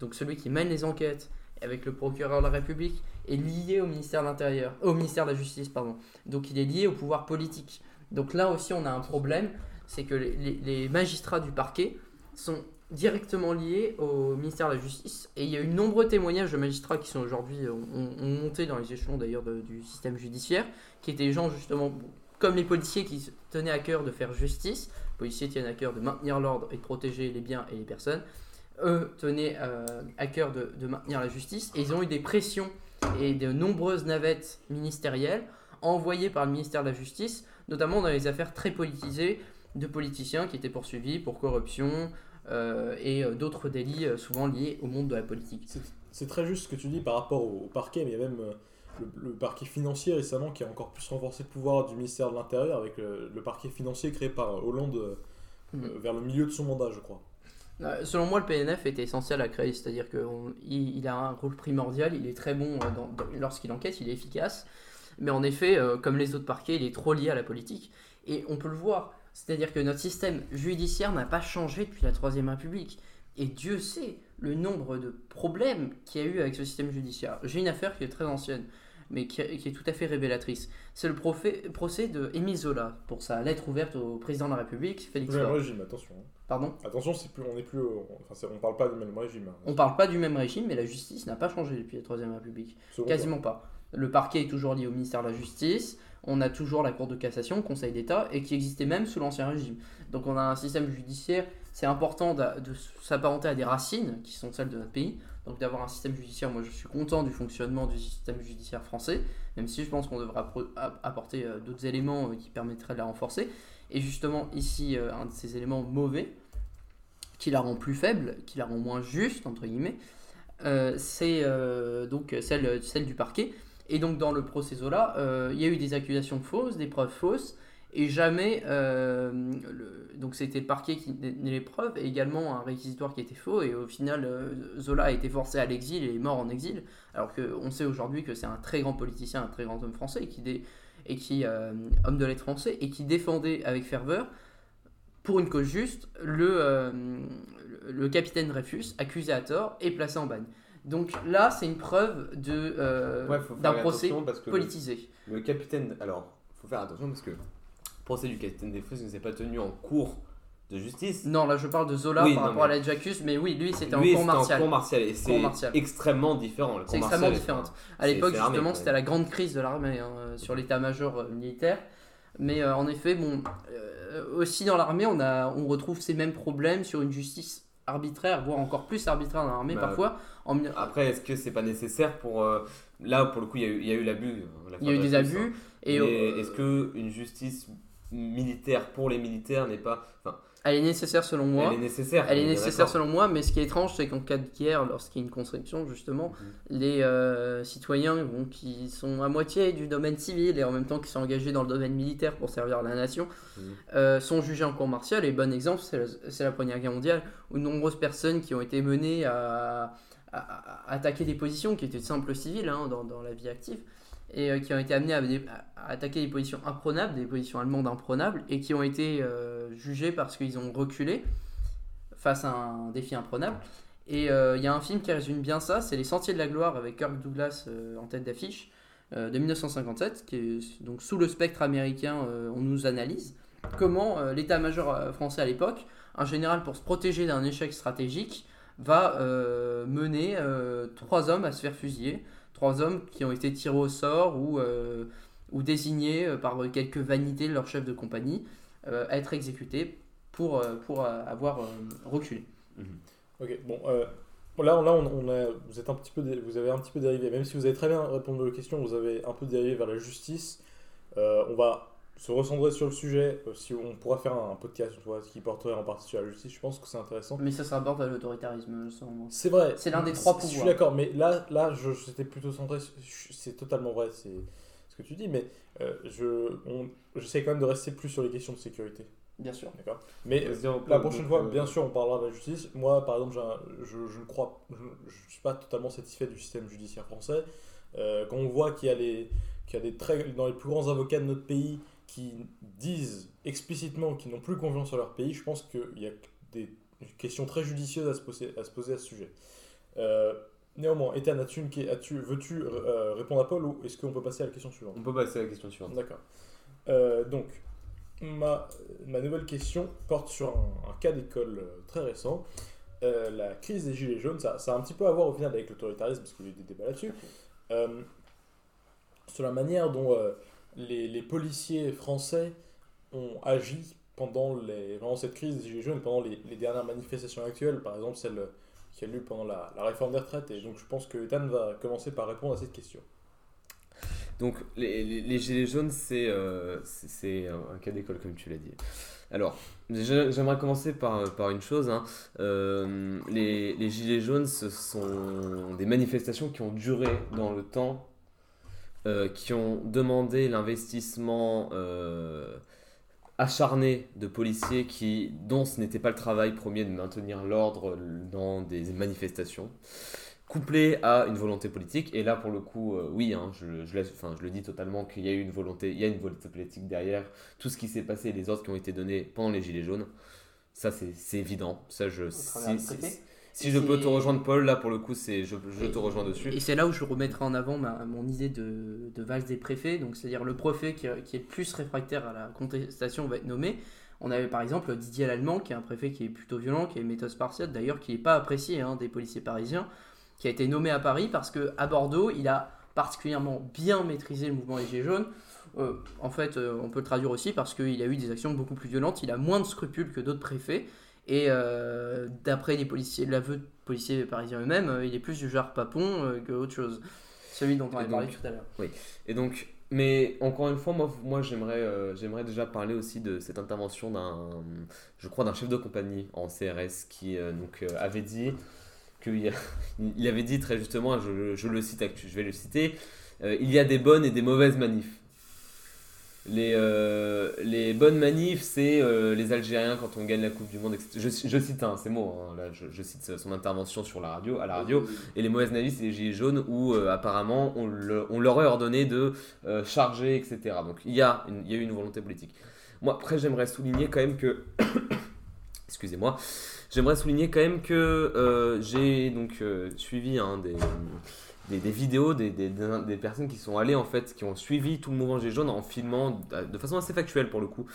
donc celui qui mène les enquêtes avec le procureur de la République, est lié au ministère de l'Intérieur, au ministère de la Justice pardon. Donc il est lié au pouvoir politique. Donc là aussi on a un problème, c'est que les, magistrats du parquet sont directement liés au ministère de la Justice. Et il y a eu nombreux témoignages de magistrats qui sont aujourd'hui, euh, ont, ont monté dans les échelons d'ailleurs du système judiciaire, qui étaient des gens justement comme les policiers qui tenaient à cœur de faire justice. Les policiers tiennent à cœur de maintenir l'ordre et de protéger les biens et les personnes. Eux tenaient euh, à cœur de, de maintenir la justice. Et ils ont eu des pressions et de nombreuses navettes ministérielles envoyées par le ministère de la Justice, notamment dans les affaires très politisées de politiciens qui étaient poursuivis pour corruption, euh, et euh, d'autres délits euh, souvent liés au monde de la politique. C'est très juste ce que tu dis par rapport au, au parquet, mais il y a même le, le parquet financier récemment qui a encore plus renforcé le pouvoir du ministère de l'Intérieur avec le parquet financier créé par Hollande euh, Mhm. vers le milieu de son mandat, je crois. Euh, Selon moi, le PNF était essentiel à créer, c'est-à-dire qu'il il a un rôle primordial, il est très bon euh, lorsqu'il enquête, il est efficace, mais en effet, euh, comme les autres parquets, il est trop lié à la politique. Et on peut le voir, c'est-à-dire que notre système judiciaire n'a pas changé depuis la Troisième République. Et Dieu sait le nombre de problèmes qu'il y a eu avec ce système judiciaire. J'ai une affaire qui est très ancienne, mais qui, qui est tout à fait révélatrice. C'est le procès de Émile Zola pour sa lettre ouverte au président de la République, Félix Le même régime, attention. hein. Pardon? Attention, c'est plus, on n'est plus, enfin, c'est- on parle pas du même régime. hein. On parle pas du même régime, mais la justice n'a pas changé depuis la Troisième République. Quasiment pas. Le parquet est toujours lié au ministère de la Justice. On a toujours la Cour de cassation, Conseil d'État, et qui existait même sous l'Ancien Régime. Donc on a un système judiciaire, c'est important de s'apparenter à des racines qui sont celles de notre pays. Donc d'avoir un système judiciaire, moi je suis content du fonctionnement du système judiciaire français, même si je pense qu'on devrait apporter euh, d'autres éléments euh, qui permettraient de la renforcer. Et justement ici, euh, un de ces éléments mauvais, qui la rend plus faible, qui la rend moins juste, entre guillemets, c'est donc celle, celle du parquet. Et donc dans le procès Zola, il y a eu des accusations fausses, des preuves fausses, et jamais, euh, le- donc c'était le parquet qui donnait les preuves, et également un réquisitoire qui était faux, et au final euh, Zola a été forcé à l'exil et est mort en exil, alors qu'on sait aujourd'hui que c'est un très grand politicien, un très grand homme français, et qui, dé- et qui euh, homme de lettres français, et qui défendait avec ferveur, pour une cause juste, le, le- le capitaine Dreyfus, accusé à tort, et placé en bagne. Donc là, c'est une preuve de, Ouais, d'un procès attention parce que politisé. le capitaine. Alors, faut faire attention parce que le procès du capitaine Dreyfus ne s'est pas tenu en cours de justice. Non, là je parle de Zola Oui, par non, rapport mais- à la Jacques, mais oui, lui c'était en Lui, cour c'était martial. cour martial et c'est extrêmement différent. C'est extrêmement différent. À l'époque, justement, c'était la grande crise de l'armée hein, sur l'état-major euh, militaire. Mais euh, en effet, bon, euh, aussi dans l'armée, on, a, on retrouve ces mêmes problèmes sur une justice arbitraire, voire encore plus arbitraire dans l'armée Bah, parfois. En, Après, est-ce que c'est pas nécessaire pour. euh, Là, pour le coup, il y a eu, il y a eu l'abus. y a eu des abus. hein. Et est-ce que une justice militaire pour les militaires n'est pas. Enfin, elle est nécessaire selon moi. elle est nécessaire. Elle est nécessaire selon moi, mais ce qui est étrange, c'est qu'en cas de guerre, lorsqu'il y a une conscription, justement, Mhm. les euh, citoyens bon, qui sont à moitié du domaine civil et en même temps qui sont engagés dans le domaine militaire pour servir la nation Mhm. euh, sont jugés en cour martiale. Et bon exemple, c'est la, Première Guerre mondiale où de nombreuses personnes qui ont été menées à, à- à attaquer des positions qui étaient de simples civils hein, dans, dans la vie active et euh, qui ont été amenées à, attaquer des positions imprenables, des positions allemandes imprenables et qui ont été euh, jugées parce qu'ils ont reculé face à un défi imprenable. Et euh, il y a un film qui résume bien ça, c'est Les Sentiers de la Gloire avec Kirk Douglas euh, en tête d'affiche de 1957, qui est donc sous le spectre américain, on nous analyse comment l'état-major français à l'époque, un général pour se protéger d'un échec stratégique, va mener trois hommes à se faire fusiller, trois hommes qui ont été tirés au sort ou, euh, ou désignés euh, par quelques vanités de leur chef de compagnie euh, à être exécutés pour, euh, pour euh, avoir euh, reculé. Ok, bon, euh, là, là on, a, vous, êtes un petit peu, vous avez un petit peu dérivé. Même si vous avez très bien répondu aux questions, vous avez un peu dérivé vers la justice. Euh, on va se recentrer sur le sujet. Euh, si on pourra faire un, podcast tu vois, qui porterait en partie sur la justice, je pense que c'est intéressant. Mais ça se rapporte à l'autoritarisme. C'est vrai. C'est l'un des trois Je suis pouvoirs. d'accord, mais là, là, je, j'étais plutôt centré. C'est totalement vrai, c'est ce que tu dis, mais euh, je, on- j'essaie quand même de rester plus sur les questions de sécurité, Bien sûr. d'accord. Mais la prochaine fois, euh, bien sûr, on parlera de la justice. Moi, par exemple, j'ai un- je, je ne crois, je, je suis pas totalement satisfait du système judiciaire français. Euh, quand on voit qu'il y a les, qu'il y a des très, dans les plus grands avocats de notre pays qui disent explicitement qu'ils n'ont plus confiance en leur pays, je pense qu'il y a des questions très judicieuses à se poser à, se poser à ce sujet. Euh, néanmoins, Ethan, veux-tu euh, répondre à Paul ou est-ce qu'on peut passer à la question suivante? On peut passer à la question suivante. D'accord. Euh, donc, ma, ma nouvelle question porte sur un, un cas d'école euh, très récent. Euh, la crise des Gilets jaunes, ça, ça a un petit peu à voir au final avec l'autoritarisme, parce qu'il y a eu des débats là-dessus. Euh, sur la manière dont euh, les, policiers français ont agi pendant cette crise des Gilets jaunes, pendant les, dernières manifestations actuelles, par exemple celle qui a lieu pendant la, réforme des retraites. Et donc, je pense que Ethan va commencer par répondre à cette question. Donc, les, gilets jaunes, c'est euh, c'est- un cas d'école, comme tu l'as dit. Alors, j'aimerais commencer par, par une chose. hein. Euh, les, les gilets jaunes, ce sont des manifestations qui ont duré dans le temps, euh, qui ont demandé l'investissement euh, acharné de policiers qui, dont ce n'était pas le travail premier de maintenir l'ordre dans des manifestations couplé à une volonté politique. Et là, pour le coup, euh, oui, hein, je, je, laisse- enfin, je le dis totalement qu'il y a eu une volonté, il y a une volonté politique derrière tout ce qui s'est passé, les ordres qui ont été donnés pendant les Gilets jaunes. Ça, c'est évident. Ça, je, si, je peux te rejoindre, Paul, là, pour le coup, c'est je, je te rejoins dessus. Et c'est là où je remettrai en avant ma- mon idée de, de valse des préfets, donc c'est-à-dire le préfet qui, qui est le plus réfractaire à la contestation va être nommé. On avait par exemple Didier Lallemand, qui est un préfet qui est plutôt violent, qui a une méthode spartiate d'ailleurs, qui n'est pas apprécié hein, des policiers parisiens, qui a été nommé à Paris parce que à Bordeaux, il a particulièrement bien maîtrisé le mouvement des Gilets jaunes. Euh, en fait, euh, on peut le traduire aussi parce qu'il a eu des actions beaucoup plus violentes, il a moins de scrupules que d'autres préfets. Et euh, d'après les policiers, l'aveu de policiers parisiens eux-mêmes, euh, il est plus du genre papon euh, que autre chose. Celui dont on avait parlé tout à l'heure. Et donc, mais encore une fois, moi, moi j'aimerais, euh, j'aimerais déjà parler aussi de cette intervention d'un, je crois, d'un chef de compagnie en CRS qui donc, avait dit qu'il a- il avait dit très justement, je, je le cite, je vais le citer, il y a des bonnes et des mauvaises manifs. Les, euh, les bonnes manifs, c'est euh, les Algériens quand on gagne la Coupe du Monde, etc. Je, cite, hein, c'est mots, hein, là, je, cite son intervention sur la radio, à la radio. Et les mauvaises manifs, c'est les gilets jaunes où euh, apparemment on, le- on leur a ordonné de charger, etc. Donc il y, a eu une volonté politique. Moi, après, j'aimerais souligner quand même que. Excusez-moi. J'aimerais souligner quand même que j'ai donc suivi hein, des, des, des vidéos des, des, des- des personnes qui sont allées en fait, qui ont suivi tout le mouvement Gilets jaunes en filmant euh, de façon assez factuelle pour le coup,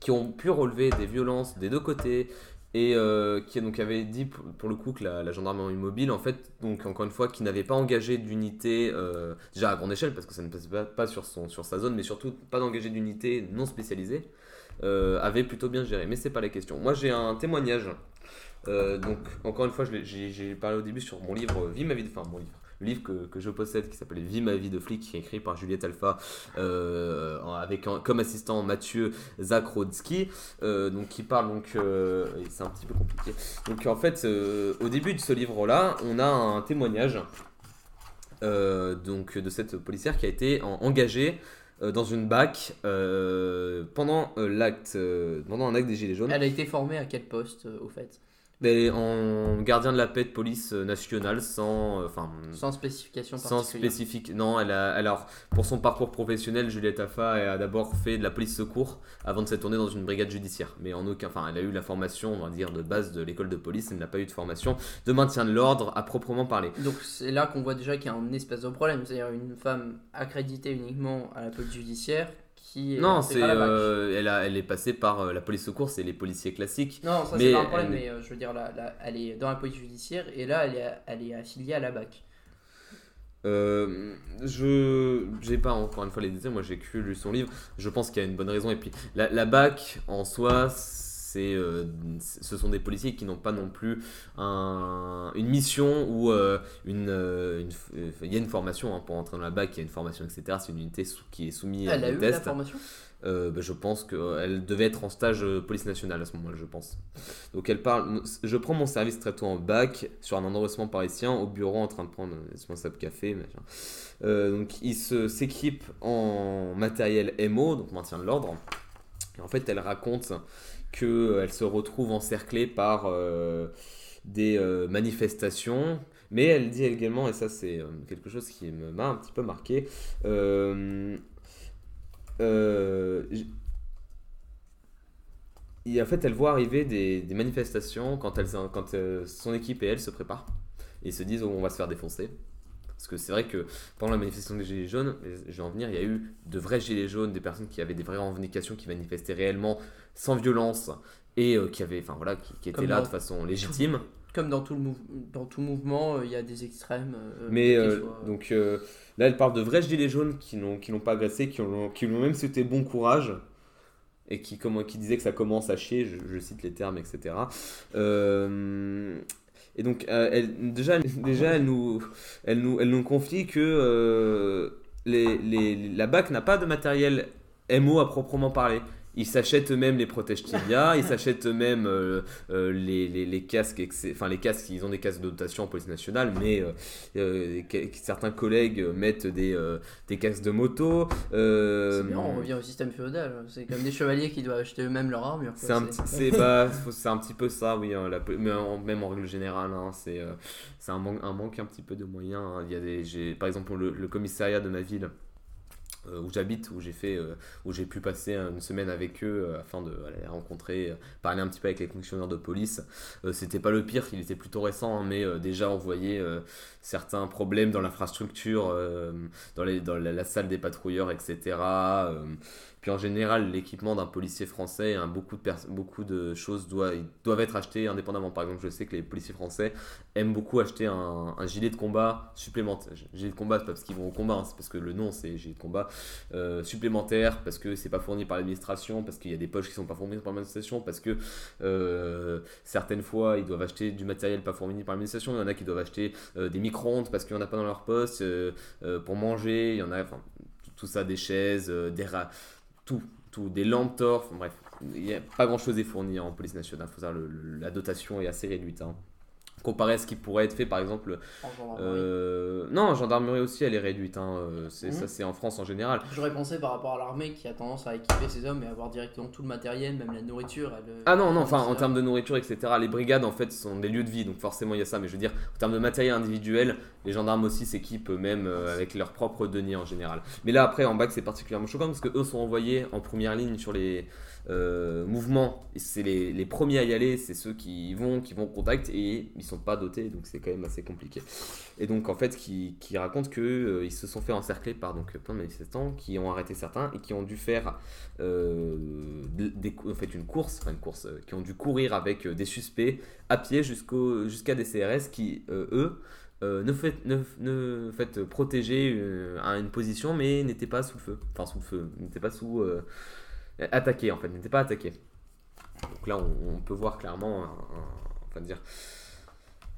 qui ont pu relever des violences des deux côtés et euh, qui donc avait dit pour, le coup que la, gendarmerie mobile en fait donc encore une fois qui n'avait pas engagé d'unité euh, déjà à grande échelle parce que ça ne passait pas, sur, son, sur sa zone mais surtout pas d'engager d'unité non spécialisée avait plutôt bien géré. Mais c'est pas la question. Moi j'ai un témoignage euh, donc encore une fois j'ai parlé au début sur mon livre Vie ma vie de enfin mon livre le livre que, que je possède qui s'appelle Vie ma vie de flic qui est écrit par Juliette Alpha euh, avec comme assistant Mathieu Zakrodzki euh, donc qui parle donc euh, c'est un petit peu compliqué. Donc en fait euh, au début de ce livre là on a un témoignage euh, donc de cette policière qui a été en- engagée euh, dans une BAC euh, pendant euh, l'acte euh, pendant un acte des gilets jaunes. Elle a été formée à quel poste, euh, au fait? Mais en gardien de la paix de police euh, nationale sans euh, enfin Sans spécification sans particulière. spécifique. Non, elle a, alors pour son parcours professionnel, Juliette Affa a d'abord fait de la police secours avant de s'être tournée dans une brigade judiciaire. Mais en aucun, enfin, elle a eu la formation, on va dire, de base de l'école de police. Elle n'a pas eu de formation de maintien de l'ordre à proprement parler. Donc c'est là qu'on voit déjà qu'il y a un espèce de problème, c'est-à-dire une femme accréditée uniquement à la police judiciaire qui est non, c'est, euh, elle, a, elle est passée par euh, la police secours, c'est les policiers classiques. Non, ça c'est pas un problème, elle- mais euh, je veux dire, là, là, elle est dans la police judiciaire et là elle est, elle est affiliée à la BAC. Je j'ai pas encore une fois les détails, moi j'ai que lu son livre, je pense qu'il y a une bonne raison. Et puis la, la BAC en soi, c'est, euh, ce sont des policiers qui n'ont pas non plus un, une mission ou euh, une, euh, une Il y a une formation hein, pour entrer dans la BAC, il y a une formation, etc. C'est une unité sous- qui est soumise à Elle a des eu la formation? Euh, bah, je pense qu'elle devait être en stage police nationale à ce moment-là, je pense. Donc elle parle, je prends mon service très tôt en bac sur un endorsement parisien au bureau en train de prendre un responsable café. machin. Euh, donc il se- s'équipe en matériel MO, donc maintien de l'ordre. Et en fait elle raconte qu'elle se retrouve encerclée par euh, des euh, manifestations. Mais elle dit également, et ça c'est euh, quelque chose qui m'a un petit peu marqué, euh, euh, et en fait, elle voit arriver des, manifestations quand, elle, quand euh, son équipe et elle se préparent et se disent on va se faire défoncer. Parce que c'est vrai que pendant la manifestation des Gilets jaunes, je vais en venir, il y a eu de vrais Gilets jaunes, des personnes qui avaient des vraies revendications, qui manifestaient réellement sans violence et euh, qui, avaient, enfin, voilà, qui, Comme là de façon légitime. Comme dans tout, le mouv- dans tout mouvement, euh, il y a des extrêmes. euh, Mais donc là, elle parle de vrais gilets jaunes qui n'ont pas agressé, qui, ont, qui lui ont même souhaité bon courage et qui, comment, qui disaient que ça commence à chier, je, je cite les termes, etc. Euh, et donc, euh, elle, déjà, déjà elle, nous, elle, nous, elle nous confie que euh, les, les- la BAC n'a pas de matériel MO à proprement parler. Ils s'achètent eux-mêmes les protèges tibia, ils s'achètent eux-mêmes euh, euh, les, les, les casques, enfin les casques, ils ont des casques de dotation en police nationale, mais euh, certains collègues mettent des, des casques de moto. C'est bien, on revient au système féodal. C'est comme des chevaliers qui doivent acheter eux-mêmes leur armure. c'est un, petit- bah, un peu ça, oui, hein, la mais en- même en règle générale, hein, c'est un, manque, un manque un petit peu de moyens. hein. Il y a des, par exemple, le, le commissariat de ma ville où j'habite, où j'ai fait, euh, où j'ai pu passer une semaine avec eux euh, afin de les rencontrer, euh, parler un petit peu avec les fonctionnaires de police. Euh, C'était pas le pire, il était plutôt récent, hein, mais euh, déjà on voyait euh, certains problèmes dans l'infrastructure, euh, dans, la salle des patrouilleurs, etc. puis en général, l'équipement d'un policier français, hein, beaucoup, de choses doivent, être achetées indépendamment. Par exemple, je sais que les policiers français aiment beaucoup acheter un, gilet de combat supplémentaire. Gilet de combat, c'est pas parce qu'ils vont au combat, hein, c'est parce que le nom c'est gilet de combat euh, supplémentaire, parce que c'est pas fourni par l'administration, parce qu'il y a des poches qui sont pas fournies par l'administration, parce que euh, certaines fois ils doivent acheter du matériel pas fourni par l'administration. Il y en a qui doivent acheter euh, des micro-ondes parce qu'il y en a pas dans leur poste pour manger. Il y en a, tout- ça, des chaises, des rats tout, tout, des lampes torf, bref, il n'y a pas grand chose est fourni en police nationale, faut savoir, la dotation est assez réduite. hein. Comparé à ce qui pourrait être fait par exemple En gendarmerie. euh, non en gendarmerie aussi elle est réduite hein, euh, c'est Mhm. ça c'est en France en général J'aurais pensé par rapport à l'armée qui a tendance à équiper ses hommes et avoir directement tout le matériel, même la nourriture. elle, euh, ah non non enfin en termes de nourriture etc les brigades en fait sont des lieux de vie donc forcément il y a ça mais je veux dire en termes de matériel individuel les gendarmes aussi s'équipent eux-mêmes euh, avec leurs propres deniers en général mais là après en bac c'est particulièrement choquant parce que eux sont envoyés en première ligne sur les euh, mouvements et c'est les, premiers à y aller c'est ceux qui vont qui vont au contact et ils sont pas dotés donc c'est quand même assez compliqué. Et donc en fait qui, raconte que euh, se sont fait encercler par donc plein de manifestants qui ont arrêté certains et qui ont dû faire euh, en fait une course enfin une course euh, qui ont dû courir avec des suspects à pied jusqu'à des CRS qui eux ne fait ne, protéger à une position mais n'étaient pas sous le feu. Enfin sous le feu n'étaient pas sous attaqués en fait n'étaient pas attaqués donc là on, on peut voir clairement un- un- enfin dire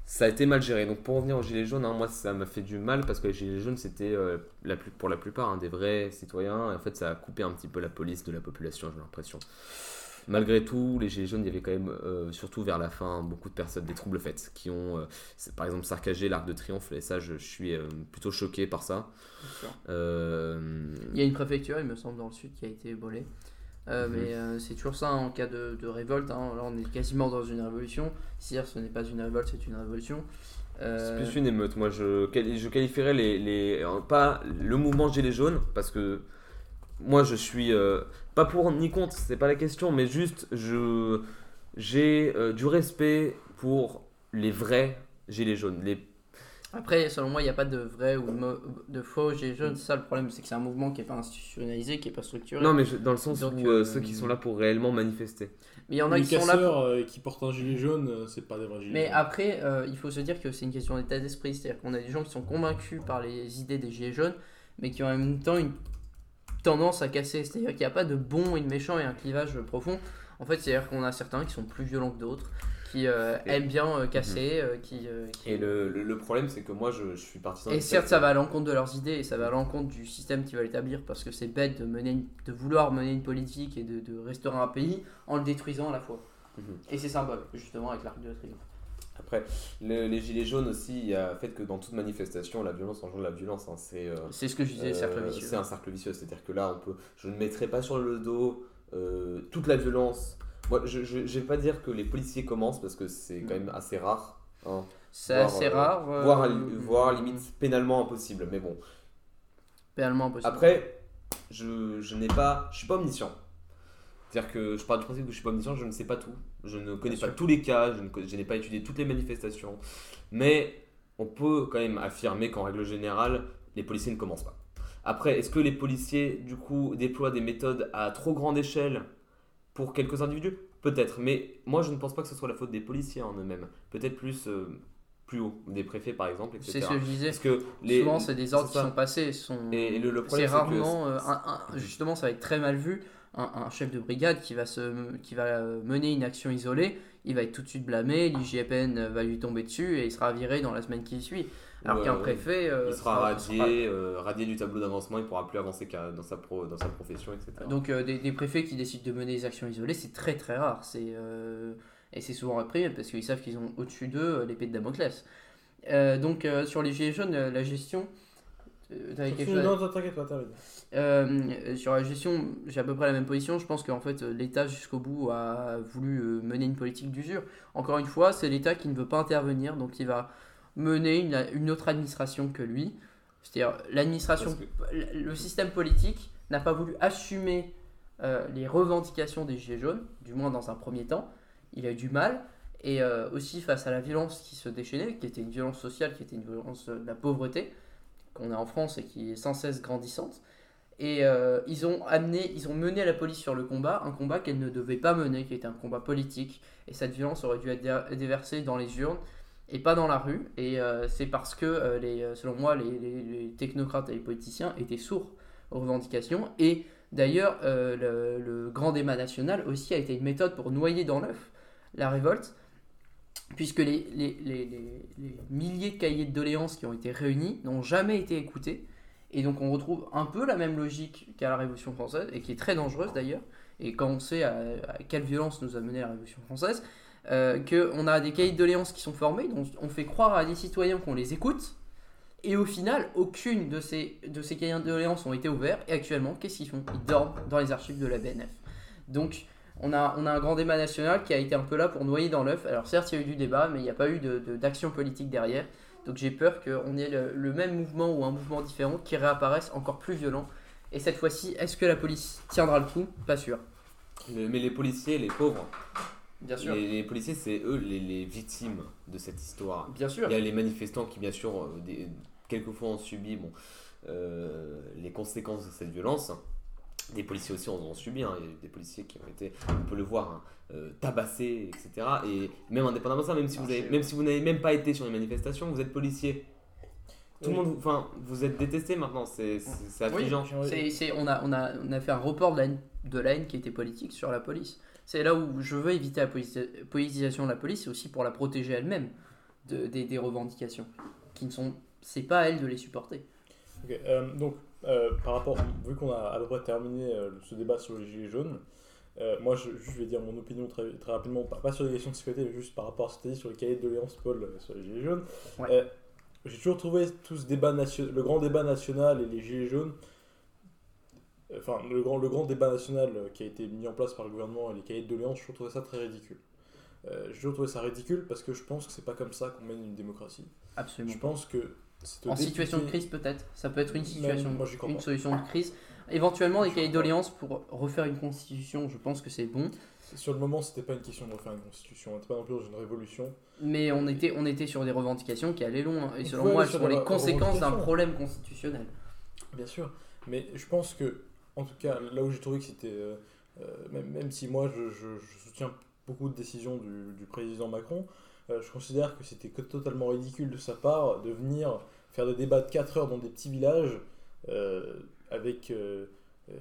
ça a été mal géré. Donc pour revenir aux gilets jaunes, hein, moi ça m'a fait du mal parce que les gilets jaunes c'était euh, la plus, pour la plupart hein, des vrais citoyens et en fait ça a coupé un petit peu la police de la population, j'ai l'impression. Malgré tout, les gilets jaunes, il y avait quand même, euh, surtout vers la fin, beaucoup de personnes, des troubles faits, qui ont, euh, par exemple, saccagé l'Arc de Triomphe, et ça, je, je suis plutôt choqué par ça. Il y a une préfecture, il me semble, dans le sud qui a été volée. Euh, Mhm. Mais euh, c'est toujours ça hein, en cas de, de révolte. hein. Là, on est quasiment dans une révolution. Si ce n'est pas une révolte, c'est une révolution. Euh, C'est plus une émeute. Moi, je, je qualifierais les, les- pas le mouvement Gilets jaunes parce que moi, je suis pas pour ni contre, c'est pas la question, mais juste je j'ai du respect pour les vrais Gilets jaunes. Les, Après, selon moi, il n'y a pas de vrai ou de, faux gilets jaunes. C'est ça le problème, c'est que c'est un mouvement qui n'est pas institutionnalisé, qui n'est pas structuré. non, mais je- dans le sens Donc, où euh, euh, ceux qui sont là pour réellement manifester. mais il y en a les qui sont là. pour- euh, qui portent un gilet jaune, c'est pas des vrais gilets Mais jaunes. après, euh, il faut se dire que c'est une question d'état d'esprit. C'est-à-dire qu'on a des gens qui sont convaincus par les idées des gilets jaunes, mais qui ont en même temps une tendance à casser. C'est-à-dire qu'il n'y a pas de bon et de méchant et un clivage profond. En fait, c'est-à-dire qu'on a certains qui sont plus violents que d'autres, qui euh, aiment bien euh, casser, qui, euh, qui- Et le, le- le problème, c'est que moi, je, je suis partisan. Et certes, ça va à l'encontre de leurs idées et ça va à l'encontre du système qu'ils veulent établir parce que c'est bête de, mener de vouloir mener une politique et de, de restaurer un pays en le détruisant à la fois. Mhm. Et c'est symbole, justement, avec l'arc de triomphe. Après, le- les gilets jaunes aussi, il y a le fait que dans toute manifestation, la violence engendre la violence. hein. c'est euh, C'est ce que je disais, cercle Euh, vicieux. C'est un cercle vicieux, c'est-à-dire que là, on peut, je ne mettrai pas sur le dos euh, toute la violence. Moi, je ne vais pas dire que les policiers commencent parce que c'est quand même assez rare. hein. C'est assez euh, rare. euh, voire, voire limite pénalement impossible. Mais bon, Pénalement impossible. après, je, je n'ai pas, je suis pas omniscient. C'est-à-dire que je pars du principe que je suis pas omniscient, je ne sais pas tout. Je ne connais Bien pas sûr. tous les cas, je je n'ai pas étudié toutes les manifestations. Mais on peut quand même affirmer qu'en règle générale, les policiers ne commencent pas. Après, est-ce que les policiers, du coup, déploient des méthodes à trop grande échelle pour quelques individus Peut-être, mais moi je ne pense pas que ce soit la faute des policiers en eux-mêmes. Peut-être plus, euh, plus haut, des préfets par exemple, etc. c'est ce que je disais. Parce que les, Souvent, c'est des ordres qui sont passés. Sont... Et, le, le C'est problème, c'est que rarement, euh, un- un- justement, ça va être très mal vu. Un, un chef de brigade qui va, se, qui va euh, mener une action isolée, il va être tout de suite blâmé, l'IGPN va lui tomber dessus et il sera viré dans la semaine qui suit. Alors Ouais, qu'un ouais. préfet. euh, il sera sera- radié, euh, radié du tableau d'avancement, il pourra plus avancer dans sa, pro, dans sa profession, etc. Donc euh, des, des préfets qui décident de mener des actions isolées, c'est très très rare. C'est, euh, et c'est souvent réprimé parce qu'ils savent qu'ils ont au-dessus d'eux euh, l'épée de Damoclès. Euh, donc euh, sur les gilets jaunes, euh, la gestion... euh, t'avais quelque chose à- Non, t'inquiète pas. Euh, sur la gestion, j'ai à peu près la même position. Je pense qu'en fait, euh, l'État jusqu'au bout a voulu euh, mener une politique d'usure. Encore une fois, c'est l'État qui ne veut pas intervenir, donc il va mener une, une autre administration que lui. C'est-à-dire l'administration, le système politique n'a pas voulu assumer euh, les revendications des Gilets jaunes, du moins dans un premier temps. Il a eu du mal. Et euh, aussi face à la violence qui se déchaînait, qui était une violence sociale, qui était une violence euh, de la pauvreté, qu'on a en France et qui est sans cesse grandissante. Et euh, ils ont amené, ils ont mené la police sur le combat, un combat qu'elle ne devait pas mener, qui était un combat politique. Et cette violence aurait dû être dé- déversée dans les urnes et pas dans la rue. Et euh, c'est parce que, euh, euh, selon moi, les, technocrates et les politiciens étaient sourds aux revendications. Et d'ailleurs, le, grand débat national aussi a été une méthode pour noyer dans l'œuf la révolte, puisque les milliers de cahiers de doléances qui ont été réunis n'ont jamais été écoutés. Et donc on retrouve un peu la même logique qu'à la Révolution française, et qui est très dangereuse d'ailleurs. Et quand on sait à, à quelle violence nous a mené la Révolution française, euh, qu'on a des cahiers de doléances qui sont formés, dont on fait croire à des citoyens qu'on les écoute, et au final, aucune de ces, de ces cahiers de doléances ont été ouverts, et actuellement, qu'est-ce qu'ils font? Ils dorment dans les archives de la BNF. Donc, on a, on a un grand débat national qui a été un peu là pour noyer dans l'œuf. Alors certes, il y a eu du débat, mais il n'y a pas eu de- de- d'action politique derrière. Donc j'ai peur qu'on ait le, même mouvement ou un mouvement différent qui réapparaisse encore plus violent. Et cette fois-ci, est-ce que la police tiendra le coup? Pas sûr. Mais les policiers, les pauvres, Bien les, les policiers, c'est eux les, les victimes de cette histoire. Bien sûr. Il y a les manifestants qui, bien sûr, euh, des- quelquefois ont subi bon, euh, les conséquences de cette violence. Des policiers aussi en ont subi. hein. Il y a eu des policiers qui ont été, on peut le voir, hein, euh, tabassés, etc. Et même indépendamment de ça, même si, vous avez, même si vous n'avez même pas été sur les manifestations, vous êtes policier. Tout le monde, enfin, vous êtes détesté maintenant, c'est c'est- c'est affligeant. C'est- c'est- on, a, on, a, on a fait un report de la, haine, de la haine qui était politique sur la police. C'est là où je veux éviter la politi- politisation de la police, c'est aussi pour la protéger elle-même de, des, des revendications. Qui ne sont. C'est pas à elle de les supporter. Euh, donc, euh, par rapport, vu qu'on a à peu près terminé euh, ce débat sur les gilets jaunes, moi je, je vais dire mon opinion très, très rapidement, pas, pas sur les questions de sécurité, mais juste par rapport à ce que dit sur les cahiers de doléances, Paul, sur les gilets jaunes. Ouais. J'ai toujours trouvé tout ce débat nation- le grand débat national et les gilets jaunes, enfin le grand, le grand débat national euh, qui a été mis en place par le gouvernement et les cahiers de doléances, je trouvé ça très ridicule. Euh, toujours trouvé ça ridicule parce que je pense que c'est pas comme ça qu'on mène une démocratie. Absolument. Je pense que En situation de crise peut-être. Ça peut être une situation, moi, une solution de crise. Éventuellement des cahiers pas. doléances pour refaire une constitution, je pense que c'est bon. Sur le moment, c'était pas une question de refaire une constitution, on n'était pas non plus dans une révolution. Mais on était, on était sur des revendications qui allaient loin. Et On selon moi, sur les conséquences d'un problème constitutionnel. Bien sûr, mais je pense que, en tout cas, là où j'ai trouvé que c'était, euh, euh, même, même si moi je, soutiens beaucoup de décisions du, président Macron, euh, je considère que c'était totalement ridicule de sa part de venir faire des débats de 4 heures dans des petits villages avec,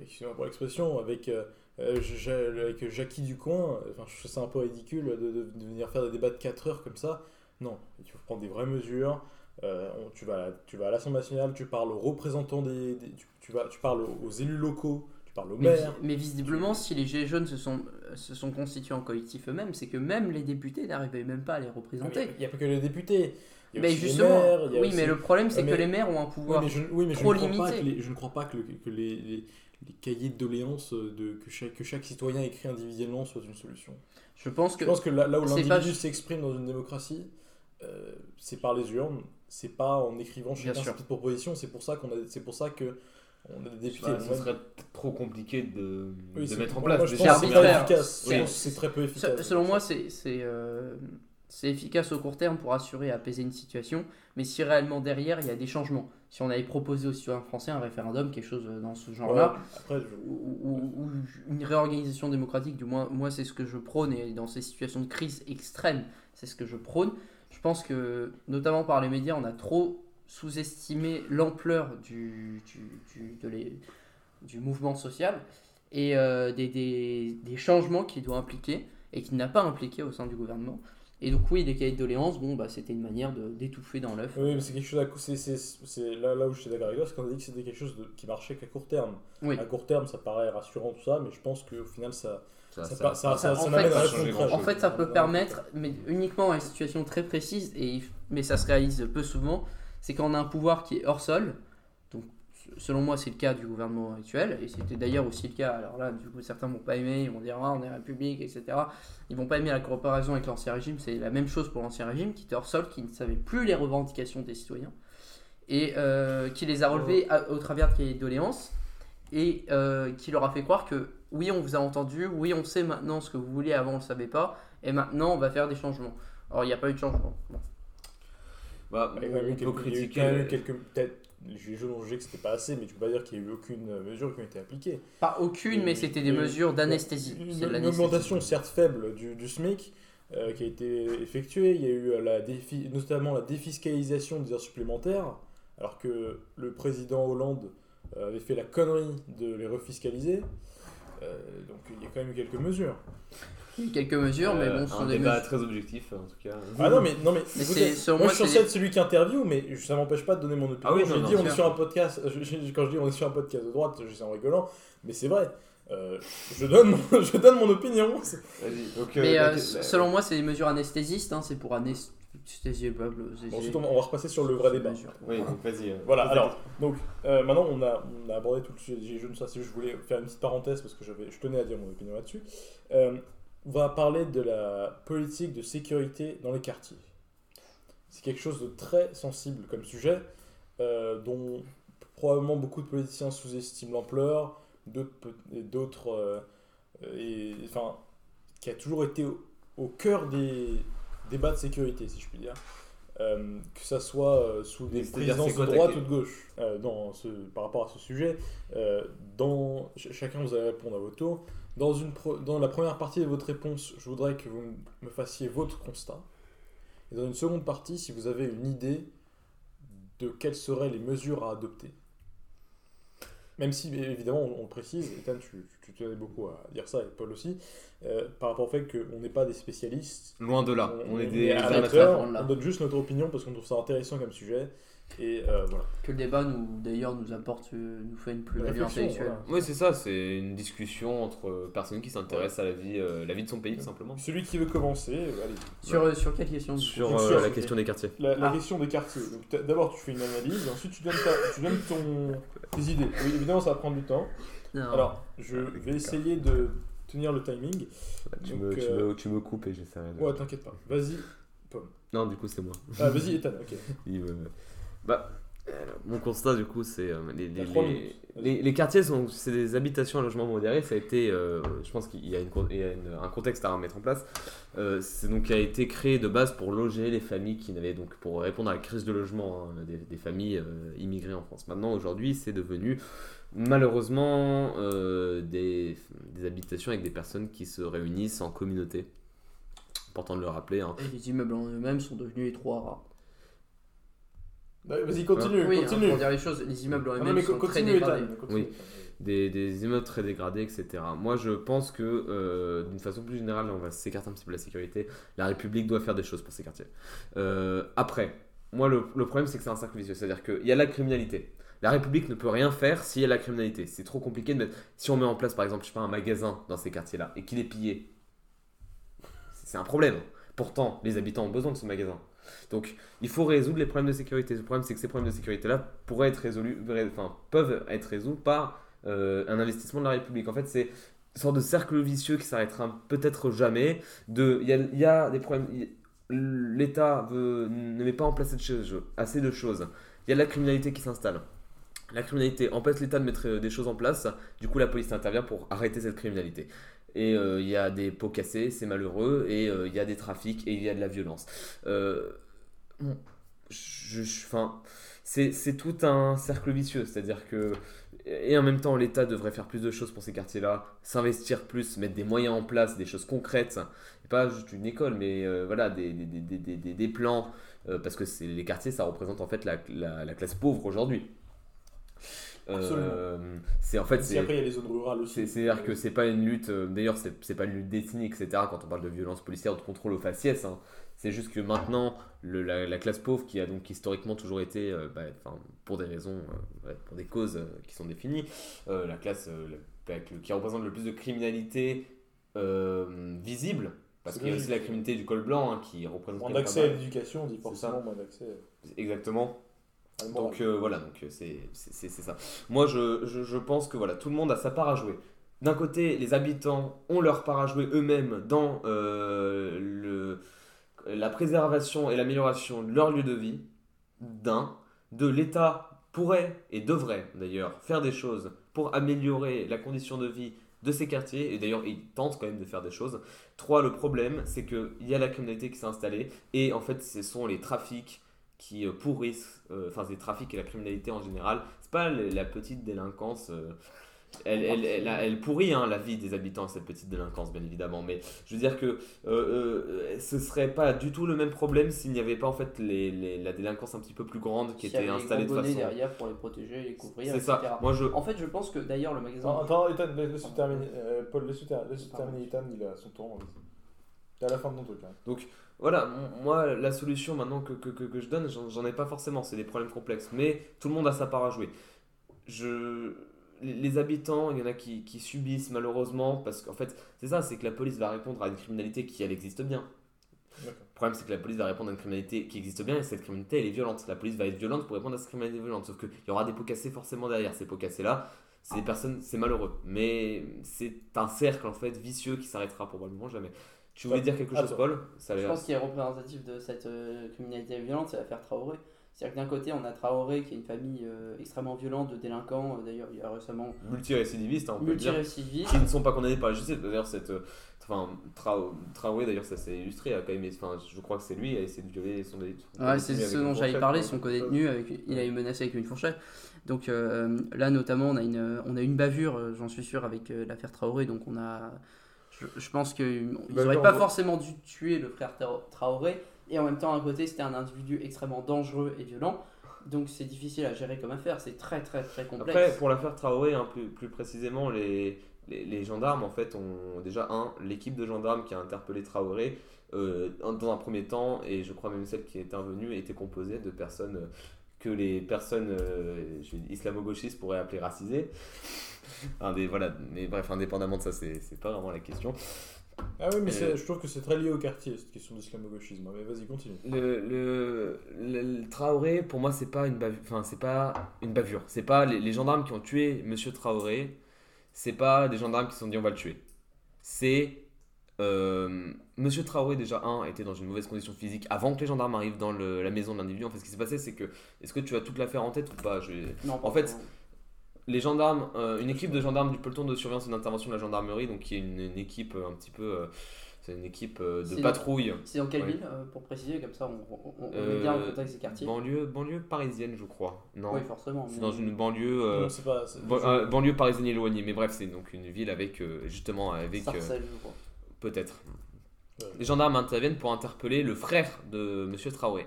excusez-moi pour l'expression, avec, euh, avec Jackie Ducoin. Enfin, je trouve ça un peu ridicule de- de venir faire des débats de 4 heures comme ça. Non, il faut prendre des vraies mesures. Euh, tu, vas, tu vas à l'Assemblée nationale, tu parles aux représentants des. des- tu, tu vas, tu parles aux élus locaux, tu parles aux Mais, maires. mais visiblement, si les Gilets jaunes se sont, se sont constitués en collectif eux-mêmes, c'est que même les députés n'arrivaient même pas à les représenter. Il n'y a pas que les députés. Il y a Mais justement, maires, il y a oui, aussi- mais le problème, c'est Ouais, que les maires ont un Oui, pouvoir. mais je, oui, mais je trop ne crois pas limité. que les, je ne crois pas que, le- que les, les, les cahiers de doléances de, que, chaque, que chaque citoyen écrit individuellement soient une solution. Je pense que. Je pense que là, là où l'individu pas- s'exprime dans une démocratie, euh, c'est par les urnes, c'est pas en écrivant chacun sûr. ses petites propositions. C'est pour ça qu'on a, c'est pour ça que on a des députés. Bah, Même- serait trop compliqué de, Oui, de mettre en place. c'est arbitraire. efficace. C'est- très peu efficace. Selon moi, c'est c'est, euh, c'est efficace au court terme pour assurer et apaiser une situation, mais si réellement derrière il y a des changements, si on avait proposé aux citoyens français un référendum, quelque chose dans ce genre-là, après, je- ou, ou- ou une réorganisation démocratique, du moins moi c'est ce que je prône, et dans ces situations de crise extrême, c'est ce que je prône. Je pense que, notamment par les médias, on a trop sous-estimé l'ampleur du, du, du- les- du mouvement social et euh, des, des, des changements qu'il doit impliquer et qu'il n'a pas impliqué au sein du gouvernement. Et donc oui, les cahiers de doléances, bon, bah, c'était une manière d'étouffer dans l'œuf. Oui, mais c'est quelque chose à c'est- là, là où je suis d'accord avec toi, c'est qu'on a dit que c'était quelque chose de- qui marchait qu'à court terme. Oui. À court terme, ça paraît rassurant tout ça, mais je pense qu'au final, ça, Ça- ça, ça- pa- ça, ça, en fait, ça. En fait, peut permettre, mais uniquement à une situation très précise, et, mais ça se réalise peu souvent, c'est quand on a un pouvoir qui est hors sol. Donc, selon moi, c'est le cas du gouvernement actuel, et c'était d'ailleurs aussi le cas. Alors là, du coup, certains vont pas aimer, ils vont dire ah, on est république, etc. Ils vont pas aimer la comparaison avec l'ancien régime. C'est la même chose pour l'ancien régime, qui était hors sol, qui ne savait plus les revendications des citoyens, et euh, qui les a relevées à- au travers de cahiers de doléances, et euh, qui leur a fait croire que oui, on vous a entendu, oui, on sait maintenant ce que vous voulez, avant on ne le savait pas, et maintenant on va faire des changements. Or, il n'y a pas eu de changement. Bon. Bah, Il y a eu on peut quelques- il y a eu critiquer. quand même eu quelques. Peut-être, ont jugé que c'était pas assez, mais tu peux pas dire qu'il y a eu aucune euh, mesure qui a été appliquée. Pas aucune, mais c'était des mesures d'anesthésie. Une, une augmentation certes faible du, du SMIC euh, qui a été effectuée. Il y a eu euh, la défi- notamment la défiscalisation des heures supplémentaires, alors que le président Hollande euh, avait fait la connerie de les refiscaliser. Euh, donc il y a quand même eu quelques mesures. Quelques mesures, mais Euh, bon, ce sont un des débat mesures. très objectif en tout cas. Ah non mais non mais, Mais écoutez, moi, moi, je suis censé être celui qui interviewe mais ça m'empêche pas de donner mon opinion. Ah oui, non, non, on est sûr. sur un podcast je- je- quand je dis on est sur un podcast de droite, je dis ça en rigolant, mais c'est vrai. Euh, je, donne mon, je donne mon opinion. Donc, Mais euh, euh, la- la- selon moi, c'est des mesures anesthésistes, hein, c'est pour ensuite, on va on va repasser sur le vrai débat. Oui, donc vas-y. euh, Voilà, alors, donc, euh, maintenant on a, on a abordé tout le sujet des ça c'est juste, je voulais faire une petite parenthèse parce que je tenais à dire mon opinion là-dessus. Euh, on va parler de la politique de sécurité dans les quartiers. C'est quelque chose de très sensible comme sujet, euh, dont probablement beaucoup de politiciens sous-estiment l'ampleur, d'autres, et, enfin, qui a toujours été au, au cœur des débats de sécurité, si je puis dire. Euh, que ça soit euh, sous des présidences de droite ou de gauche. Euh, dans ce, par rapport à ce sujet, dans, ch- chacun vous allez répondre à votre tour. Dans, une pro- dans la première partie de votre réponse, je voudrais que vous me fassiez votre constat. Et dans une seconde partie, si vous avez une idée de quelles seraient les mesures à adopter. Même si, évidemment, on, on le précise, Ethan, tu, tu tenais beaucoup à dire ça, et Paul aussi, euh, par rapport au fait qu'on n'est pas des spécialistes, Loin de là, on, est des amateurs, on donne juste notre opinion parce qu'on trouve ça intéressant comme sujet. Et euh, voilà. Que le débat, nous, d'ailleurs, nous apporte, euh, nous fait une plus-value intellectuelle. voilà. Oui, c'est ça, c'est une discussion entre personnes qui s'intéressent à la vie, euh, la vie de son pays, tout simplement. Celui qui veut commencer, euh, allez. Sur, euh, sur quelle question Sur Donc, euh, sur- la question des quartiers. La, la Ah. question des quartiers. D'abord, tu fais une analyse, et ensuite, tu donnes, ta- tu donnes ton, tes idées. Oui, évidemment, ça va prendre du temps. Non. Alors, je vais essayer de tenir le timing. Tu, Donc, me, tu, me, tu me coupes et j'essaierai de. Ouais, t'inquiète pas. Vas-y. Non, du coup, c'est moi. Ah, vas-y, Ethan, ok. Il me- Bah, euh, mon constat, du coup, c'est euh, les, les, les- minutes. les- les quartiers sont c'est des habitations à logement modéré. Ça a été, euh, je pense qu'il y a, une con- il y a une- un contexte à remettre en place. Euh, c'est donc qui a été créé de base pour loger les familles qui n'avaient donc pour répondre à la crise de logement hein, des, des familles euh, immigrées en France. Maintenant, aujourd'hui, c'est devenu malheureusement euh, des, des habitations avec des personnes qui se réunissent en communauté. Important de le rappeler. hein. Et les immeubles en eux-mêmes sont devenus étroits rares. Ouais, Vas-y, continue, oui, hein, continue. pour dire les choses, les immeubles en mais sont très dégradés. Oui. Des, des immeubles très dégradés, etc. Moi, je pense que, euh, d'une façon plus générale, on va s'écarter un petit peu de la sécurité. La République doit faire des choses pour ces quartiers. Euh, après, moi, le, le problème, c'est que c'est un cercle vicieux. C'est-à-dire qu'il y a la criminalité. La République ne peut rien faire s'il y a la criminalité. C'est trop compliqué de mettre. Si on met en place, par exemple, je sais pas, un magasin dans ces quartiers-là et qu'il est pillé, c'est un problème. Pourtant, les habitants ont besoin de ce magasin. Donc, il faut résoudre les problèmes de sécurité. Le problème, c'est que ces problèmes de sécurité-là pourraient être résolus, peuvent être résolus par euh, un investissement de la République. En fait, c'est une sorte de cercle vicieux qui s'arrêtera peut-être jamais. Il y y a des problèmes. L'État ne met pas en place assez de choses. Il y a de la criminalité qui s'installe. La criminalité empêche l'État de mettre euh, des choses en place. Du coup, la police intervient pour arrêter cette criminalité. Et euh, il y a des pots cassés, c'est malheureux. Et euh, il y a des trafics et il y a de la violence. Euh, je, c'est tout un cercle vicieux. C'est-à-dire que. Et en même temps, l'État devrait faire plus de choses pour ces quartiers-là, s'investir plus, mettre des moyens en place, des choses concrètes. Pas juste une école, mais voilà, des, des, des, des, plans. parce que les quartiers, ça représente en fait la, la classe pauvre aujourd'hui. Euh, c'est en fait. Si après, il y a les zones rurales aussi. c'est- C'est-à-dire que c'est pas une lutte, euh, d'ailleurs c'est pas une lutte décennie, etc. quand on parle de violence policière ou de contrôle aux faciès. hein. C'est juste que maintenant, le- la, la classe pauvre qui a donc historiquement toujours été, euh, bah, pour des raisons, euh, ouais, pour des causes euh, qui sont définies, la classe la- qui représente le plus de criminalité visible, parce qu'il y a aussi la criminalité du col blanc hein, qui représente Moins d'accès à l'éducation, on dit forcément moins d'accès Exactement. Donc euh, voilà, donc euh, c'est c'est- c'est- c'est ça. Moi, je, je, je pense que voilà, tout le monde a sa part à jouer. D'un côté, les habitants ont leur part à jouer eux-mêmes dans euh, le, la préservation et l'amélioration de leur lieu de vie. D'un. De l'État pourrait et devrait d'ailleurs faire des choses pour améliorer la condition de vie de ces quartiers. Et d'ailleurs, ils tentent quand même de faire des choses. Trois, le problème, c'est qu'il y a la criminalité qui s'est installée. Et en fait, ce sont les trafics qui euh, pourrissent, euh, enfin les trafics et la criminalité en général, c'est pas la petite délinquance, euh, elle, elle, elle, elle pourrit hein, la vie des habitants, cette petite délinquance bien évidemment, mais je veux dire que euh, euh, ce serait pas du tout le même problème s'il n'y avait pas en fait les, les- la délinquance un petit peu plus grande qui S'il y était installée de façon... derrière pour les protéger, les couvrir, C'est ça, moi je... En fait, je pense que d'ailleurs, le magasin. Attends, attends, Ethan, laisse- laisse-le terminer. Euh, Paul, laisse-le terminer. Ethan, il a son tour. T'es à la fin de ton truc. hein. Voilà, moi, la solution maintenant que, que, que, que je donne, j'en ai pas forcément, c'est des problèmes complexes, mais tout le monde a sa part à jouer. Je, les, habitants, il y en a qui, qui subissent malheureusement, parce qu'en fait, c'est ça, c'est que la police va répondre à une criminalité qui, elle, existe bien. Le problème, c'est que la police va répondre à une criminalité qui existe bien et cette criminalité, elle est violente. La police va être violente pour répondre à cette criminalité violente. Sauf qu'il y aura des pots cassés forcément derrière. Ces pots cassés-là, c'est des personnes, c'est malheureux. Mais c'est un cercle, en fait, vicieux qui s'arrêtera probablement jamais. Tu voulais dire quelque chose, Attends. Paul? Ça Je pense qu'il est représentatif de cette euh, criminalité violente, c'est l'affaire Traoré. C'est-à-dire que d'un côté, on a Traoré qui est une famille euh, extrêmement violente de délinquants. Euh, D'ailleurs, il y a récemment multirécidivistes, hein, on peut le dire. qui ne sont pas condamnés par la justice. D'ailleurs, cette, euh, enfin, Trao- Traoré, d'ailleurs, ça s'est illustré, a quand même, enfin, je crois que c'est lui, a essayé de violer son son Ouais, c'est ce dont fourchette, parler, quoi. son co-détenu, avec, il a été menacé avec une fourchette. Donc là, notamment, on a une, on a une bavure, j'en suis sûr, avec l'affaire Traoré. Donc on a, je, je pense qu'ils n'auraient pas ouais. forcément dû tuer le frère Tra- Traoré. Et en même temps, à côté, c'était un individu extrêmement dangereux et violent. Donc c'est difficile à gérer comme affaire, c'est très très très complexe. Après, pour l'affaire Traoré, hein, plus, plus précisément, les, les, les gendarmes, en fait, ont déjà, un, l'équipe de gendarmes qui a interpellé Traoré, euh, dans un premier temps, et je crois même celle qui est intervenue, était composée de personnes euh, que les personnes euh, islamo-gauchistes pourraient appeler racisées. Un des, voilà, mais bref, indépendamment de ça, c'est c'est pas vraiment la question. Ah oui, mais Euh, je trouve que c'est très lié au quartier, cette question d'islamo-gauchisme. Mais vas-y, continue. Le, le, le- le Traoré, pour moi, c'est pas une bavure. Enfin, c'est pas une bavure. C'est pas les, les gendarmes qui ont tué Monsieur Traoré. C'est pas des gendarmes qui se sont dit on va le tuer. C'est euh, Monsieur Traoré déjà un était dans une mauvaise condition physique avant que les gendarmes arrivent dans le- la maison de l'individu. En fait, ce qui s'est passé, c'est que est-ce que tu as toute l'affaire en tête ou pas? Je Non, pas en fait. Les gendarmes, euh, une équipe de gendarmes du peloton de surveillance et d'intervention de la gendarmerie, donc qui est une, une équipe euh, un petit peu, euh, c'est une équipe euh, de patrouille. c'est dans quelle ouais. ville, euh, pour préciser, comme ça on, on, on Euh, met bien le contexte des quartiers. Banlieue, banlieue parisienne, je crois. Non, Oui, forcément. c'est mais- dans une banlieue, euh, Non, c'est pas. c'est- ban- euh, banlieue parisienne éloignée. Mais bref, c'est donc une ville avec euh, justement avec euh, Sarcelles, je crois. peut-être. Ouais. Les gendarmes interviennent pour interpeller le frère de Monsieur Traoré.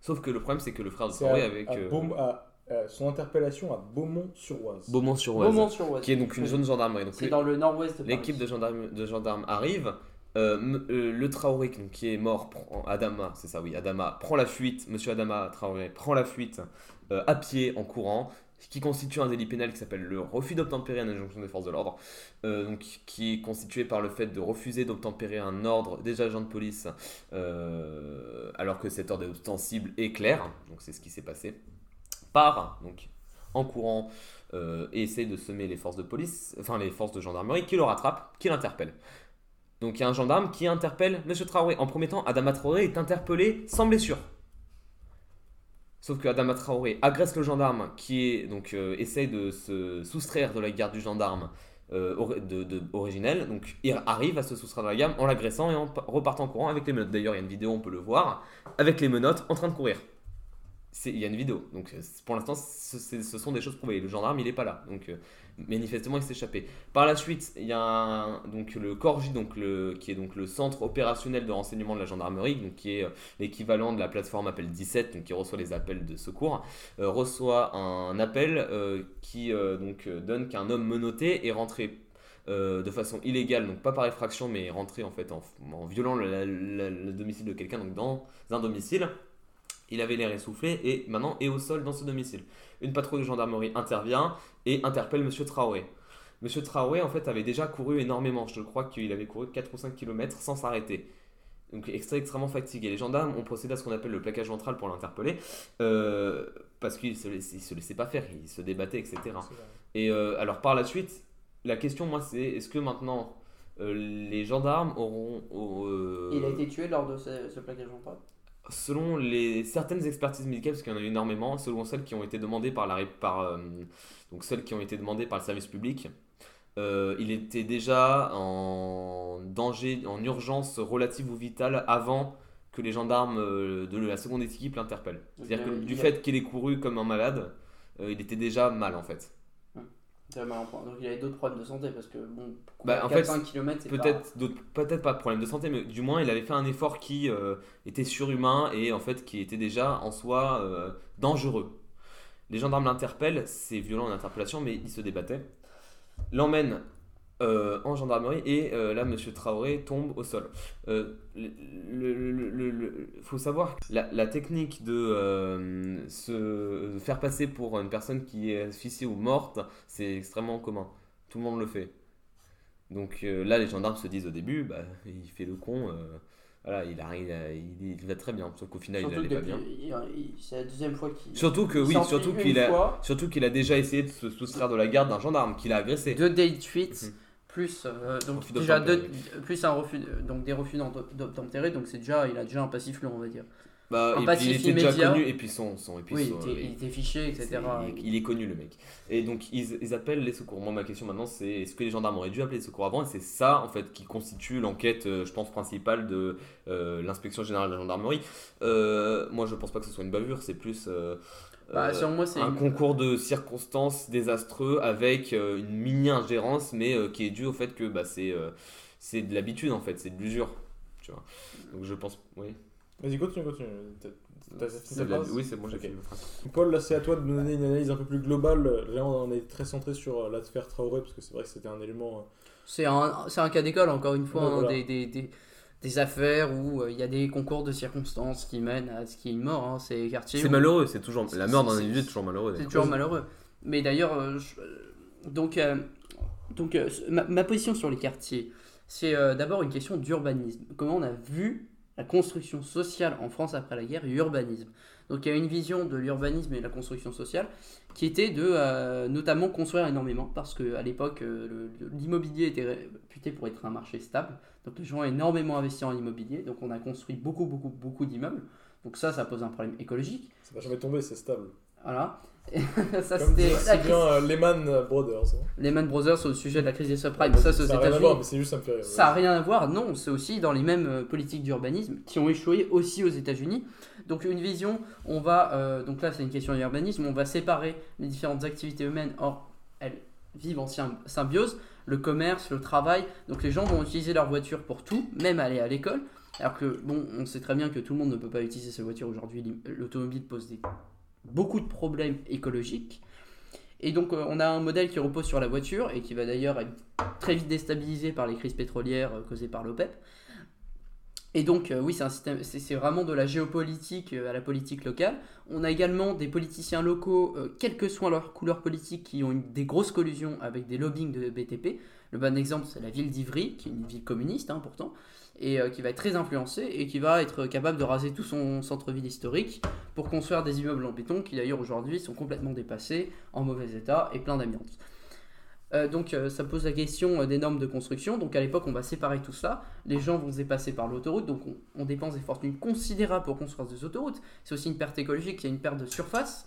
Sauf que le problème, c'est que le frère de Traoré à- avec à euh, à- à son interpellation à Beaumont-sur-Oise. Beaumont-sur-Oise, Beaumont-sur-Oise. qui est donc une zone gendarmerie. Donc C'est dans le nord-ouest de Paris. L'équipe de gendarmes, de gendarmes arrive. euh, m- euh, le Traoré donc, qui est mort, prend, Adama, c'est ça, oui, Adama prend la fuite. Monsieur Adama Traoré prend la fuite euh, à pied en courant, ce qui constitue un délit pénal qui s'appelle le refus d'obtempérer à une injonction des forces de l'ordre, euh, donc qui est constitué par le fait de refuser d'obtempérer un ordre des agents de police euh, alors que cet ordre est ostensible et clair. Donc c'est ce qui s'est passé. Part donc en courant euh, et essaie de semer les forces de police, enfin les forces de gendarmerie, qui le rattrapent, qui l'interpellent. Donc il y a un gendarme qui interpelle Monsieur Traoré. En premier temps, Adama Traoré est interpellé sans blessure. Sauf que Adama Traoré agresse le gendarme qui est, donc, euh, de se soustraire de la garde du gendarme euh. Donc il arrive à se soustraire de la garde en l'agressant et en pa- repartant en courant avec les menottes. D'ailleurs, il y a une vidéo, on peut le voir, avec les menottes en train de courir. Il y a une vidéo. Donc euh, pour l'instant, ce, sont des choses prouvées. Le gendarme, il n'est pas là. Donc euh, manifestement, il s'est échappé. Par la suite, il y a donc le Corgi, donc le, qui est donc le centre opérationnel de renseignement de la gendarmerie, donc qui est euh, l'équivalent de la plateforme appel 17, donc qui reçoit les appels de secours, reçoit un appel qui donc donne qu'un homme menotté est rentré de façon illégale, donc pas par effraction, mais rentré en fait en, violant le, le domicile de quelqu'un, donc dans un domicile. Il avait l'air essoufflé et maintenant est au sol dans ce domicile. Une patrouille de gendarmerie intervient et interpelle Monsieur Traoré. Monsieur Traoré en fait avait déjà couru énormément. Je crois qu'il avait couru 4 ou 5 km sans s'arrêter. Donc extra- extrêmement fatigué. Les gendarmes ont procédé à ce qu'on appelle le plaquage ventral pour l'interpeller euh, parce qu'il se, il se laissait pas faire, il se débattait, etc. Et euh, alors par la suite, la question moi c'est est-ce que maintenant euh, les gendarmes auront... euh, Il a été tué lors de ce, ce plaquage ventral? Selon les, certaines expertises médicales, parce qu'il y en a eu énormément, selon celles qui ont été demandées par, la, ré- par, euh, donc celles qui ont été demandées par le service public, euh, il était déjà en danger, en urgence relative ou vitale avant que les gendarmes euh, de la seconde équipe l'interpellent. C'est-à-dire que du fait qu'il ait couru comme un malade, euh, il était déjà mal en fait. Très mal en point. Donc il avait d'autres problèmes de santé parce que bon, Bah, en 4-5 fait, km c'est Peut-être d'autres- peut-être pas de problème de santé, mais du moins il avait fait un effort qui euh, était surhumain et en fait qui était déjà en soi euh, dangereux. Les gendarmes l'interpellent, c'est violent une interpellation, mais il se débattait. L'emmène euh, en gendarmerie et euh, là Monsieur Traoré tombe au sol. Euh, le, le- le- le- le- faut savoir que la, la technique de euh, se faire passer pour une personne qui est asphyxiée ou morte, c'est extrêmement commun. Tout le monde le fait. Donc euh, là, les gendarmes se disent au début, bah, il fait le con. euh, voilà, il, arrive, il, il va très bien. Sauf qu'au final, il Surtout n'allait pas depuis- bien. c'est la deuxième fois qu'il. Surtout que oui, surtout qu'il a, surtout qu'il a déjà essayé de se soustraire de la garde d'un gendarme qu'il a agressé. de fuite, Mhm. Plus euh, donc Refus déjà deux, plus un refus donc des refus d'obtempérer donc c'est déjà il a déjà un passif long on va dire. Bah, Un et puis il était déjà connu et puis son, son et puis oui, son- il était, il était fiché etc. il, est, il est connu le mec. Et donc ils, ils appellent les secours. Moi ma question maintenant c'est est-ce que les gendarmes auraient dû appeler les secours avant? Et c'est ça en fait qui constitue l'enquête, euh, je pense principale de euh, l'inspection générale de la gendarmerie. Euh, moi je pense pas que ce soit une bavure, c'est plus Bah, euh, selon moi c'est un une- concours de circonstances désastreux avec euh, une mini ingérence mais euh, qui est due au fait que bah, c'est euh, c'est de l'habitude en fait, c'est de l'usure. Tu vois. Donc je pense oui. Vas-y, continue, continue. T'as- fini ta Oui, c'est bon, j'ai Ok. fini ma phrase. Paul, là c'est à toi de nous donner une analyse un peu plus globale. Là on est très centré sur l'affaire Traoré parce que c'est vrai que c'était un élément. c'est un, c'est un cas d'école encore une fois Ouais, hein, voilà. des, des, des, des affaires où euh, il y a des concours de circonstances qui mènent à ce qui est une mort hein, c'est quartiers C'est où- malheureux, c'est toujours la mort d'un individu est toujours malheureux. C'est toujours malheureux. Mais d'ailleurs, euh, je- euh, donc, euh, donc euh, ma, ma position sur les quartiers, c'est euh, d'abord une question d'urbanisme. Comment on a vu la construction sociale en France après la guerre et l'urbanisme. Donc il y a une vision de l'urbanisme et de la construction sociale qui était de euh, notamment construire énormément parce qu'à l'époque euh, l'immobilier était réputé pour être un marché stable. Donc les gens ont énormément investi en immobilier. Donc on a construit beaucoup beaucoup beaucoup d'immeubles. Donc ça ça pose un problème écologique. Ça va jamais tomber, c'est stable. Voilà. ça c'était la crise bien euh, Lehman Brothers. hein. Lehman Brothers au sujet de la crise des subprimes. Ça, c'est aux a rien à voir, mais c'est juste ça me fait rire. Ça n'a rien à voir, non, c'est aussi dans les mêmes euh, politiques d'urbanisme qui ont échoué aussi aux États-Unis. Donc, une vision, on va, euh, donc là, c'est une question d'urbanisme, on va séparer les différentes activités humaines, or, elles vivent en sym- symbiose, le commerce, le travail. Donc, les gens vont utiliser leur voiture pour tout, même aller à l'école. Alors que, bon, on sait très bien que tout le monde ne peut pas utiliser sa voiture aujourd'hui. L'automobile pose beaucoup de problèmes écologiques. Et donc, euh, on a un modèle qui repose sur la voiture et qui va d'ailleurs être très vite déstabilisé par les crises pétrolières euh, causées par l'OPEP. Et donc, euh, oui, c'est un système, c'est vraiment de la géopolitique euh, à la politique locale. On a également des politiciens locaux, euh, quelle que soit leur couleur politique, qui ont des grosses collusions avec des lobbying de BTP. Le bon exemple, c'est la ville d'Ivry, qui est une ville communiste hein, pourtant, et euh, qui va être très influencée et qui va être capable de raser tout son centre-ville historique pour construire des immeubles en béton qui d'ailleurs aujourd'hui sont complètement dépassés, en mauvais état et plein d'amiante. Euh, donc euh, ça pose la question euh, des normes de construction. Donc à l'époque on va séparer tout ça. Les gens vont se dépasser par l'autoroute, donc on, dépense des fortunes considérables pour construire des autoroutes. C'est aussi une perte écologique, il y a une perte de surface.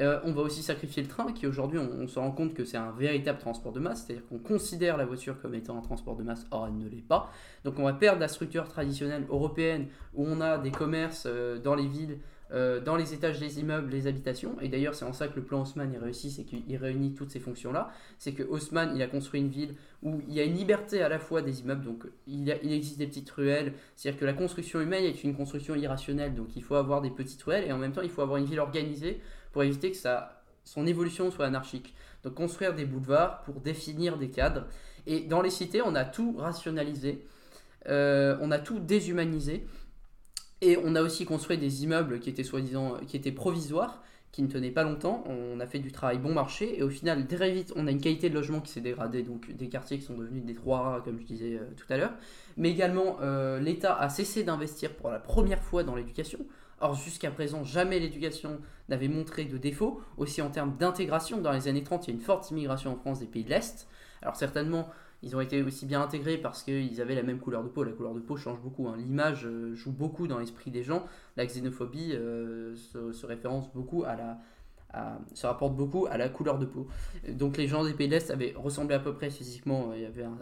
On va aussi sacrifier le train, qui aujourd'hui on, on se rend compte que c'est un véritable transport de masse, c'est-à-dire qu'on considère la voiture comme étant un transport de masse, or elle ne l'est pas. Donc on va perdre la structure traditionnelle européenne où on a des commerces dans les villes, euh, dans les étages des immeubles, les habitations. Et d'ailleurs c'est en ça que le plan Haussmann est réussi, c'est qu'il réunit toutes ces fonctions-là. C'est que Haussmann il a construit une ville où il y a une liberté à la fois des immeubles, donc il, existe des petites ruelles, c'est-à-dire que la construction humaine est une construction irrationnelle, donc il faut avoir des petites ruelles et en même temps il faut avoir une ville organisée pour éviter que ça, son évolution soit anarchique. Donc construire des boulevards pour définir des cadres. Et dans les cités, on a tout rationalisé, euh, on a tout déshumanisé, et on a aussi construit des immeubles qui étaient soi-disant, qui étaient provisoires, qui ne tenaient pas longtemps. On a fait du travail bon marché, et au final, très vite, on a une qualité de logement qui s'est dégradée, donc des quartiers qui sont devenus des trois comme je disais euh, tout à l'heure. Mais également, euh, l'État a cessé d'investir pour la première fois dans l'éducation. Or, jusqu'à présent, jamais l'éducation n'avait montré de défaut. Aussi en termes d'intégration, dans les années 30, il y a une forte immigration en France des pays de l'Est. Alors certainement, ils ont été aussi bien intégrés parce qu'ils avaient la même couleur de peau. La couleur de peau change beaucoup. hein. L'image euh, joue beaucoup dans l'esprit des gens. La xénophobie euh, se, référence beaucoup à la, se rapporte beaucoup à la couleur de peau. Donc les gens des pays de l'Est avaient ressemblé à peu près physiquement, euh, il y avait un,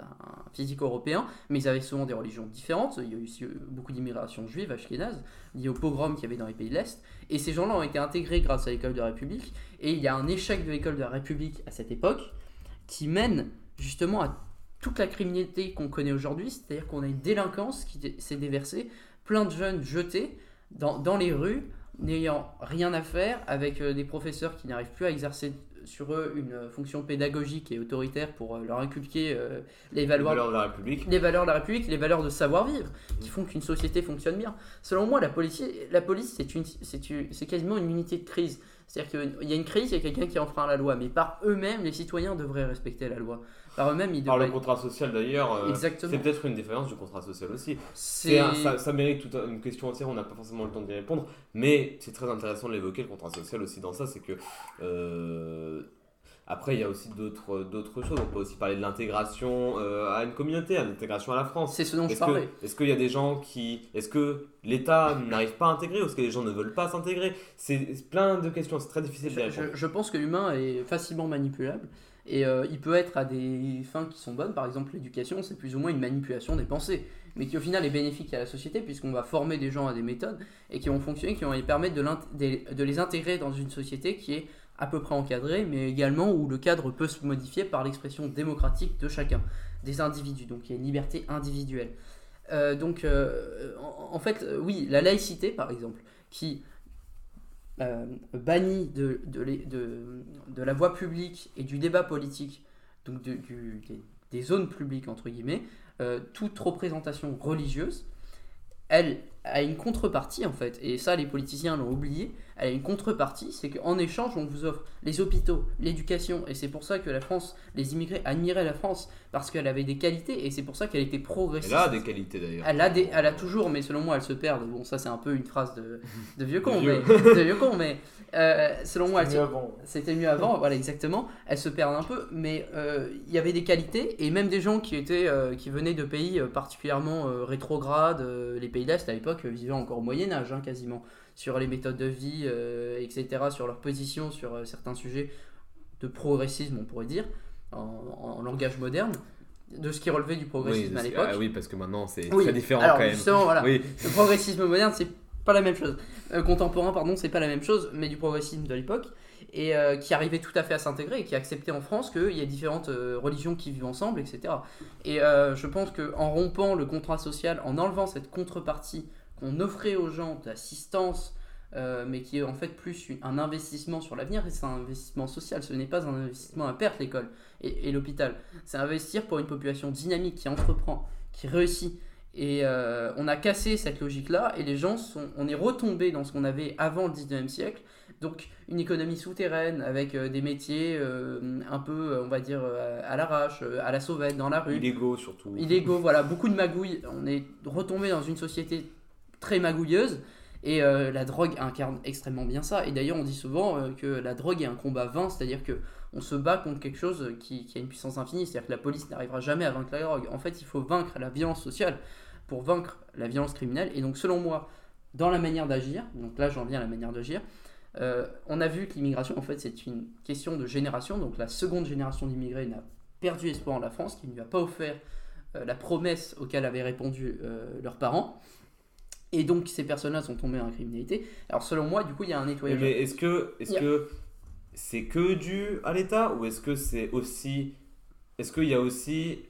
physique européen, mais ils avaient souvent des religions différentes. Il y a eu aussi beaucoup d'immigration juive, ashkénaze, liée au pogrom qu'il y avait dans les pays de l'Est. Et ces gens-là ont été intégrés grâce à l'école de la République. Et il y a un échec de l'école de la République à cette époque qui mène justement à toute la criminalité qu'on connaît aujourd'hui, c'est-à-dire qu'on a une délinquance qui s'est déversée, plein de jeunes jetés dans, dans les rues, n'ayant rien à faire, avec euh, des professeurs qui n'arrivent plus à exercer sur eux une euh, fonction pédagogique et autoritaire pour euh, leur inculquer euh, les Les valeurs, valeurs de la République. les valeurs de la République, les valeurs de savoir-vivre, qui font qu'une société fonctionne bien. Selon moi, la police, la police c'est une, c'est une- c'est quasiment une unité de crise. C'est-à-dire qu'il y a une crise, il y a quelqu'un qui enfreint la loi, mais par eux-mêmes, les citoyens devraient respecter la loi. Par eux-mêmes, ils Par le contrat social d'ailleurs, euh, Exactement. c'est peut-être une différence du contrat social aussi. C'est C'est un- ça, ça mérite toute une question entière, on n'a pas forcément le temps d'y répondre, mais c'est très intéressant de l'évoquer, le contrat social aussi dans ça, c'est que... euh, après, il y a aussi d'autres d'autres choses, on peut aussi parler de l'intégration euh, à une communauté, à l'intégration à la France. c'est ce dont je Est-ce parlais. que- est-ce qu'il y a des gens qui... Est-ce que l'État n'arrive pas à intégrer ou est-ce que les gens ne veulent pas s'intégrer? C'est plein de questions, c'est très difficile de Je, répondre. je- je pense que l'humain est facilement manipulable et euh, il peut être à des fins qui sont bonnes. Par exemple, l'éducation, c'est plus ou moins une manipulation des pensées, mais qui au final est bénéfique à la société puisqu'on va former des gens à des méthodes et qui vont fonctionner, qui vont les permettre de, les intégrer dans une société qui est à peu près encadrée, mais également où le cadre peut se modifier par l'expression démocratique de chacun, des individus. Donc il y a une liberté individuelle. Euh, donc euh, en, fait, oui, la laïcité, par exemple, qui euh, bannit de, de, la voie publique et du débat politique, donc des zones publiques, entre guillemets, euh, toute représentation religieuse, elle a une contrepartie en fait, et ça les politiciens l'ont oublié, elle a une contrepartie, c'est qu'en échange on vous offre les hôpitaux, l'éducation, et c'est pour ça que la France, les immigrés admiraient la France, parce qu'elle avait des qualités, et c'est pour ça qu'elle était progressiste. Elle a des qualités d'ailleurs. Elle a, des, elle a toujours, mais selon moi, elle se perd. Bon, ça, c'est un peu une phrase de, de vieux con, mais, vieux. de vieux con, mais euh, selon moi, Mieux c'était mieux avant, voilà, exactement. Elle se perd un peu, mais euh, il y avait des qualités, et même des gens qui, étaient, euh, qui venaient de pays particulièrement euh, rétrogrades. euh, les pays d'Est, à l'époque, euh, vivaient encore au Moyen-Âge, hein, quasiment, sur les méthodes de vie, euh, etc., sur leur position sur euh, certains sujets de progressisme, on pourrait dire, en, en langage moderne, de ce qui relevait du Oui, progressisme à l'époque. ah oui, parce que maintenant c'est Oui, très différent alors quand même. justement, voilà. Oui, Le progressisme moderne, c'est pas la même chose. Euh, contemporain, pardon, c'est pas la même chose, mais du progressisme de l'époque, et euh, qui arrivait tout à fait à s'intégrer et qui acceptait en France qu'il y a différentes euh, religions qui vivent ensemble, etc. Et je pense qu'en rompant le contrat social, en enlevant cette contrepartie qu'on offrait aux gens d'assistance, euh, mais qui est en fait plus une- un investissement sur l'avenir, et c'est un investissement social, ce n'est pas un investissement à perte l'école et, et l'hôpital. C'est investir pour une population dynamique qui entreprend, qui réussit. Et euh, on a cassé cette logique-là et les gens sont, on est retombé dans ce qu'on avait avant le 19e siècle. Donc une économie souterraine avec euh, des métiers euh, un peu, on va dire, euh, à l'arrache, à la sauvette, dans la rue illégaux surtout. illégaux, voilà, beaucoup de magouilles. On est retombé dans une société très magouilleuse et euh, la drogue incarne extrêmement bien ça. Et d'ailleurs, on dit souvent euh, que la drogue est un combat vain, c'est-à-dire que on se bat contre quelque chose qui, qui a une puissance infinie, c'est-à-dire que la police n'arrivera jamais à vaincre la drogue. En fait, il faut vaincre la violence sociale pour vaincre la violence criminelle. Et donc, selon moi, dans la manière d'agir, donc là j'en viens à la manière d'agir, euh, on a vu que l'immigration, en fait, c'est une question de génération. Donc, la seconde génération d'immigrés n'a perdu espoir en la France, qui ne lui a pas offert euh, la promesse auquel avaient répondu euh, leurs parents. Et donc ces personnes-là sont tombées dans la criminalité. Alors selon moi, du coup, il y a un nettoyage. mais est-ce que est-ce Yeah. que c'est que dû à l'État ou est-ce que c'est aussi est-ce qu'il y a aussi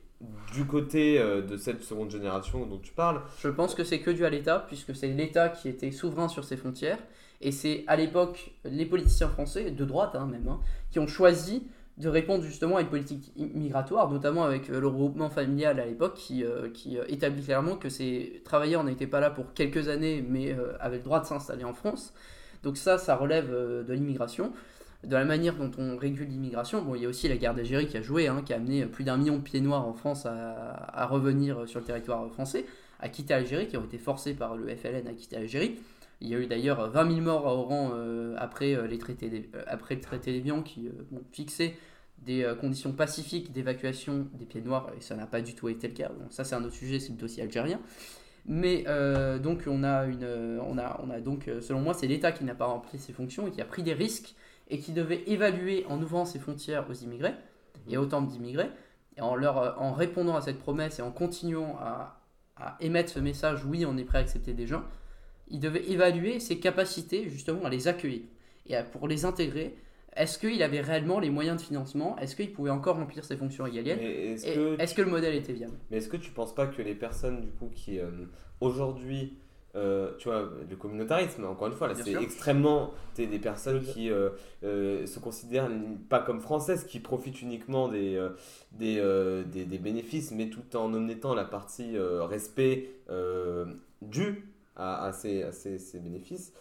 du côté euh, de cette seconde génération dont tu parles? Je pense que c'est que dû à l'État, puisque c'est l'État qui était souverain sur ses frontières. Et c'est à l'époque les politiciens français, de droite hein, même, hein, qui ont choisi de répondre justement à une politique migratoire, notamment avec euh, le regroupement familial à l'époque, qui, euh, euh, établit clairement que ces travailleurs n'étaient pas là pour quelques années, mais avaient le droit de s'installer en France. Donc ça, ça relève de l'immigration. De la manière dont on régule l'immigration, bon, il y a aussi la guerre d'Algérie qui a joué, hein, qui a amené plus d'un million de pieds noirs en France à, à revenir sur le territoire français, à quitter l'Algérie, qui ont été forcés par le FLN à quitter l'Algérie. Il y a eu d'ailleurs 20 000 morts à Oran euh, après, euh, les traités des- euh, après le traité d'Évian qui bon, fixait des conditions pacifiques d'évacuation des pieds noirs, et ça n'a pas du tout été le cas. Bon, ça, c'est un autre sujet, c'est le dossier algérien. Mais euh, donc, on a, une, on a, on a donc, selon moi, c'est l'État qui n'a pas rempli ses fonctions et qui a pris des risques et qui devait évaluer en ouvrant ses frontières aux immigrés et autant d'immigrés, et en, leur, en répondant à cette promesse et en continuant à, à émettre ce message, oui, on est prêt à accepter des gens, il devait évaluer ses capacités justement à les accueillir et à- pour les intégrer. Est-ce qu'il avait réellement les moyens de financement? Est-ce qu'il pouvait encore remplir ses fonctions régaliennes? Est-ce Et que Est-ce que le modèle était viable? Mais est-ce que tu penses pas que les personnes du coup qui euh, aujourd'hui euh, tu vois, le communautarisme, encore une fois, là, c'est extrêmement. T'es des personnes qui euh, euh, se considèrent pas comme françaises, qui profitent uniquement des, euh, des, euh, des, des bénéfices, mais tout en omettant la partie euh, respect euh, dû à, à, ces bénéfices.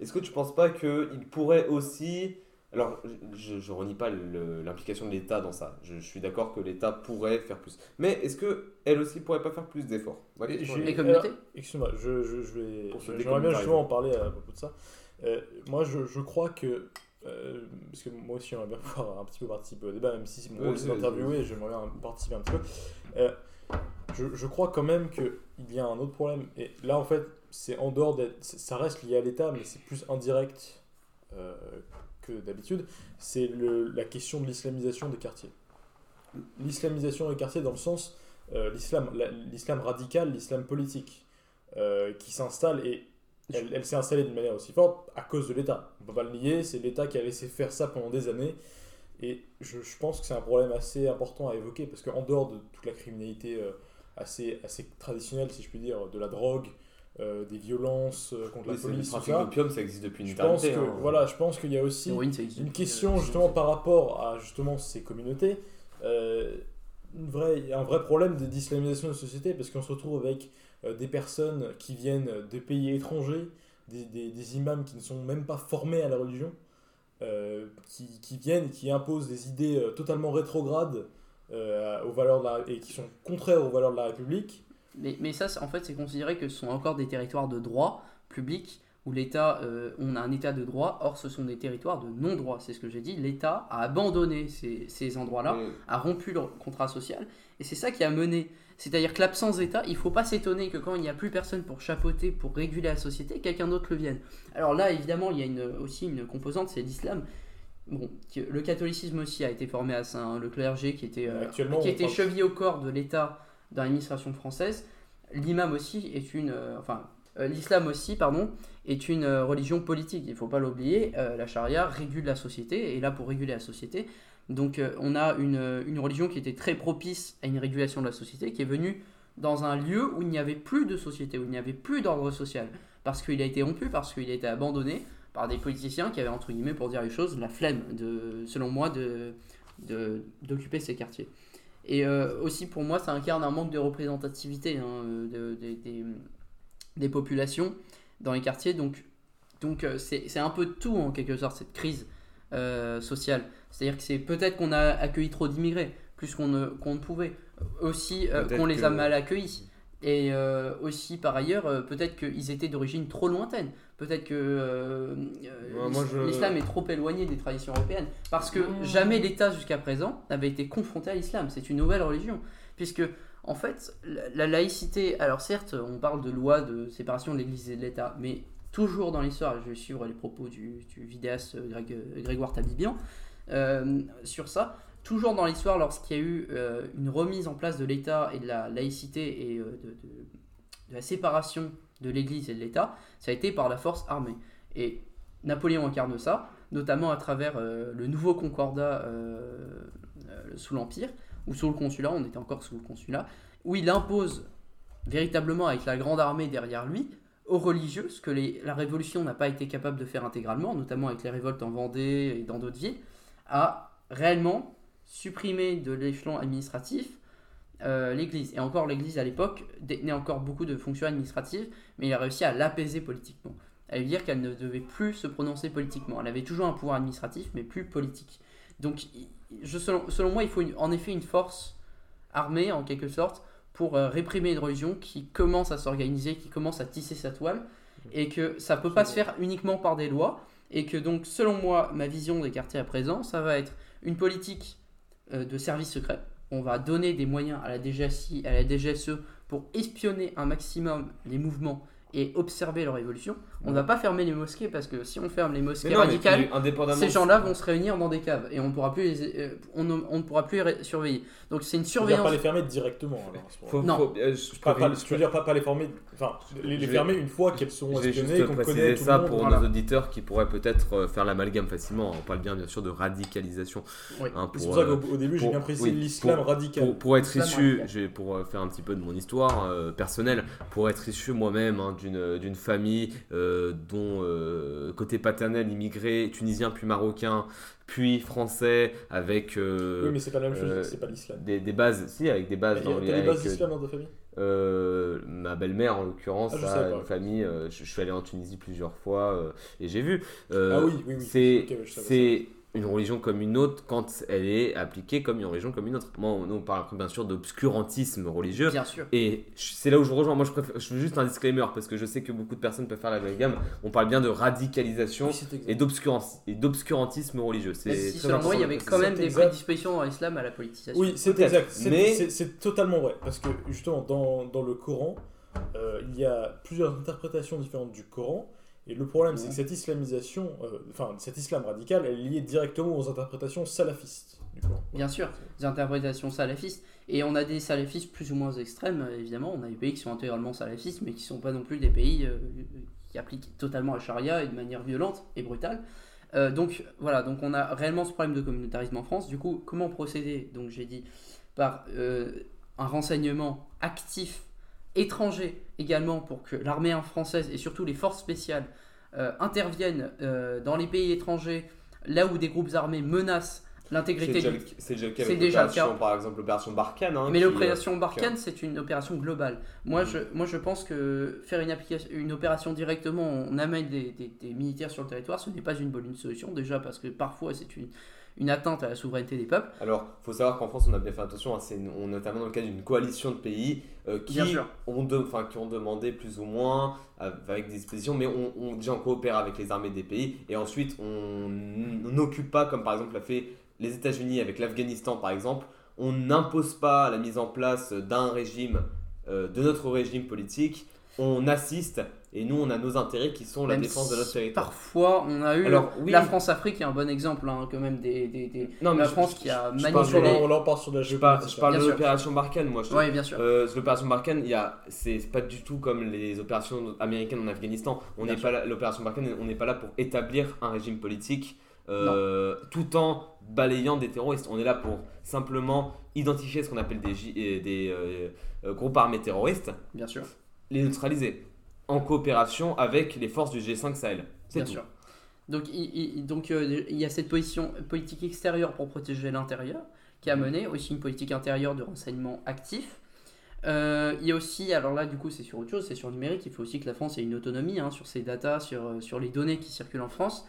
Est-ce que tu penses pas qu'il pourrait aussi. Alors, je, je renie pas l'implication de l'État dans ça. Je, je suis d'accord que l'État pourrait faire plus. Mais est-ce que elle aussi pourrait pas faire plus d'efforts? Et Les communautés alors, Excuse-moi, je, je, je vais. J'aimerais bien justement en parler à propos de ça. Euh, moi, je, je crois que. euh, parce que moi aussi, j'aimerais bien pouvoir un petit peu participer au débat, même si mon Ouais, rôle c'est d'interviewer, j'aimerais bien participer un petit peu. Euh, je, je crois quand même qu'il y a un autre problème. Et là, en fait, c'est en dehors d'être. c'est- Ça reste lié à l'État, mais c'est plus indirect euh, que d'habitude. C'est la question de l'islamisation des quartiers. L'islamisation des quartiers dans le sens. euh, l'islam, la- l'islam radical, l'islam politique, euh, qui s'installe et elle, elle s'est installée d'une manière aussi forte à cause de l'État. On peut pas le nier, c'est l'État qui a laissé faire ça pendant des années. Et je, je pense que c'est un problème assez important à évoquer parce qu'en dehors de toute la criminalité assez, assez traditionnelle, si je puis dire, de la drogue, euh, des violences euh, contre Oui, la le police, tout trafic ça, d'opium, ça existe depuis une je pense que hein. voilà, je pense qu'il y a aussi une question euh, justement par rapport à justement ces communautés, euh, une vraie, il y a un vrai problème de- d'islamisation de la société parce qu'on se retrouve avec euh, des personnes qui viennent des pays étrangers, des, des- des imams qui ne sont même pas formés à la religion, euh, qui, qui viennent, qui imposent des idées totalement rétrogrades euh, aux valeurs de la, et qui sont contraires aux valeurs de la République. Mais, mais ça, en fait, c'est considéré que ce sont encore des territoires de droit public où l'État, euh, on a un État de droit, or ce sont des territoires de non-droit. C'est ce que j'ai dit. L'État a abandonné ces, ces endroits-là, a rompu le contrat social, et c'est ça qui a mené. C'est-à-dire que l'absence d'État, il ne faut pas s'étonner que quand il n'y a plus personne pour chapeauter, pour réguler la société, quelqu'un d'autre le vienne. Alors là, évidemment, il y a une, aussi une composante, c'est l'islam. Bon, le catholicisme aussi a été formé à ça, hein, le clergé qui était, euh, qui était chevillé au corps de l'État dans l'administration française. L'imam aussi est une, euh, enfin, euh, l'islam aussi, pardon, est une euh, religion politique. Il faut pas l'oublier. La charia régule la société et là pour réguler la société. Donc, on a une, une religion qui était très propice à une régulation de la société, qui est venue dans un lieu où il n'y avait plus de société, où il n'y avait plus d'ordre social, parce qu'il a été rompu, parce qu'il a été abandonné par des politiciens qui avaient entre guillemets, pour dire les choses, la flemme, de, selon moi, de- d'occuper ces quartiers. Et euh, aussi pour moi, ça incarne un manque de représentativité hein, de- de- des, des populations dans les quartiers. Donc, donc euh, c'est un peu tout en quelque sorte cette crise euh, sociale. C'est-à-dire que c'est peut-être qu'on a accueilli trop d'immigrés, plus qu'on ne, qu'on ne pouvait. Aussi euh, qu'on les a mal accueillis. Et euh, aussi par ailleurs, euh, peut-être qu'ils étaient d'origine trop lointaine. Peut-être que euh, Ouais, moi, je- l'islam est trop éloigné des traditions européennes. Parce que Mmh. jamais l'État jusqu'à présent n'avait été confronté à l'islam. C'est une nouvelle religion. Puisque, en fait, la, la laïcité, alors certes, on parle de loi de séparation de l'Église et de l'État, mais toujours dans l'histoire, je vais suivre les propos du, du vidéaste Greg- Grégoire Tabibian euh, sur ça, toujours dans l'histoire, lorsqu'il y a eu euh, une remise en place de l'État et de la laïcité et euh, de, la séparation de l'Église et de l'État, ça a été par la force armée. Et Napoléon incarne ça, notamment à travers euh, le nouveau concordat sous l'Empire, ou sous le consulat, on était encore sous le consulat, où il impose véritablement avec la grande armée derrière lui aux religieux, ce que la Révolution n'a pas été capable de faire intégralement, notamment avec les révoltes en Vendée et dans d'autres villes, à réellement supprimer de l'échelon administratif euh, l'Église. Et encore, l'Église à l'époque détenait encore beaucoup de fonctions administratives, mais il a réussi à l'apaiser politiquement. À lui dire qu'elle ne devait plus se prononcer politiquement. Elle avait toujours un pouvoir administratif, mais plus politique. Donc, selon, selon moi, il faut en effet une force armée, en quelque sorte, pour euh, réprimer une religion qui commence à s'organiser, qui commence à tisser sa toile, et que ça peut pas se faire uniquement par des lois, et que donc, selon moi, ma vision des quartiers à présent, ça va être une politique de service secret. On va donner des moyens à la DGSI, à la DGSE pour espionner un maximum les mouvements et observer leur évolution. On ne va pas fermer les mosquées parce que si on ferme les mosquées non, radicales, puis, indépendamment ces gens-là vont se réunir dans des caves et on ne pourra plus les, euh, on, ne, on ne pourra plus les surveiller. Donc c'est une Je veux dire, surveillance. pas les fermer directement. Alors. Faut- Non. faut- euh, je Pas, peux- pas- je veux dire pas, pas les former, enfin les, fermer une fois qu'elles sont espionnées, qu'on connaît tout ça le monde. pour voilà. nos auditeurs qui pourraient peut-être euh, faire l'amalgame facilement. On parle bien, bien sûr, de radicalisation. Oui. hein, C'est pour, pour ça euh, qu'au au début j'ai bien précisé oui, l'islam radical. Pour, pour être issu, pour euh, faire un petit peu de mon histoire euh, personnelle, pour être issu moi-même hein, d'une d'une famille euh, dont euh, côté paternel immigré, tunisien puis marocain, puis français, avec euh, Oui, mais c'est pas la même chose, euh, c'est pas l'islam. des, des bases, si, avec des bases dans des les- bases avec, euh, d'islam dans ta famille? euh, ma belle-mère en l'occurrence Ah, une famille euh, je, je suis allé en Tunisie plusieurs fois euh, et j'ai vu Euh, Ah oui, oui, oui. c'est Ok, une religion comme une autre quand elle est appliquée comme une religion comme une autre moi on, nous, on parle bien sûr d'obscurantisme religieux Bien sûr. et c'est là où je rejoins moi je préfère je veux juste un disclaimer parce que je sais que beaucoup de personnes peuvent faire la gamme on parle bien de radicalisation Oui, et d'obscurantisme et d'obscurantisme religieux c'est si très selon moi, il y avait quand même des prédispositions dans l'islam à la politisation. Oui, c'est exact. C'est mais- c'est- c'est totalement vrai. Parce que justement, dans, dans le Coran, euh, il y a plusieurs interprétations différentes du Coran. Et le problème, c'est que cette islamisation, euh, enfin, cet islam radical, elle est liée directement aux interprétations salafistes du Coran. Bien sûr, des interprétations salafistes. Et on a des salafistes plus ou moins extrêmes, euh, évidemment. On a des pays qui sont intégralement salafistes, mais qui ne sont pas non plus des pays euh, qui appliquent totalement la charia et de manière violente et brutale. Euh, donc voilà, donc on a réellement ce problème de communautarisme en France. Du coup, comment procéder? Donc j'ai dit par un renseignement actif étranger également pour que l'armée française et surtout les forces spéciales euh, interviennent euh, dans les pays étrangers là où des groupes armés menacent l'intégrité déjà, du c'est déjà le cas c'est avec déjà le cas. par exemple l'opération Barkhane hein, mais qui, l'opération euh, Barkhane, c'est une opération globale. Moi, Mhm. je, moi, je pense que faire une, application, une opération directement, on amène des, des- des militaires sur le territoire, ce n'est pas une bonne solution. Déjà parce que parfois, c'est une, une atteinte à la souveraineté des peuples. Alors, faut savoir qu'en France, on a bien fait attention. hein, c'est on notamment dans le cadre d'une coalition de pays euh, qui, ont de- qui ont demandé plus ou moins euh, avec des dispositions, mais on, on- déjà on coopère avec les armées des pays et ensuite on n'occupe pas, comme par exemple l'a fait les États-Unis avec l'Afghanistan par exemple, on n'impose pas la mise en place d'un régime, euh, de notre régime politique, on assiste et nous on a nos intérêts qui sont la Même défense de notre territoire. Parfois, on a eu Alors, oui. la France-Afrique est un bon exemple, hein, quand même des, des, des- Non, mais la je- France je- qui a je manipulé. là, on part sur la Je je parle Bien de l'opération Barkhane, moi. Je Oui, bien sûr. Euh, l'opération Barkhane, il y a, c'est pas du tout comme les opérations américaines en Afghanistan. On n'est pas l'opération Barkhane, on n'est pas là pour établir un régime politique euh, tout en balayant des terroristes. On est là pour simplement identifier ce qu'on appelle des, euh, des euh, groupes armés terroristes, Bien sûr. les neutraliser en coopération avec les forces du G5 Sahel. C'est Bien tout. sûr. Donc il, il- donc, euh, il y a cette position politique extérieure pour protéger l'intérieur qui a mené aussi une politique intérieure de renseignement actif. Euh, il y a aussi, alors là du coup c'est sur autre chose, c'est sur le numérique, il faut aussi que la France ait une autonomie hein, sur ses datas, sur, sur les données qui circulent en France.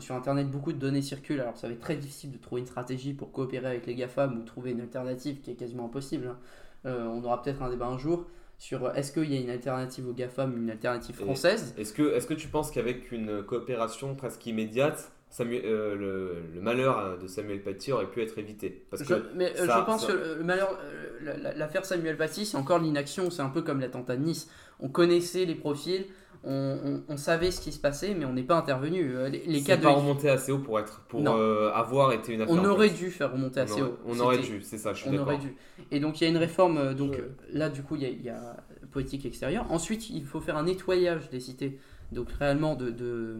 Sur Internet, beaucoup de données circulent, alors ça va être très difficile de trouver une stratégie pour coopérer avec les GAFAM ou trouver une alternative qui est quasiment impossible. hein. Euh, on aura peut-être un débat un jour sur euh, est-ce qu'il y a une alternative aux GAFAM, une alternative française? Est-ce que, est que tu penses qu'avec une coopération presque immédiate, Samuel- euh, le, le malheur de Samuel Paty aurait pu être évité? Parce Je- mais ça- je pense ça- que le malheur, la- la- l'affaire Samuel Paty, c'est encore l'inaction. C'est un peu comme l'attentat de Nice. On connaissait les profils, on, on- on savait ce qui se passait, mais on n'est pas intervenu. Euh, Les, les cas de. pas remonté assez haut pour être pour euh, avoir été une affaire. On aurait dû faire remonter On assez aurait- haut. On aurait dû, c'est ça, je suis On d'accord. aurait dû. Et donc il y a une réforme. euh, Donc Je- là, du coup, il y, a, il y a politique extérieure. Ensuite, il faut faire un nettoyage des cités. Donc réellement de, de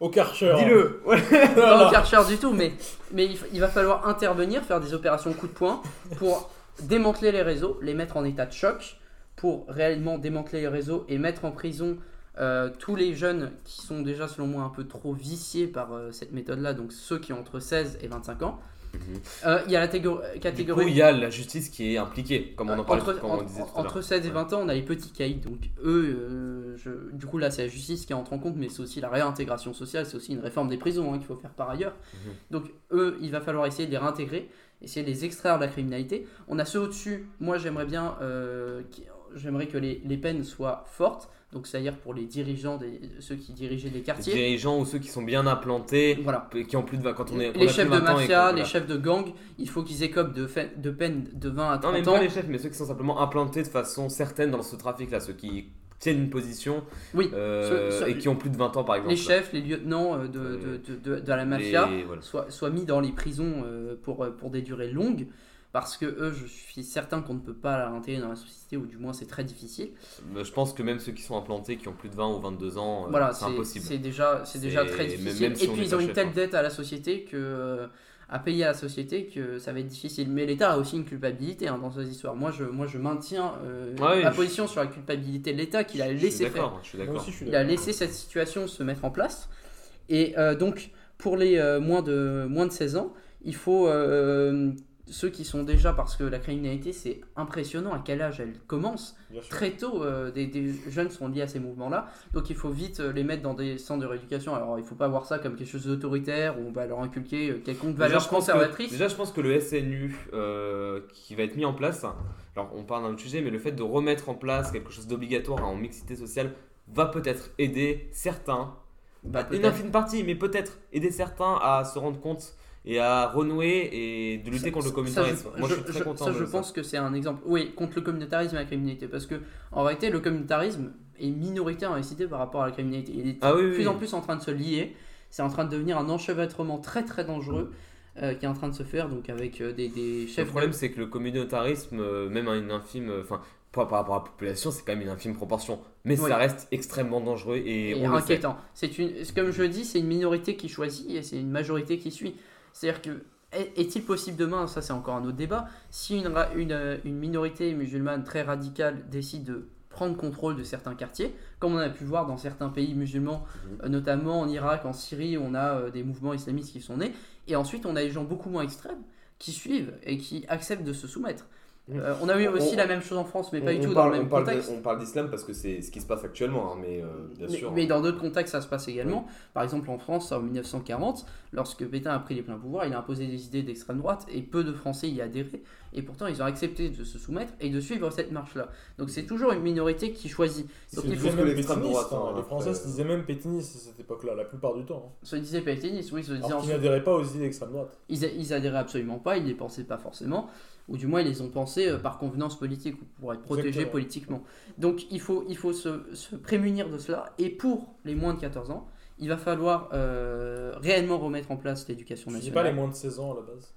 Au Karcher. Dis-le ouais. pas au Karcher du tout, mais, mais il, il va falloir intervenir, faire des opérations coup de poing pour démanteler les réseaux, les mettre en état de choc, pour réellement démanteler les réseaux et mettre en prison euh, tous les jeunes qui sont déjà, selon moi, un peu trop viciés par euh, cette méthode-là, donc ceux qui ont entre 16 et 25 ans. Mhm. Euh, Il y a la catégorie. coup, il y a la justice qui est impliquée, comme on en parlait, entre, entre- disait tout entre l'heure. 16 et 20 ans, on a les petits caïds. Donc, eux, euh, je- du coup, là, c'est la justice qui entre en compte, mais c'est aussi la réintégration sociale, c'est aussi une réforme des prisons hein, qu'il faut faire par ailleurs. Mhm. Donc, eux, il va falloir essayer de les réintégrer, essayer de les extraire de la criminalité. On a ceux au-dessus, moi, j'aimerais bien j'aimerais que les, les peines soient fortes, donc c'est-à-dire pour les dirigeants, des, ceux qui dirigeaient Les quartiers. dirigeants ou ceux qui sont bien implantés, Voilà. qui ont plus de 20 quand on est Les chefs de 20 ans et mafia, les chefs de gang, il faut qu'ils écopent de, de peines de 20 à Non, 30 même ans. pas les chefs, mais ceux qui sont simplement implantés de façon certaine dans ce trafic-là, ceux qui tiennent une position Oui, euh, et qui ont plus de 20 ans par exemple. les chefs, les lieutenants euh, de, Euh, de, de, de- de la mafia Les- voilà. soient, soient mis dans les prisons pour, pour des durées longues. Parce que eux, je suis certain qu'on ne peut pas l'intégrer dans la société, ou du moins c'est très difficile. Je pense que même ceux qui sont implantés, qui ont plus de 20 ou 22 ans, euh, voilà, c'est impossible. c'est déjà, c'est déjà très difficile. même si Et puis ils ont une telle hein. dette à la société que, euh, à payer à la société que ça va être difficile. Mais l'État a aussi une culpabilité hein, dans ces histoires. Moi, je, moi, je maintiens euh, Ah oui, ma je- position sur la culpabilité de l'État qu'il a Je suis laissé faire. je suis aussi, je suis Il a laissé cette situation se mettre en place. Et euh, donc, pour les euh, moins, de, moins de 16 ans, il faut. Ceux qui sont déjà, parce que la criminalité, c'est impressionnant à quel âge elle commence. Très tôt, euh, des, des jeunes sont liés à ces mouvements-là. Donc, il faut vite euh, les mettre dans des centres de rééducation. Alors, il ne faut pas voir ça comme quelque chose d'autoritaire où on va leur inculquer euh, quelconque Déjà, valeur pense que- conservatrice. déjà, je pense que le SNU euh, qui va être mis en place, alors on parle d'un autre sujet, mais le fait de remettre en place quelque chose d'obligatoire en mixité sociale va peut-être aider certains, Bah, une infime partie, mais peut-être aider certains à se rendre compte et à renouer et de lutter contre le Ça, communautarisme. je, Moi, je, je- suis très content ça, de je ça. pense que c'est un exemple. Oui, contre le communautarisme et la criminalité. Parce que, en réalité, le communautarisme est minoritaire en réalité par rapport à la criminalité. Il est Ah oui, de oui, plus en plus en train de se lier. C'est en train de devenir un enchevêtrement très très dangereux euh, qui est en train de se faire donc avec euh, des, des Le chefs. problème, c'est que le communautarisme, euh, même à une infime, enfin, par rapport à la population, c'est quand même une infime proportion. Mais Oui. ça reste extrêmement dangereux et, et on inquiétant. C'est une, comme je dis, c'est une minorité qui choisit et c'est une majorité qui suit. C'est-à-dire que est- est-il possible demain, ça c'est encore un autre débat, si une, euh, une minorité musulmane très radicale décide de prendre contrôle de certains quartiers, comme on a pu voir dans certains pays musulmans, Mhm. euh, notamment en Irak, en Syrie, on a euh, des mouvements islamistes qui sont nés, et ensuite on a des gens beaucoup moins extrêmes qui suivent et qui acceptent de se soumettre. Mhm. Euh, on a eu aussi On- la même chose en France, mais pas du tout parle- dans le même on parle de- contexte. on parle d'islam parce que c'est ce qui se passe actuellement, hein, mais euh, bien Mais, sûr. mais dans d'autres contextes, ça se passe également. Par exemple, en France, en 1940, lorsque Pétain a pris les pleins pouvoirs, il a imposé des idées d'extrême droite et peu de Français y adhéraient. Et pourtant, ils ont accepté de se soumettre et de suivre cette marche-là. Donc, c'est toujours une minorité qui choisit. Donc, Ils il disaient faut que même l'extrême pétinistes, droite, hein. hein, Les Français se disaient même pétinistes à cette époque-là, la plupart du temps. hein. se disaient pétainistes, oui, se disaient Alors qu'ils ensuite- n'adhéraient pas aux idées d'extrême droite. ils, ils adhéraient absolument pas, ils les pensaient pas forcément, ou du moins ils les ont pensés euh, par convenance politique ou pour être protégés Exactement. politiquement. Donc il faut, il faut se, se prémunir de cela, et pour les moins de 14 ans, il va falloir euh, réellement remettre en place l'éducation Je dis nationale. pas les moins de 16 ans à la base.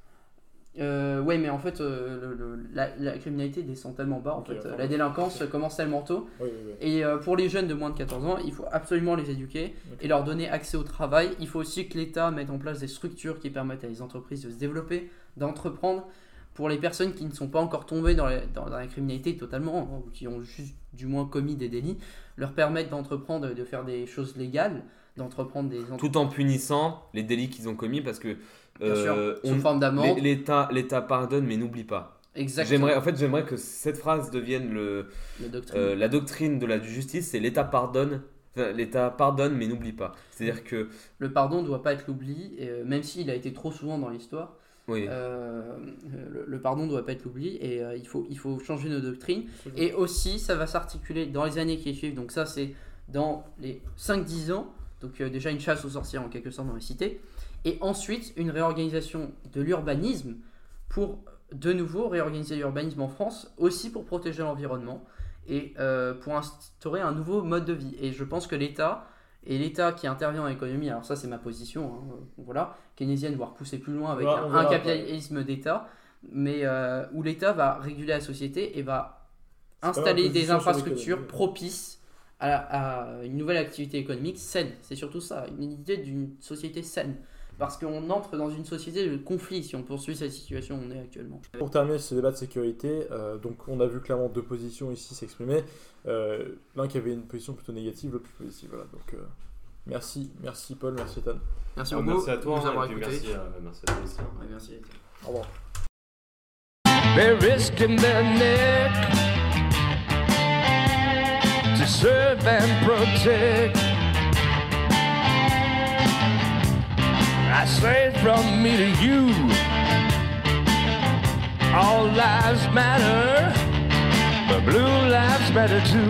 Euh, ouais, mais en fait, euh, le- le- la, la criminalité descend tellement bas, en fait, la délinquance commence tellement tôt, Oui, oui, oui. et euh, pour les jeunes de moins de 14 ans, il faut absolument les éduquer et leur donner accès au travail. Il faut aussi que l'État mette en place des structures qui permettent à les entreprises de se développer, d'entreprendre. Pour les personnes qui ne sont pas encore tombées dans la, dans la criminalité totalement, hein, ou qui ont juste du moins commis des délits, leur permettre d'entreprendre, de faire des choses légales, d'entreprendre des Tout en punissant les délits qu'ils ont commis parce que Bien sûr, euh, sous forme d'amende. l'É- l'État l'État pardonne mais n'oublie pas. Exactement. J'aimerais en fait j'aimerais que cette phrase devienne le, La doctrine. euh, la doctrine de la justice, c'est l'État pardonne. L'État pardonne mais n'oublie pas. C'est-à-dire que Le pardon ne doit pas être l'oubli, euh, même s'il a été trop souvent dans l'histoire. Oui, Euh, le, le pardon ne doit pas être l'oubli et euh, il, faut, il faut changer nos doctrines. Et aussi, ça va s'articuler dans les années qui suivent. Donc, ça, c'est dans les 5-10 ans. Donc, euh, déjà une chasse aux sorcières en quelque sorte dans les cités. Et ensuite, une réorganisation de l'urbanisme pour de nouveau réorganiser l'urbanisme en France, aussi pour protéger l'environnement et euh, pour instaurer un nouveau mode de vie. Et je pense que l'État, et l'État qui intervient dans l'économie, alors ça c'est ma position, hein, voilà, keynésienne, voire pousser plus loin avec un, capitalisme d'État, mais euh, où l'État va réguler la société et va installer des infrastructures propices à, à une nouvelle activité économique saine. C'est surtout ça, une idée d'une société saine. Parce qu'on entre dans une société de conflit si on poursuit cette situation où on est actuellement. Pour terminer ce débat de sécurité, euh, donc on a vu clairement deux positions ici s'exprimer. Euh, L'un qui avait une position plutôt négative, l'autre plus positive. Voilà. Donc, euh, merci, merci Paul, merci Ethan. Merci Ah, beaucoup merci à toi nous hein, avoir écoutés. merci, à, merci à toi aussi. hein. Ouais, merci. Au revoir. They're risking their neck to serve and protect. I say from me to you, all lives matter, but blue lives matter too.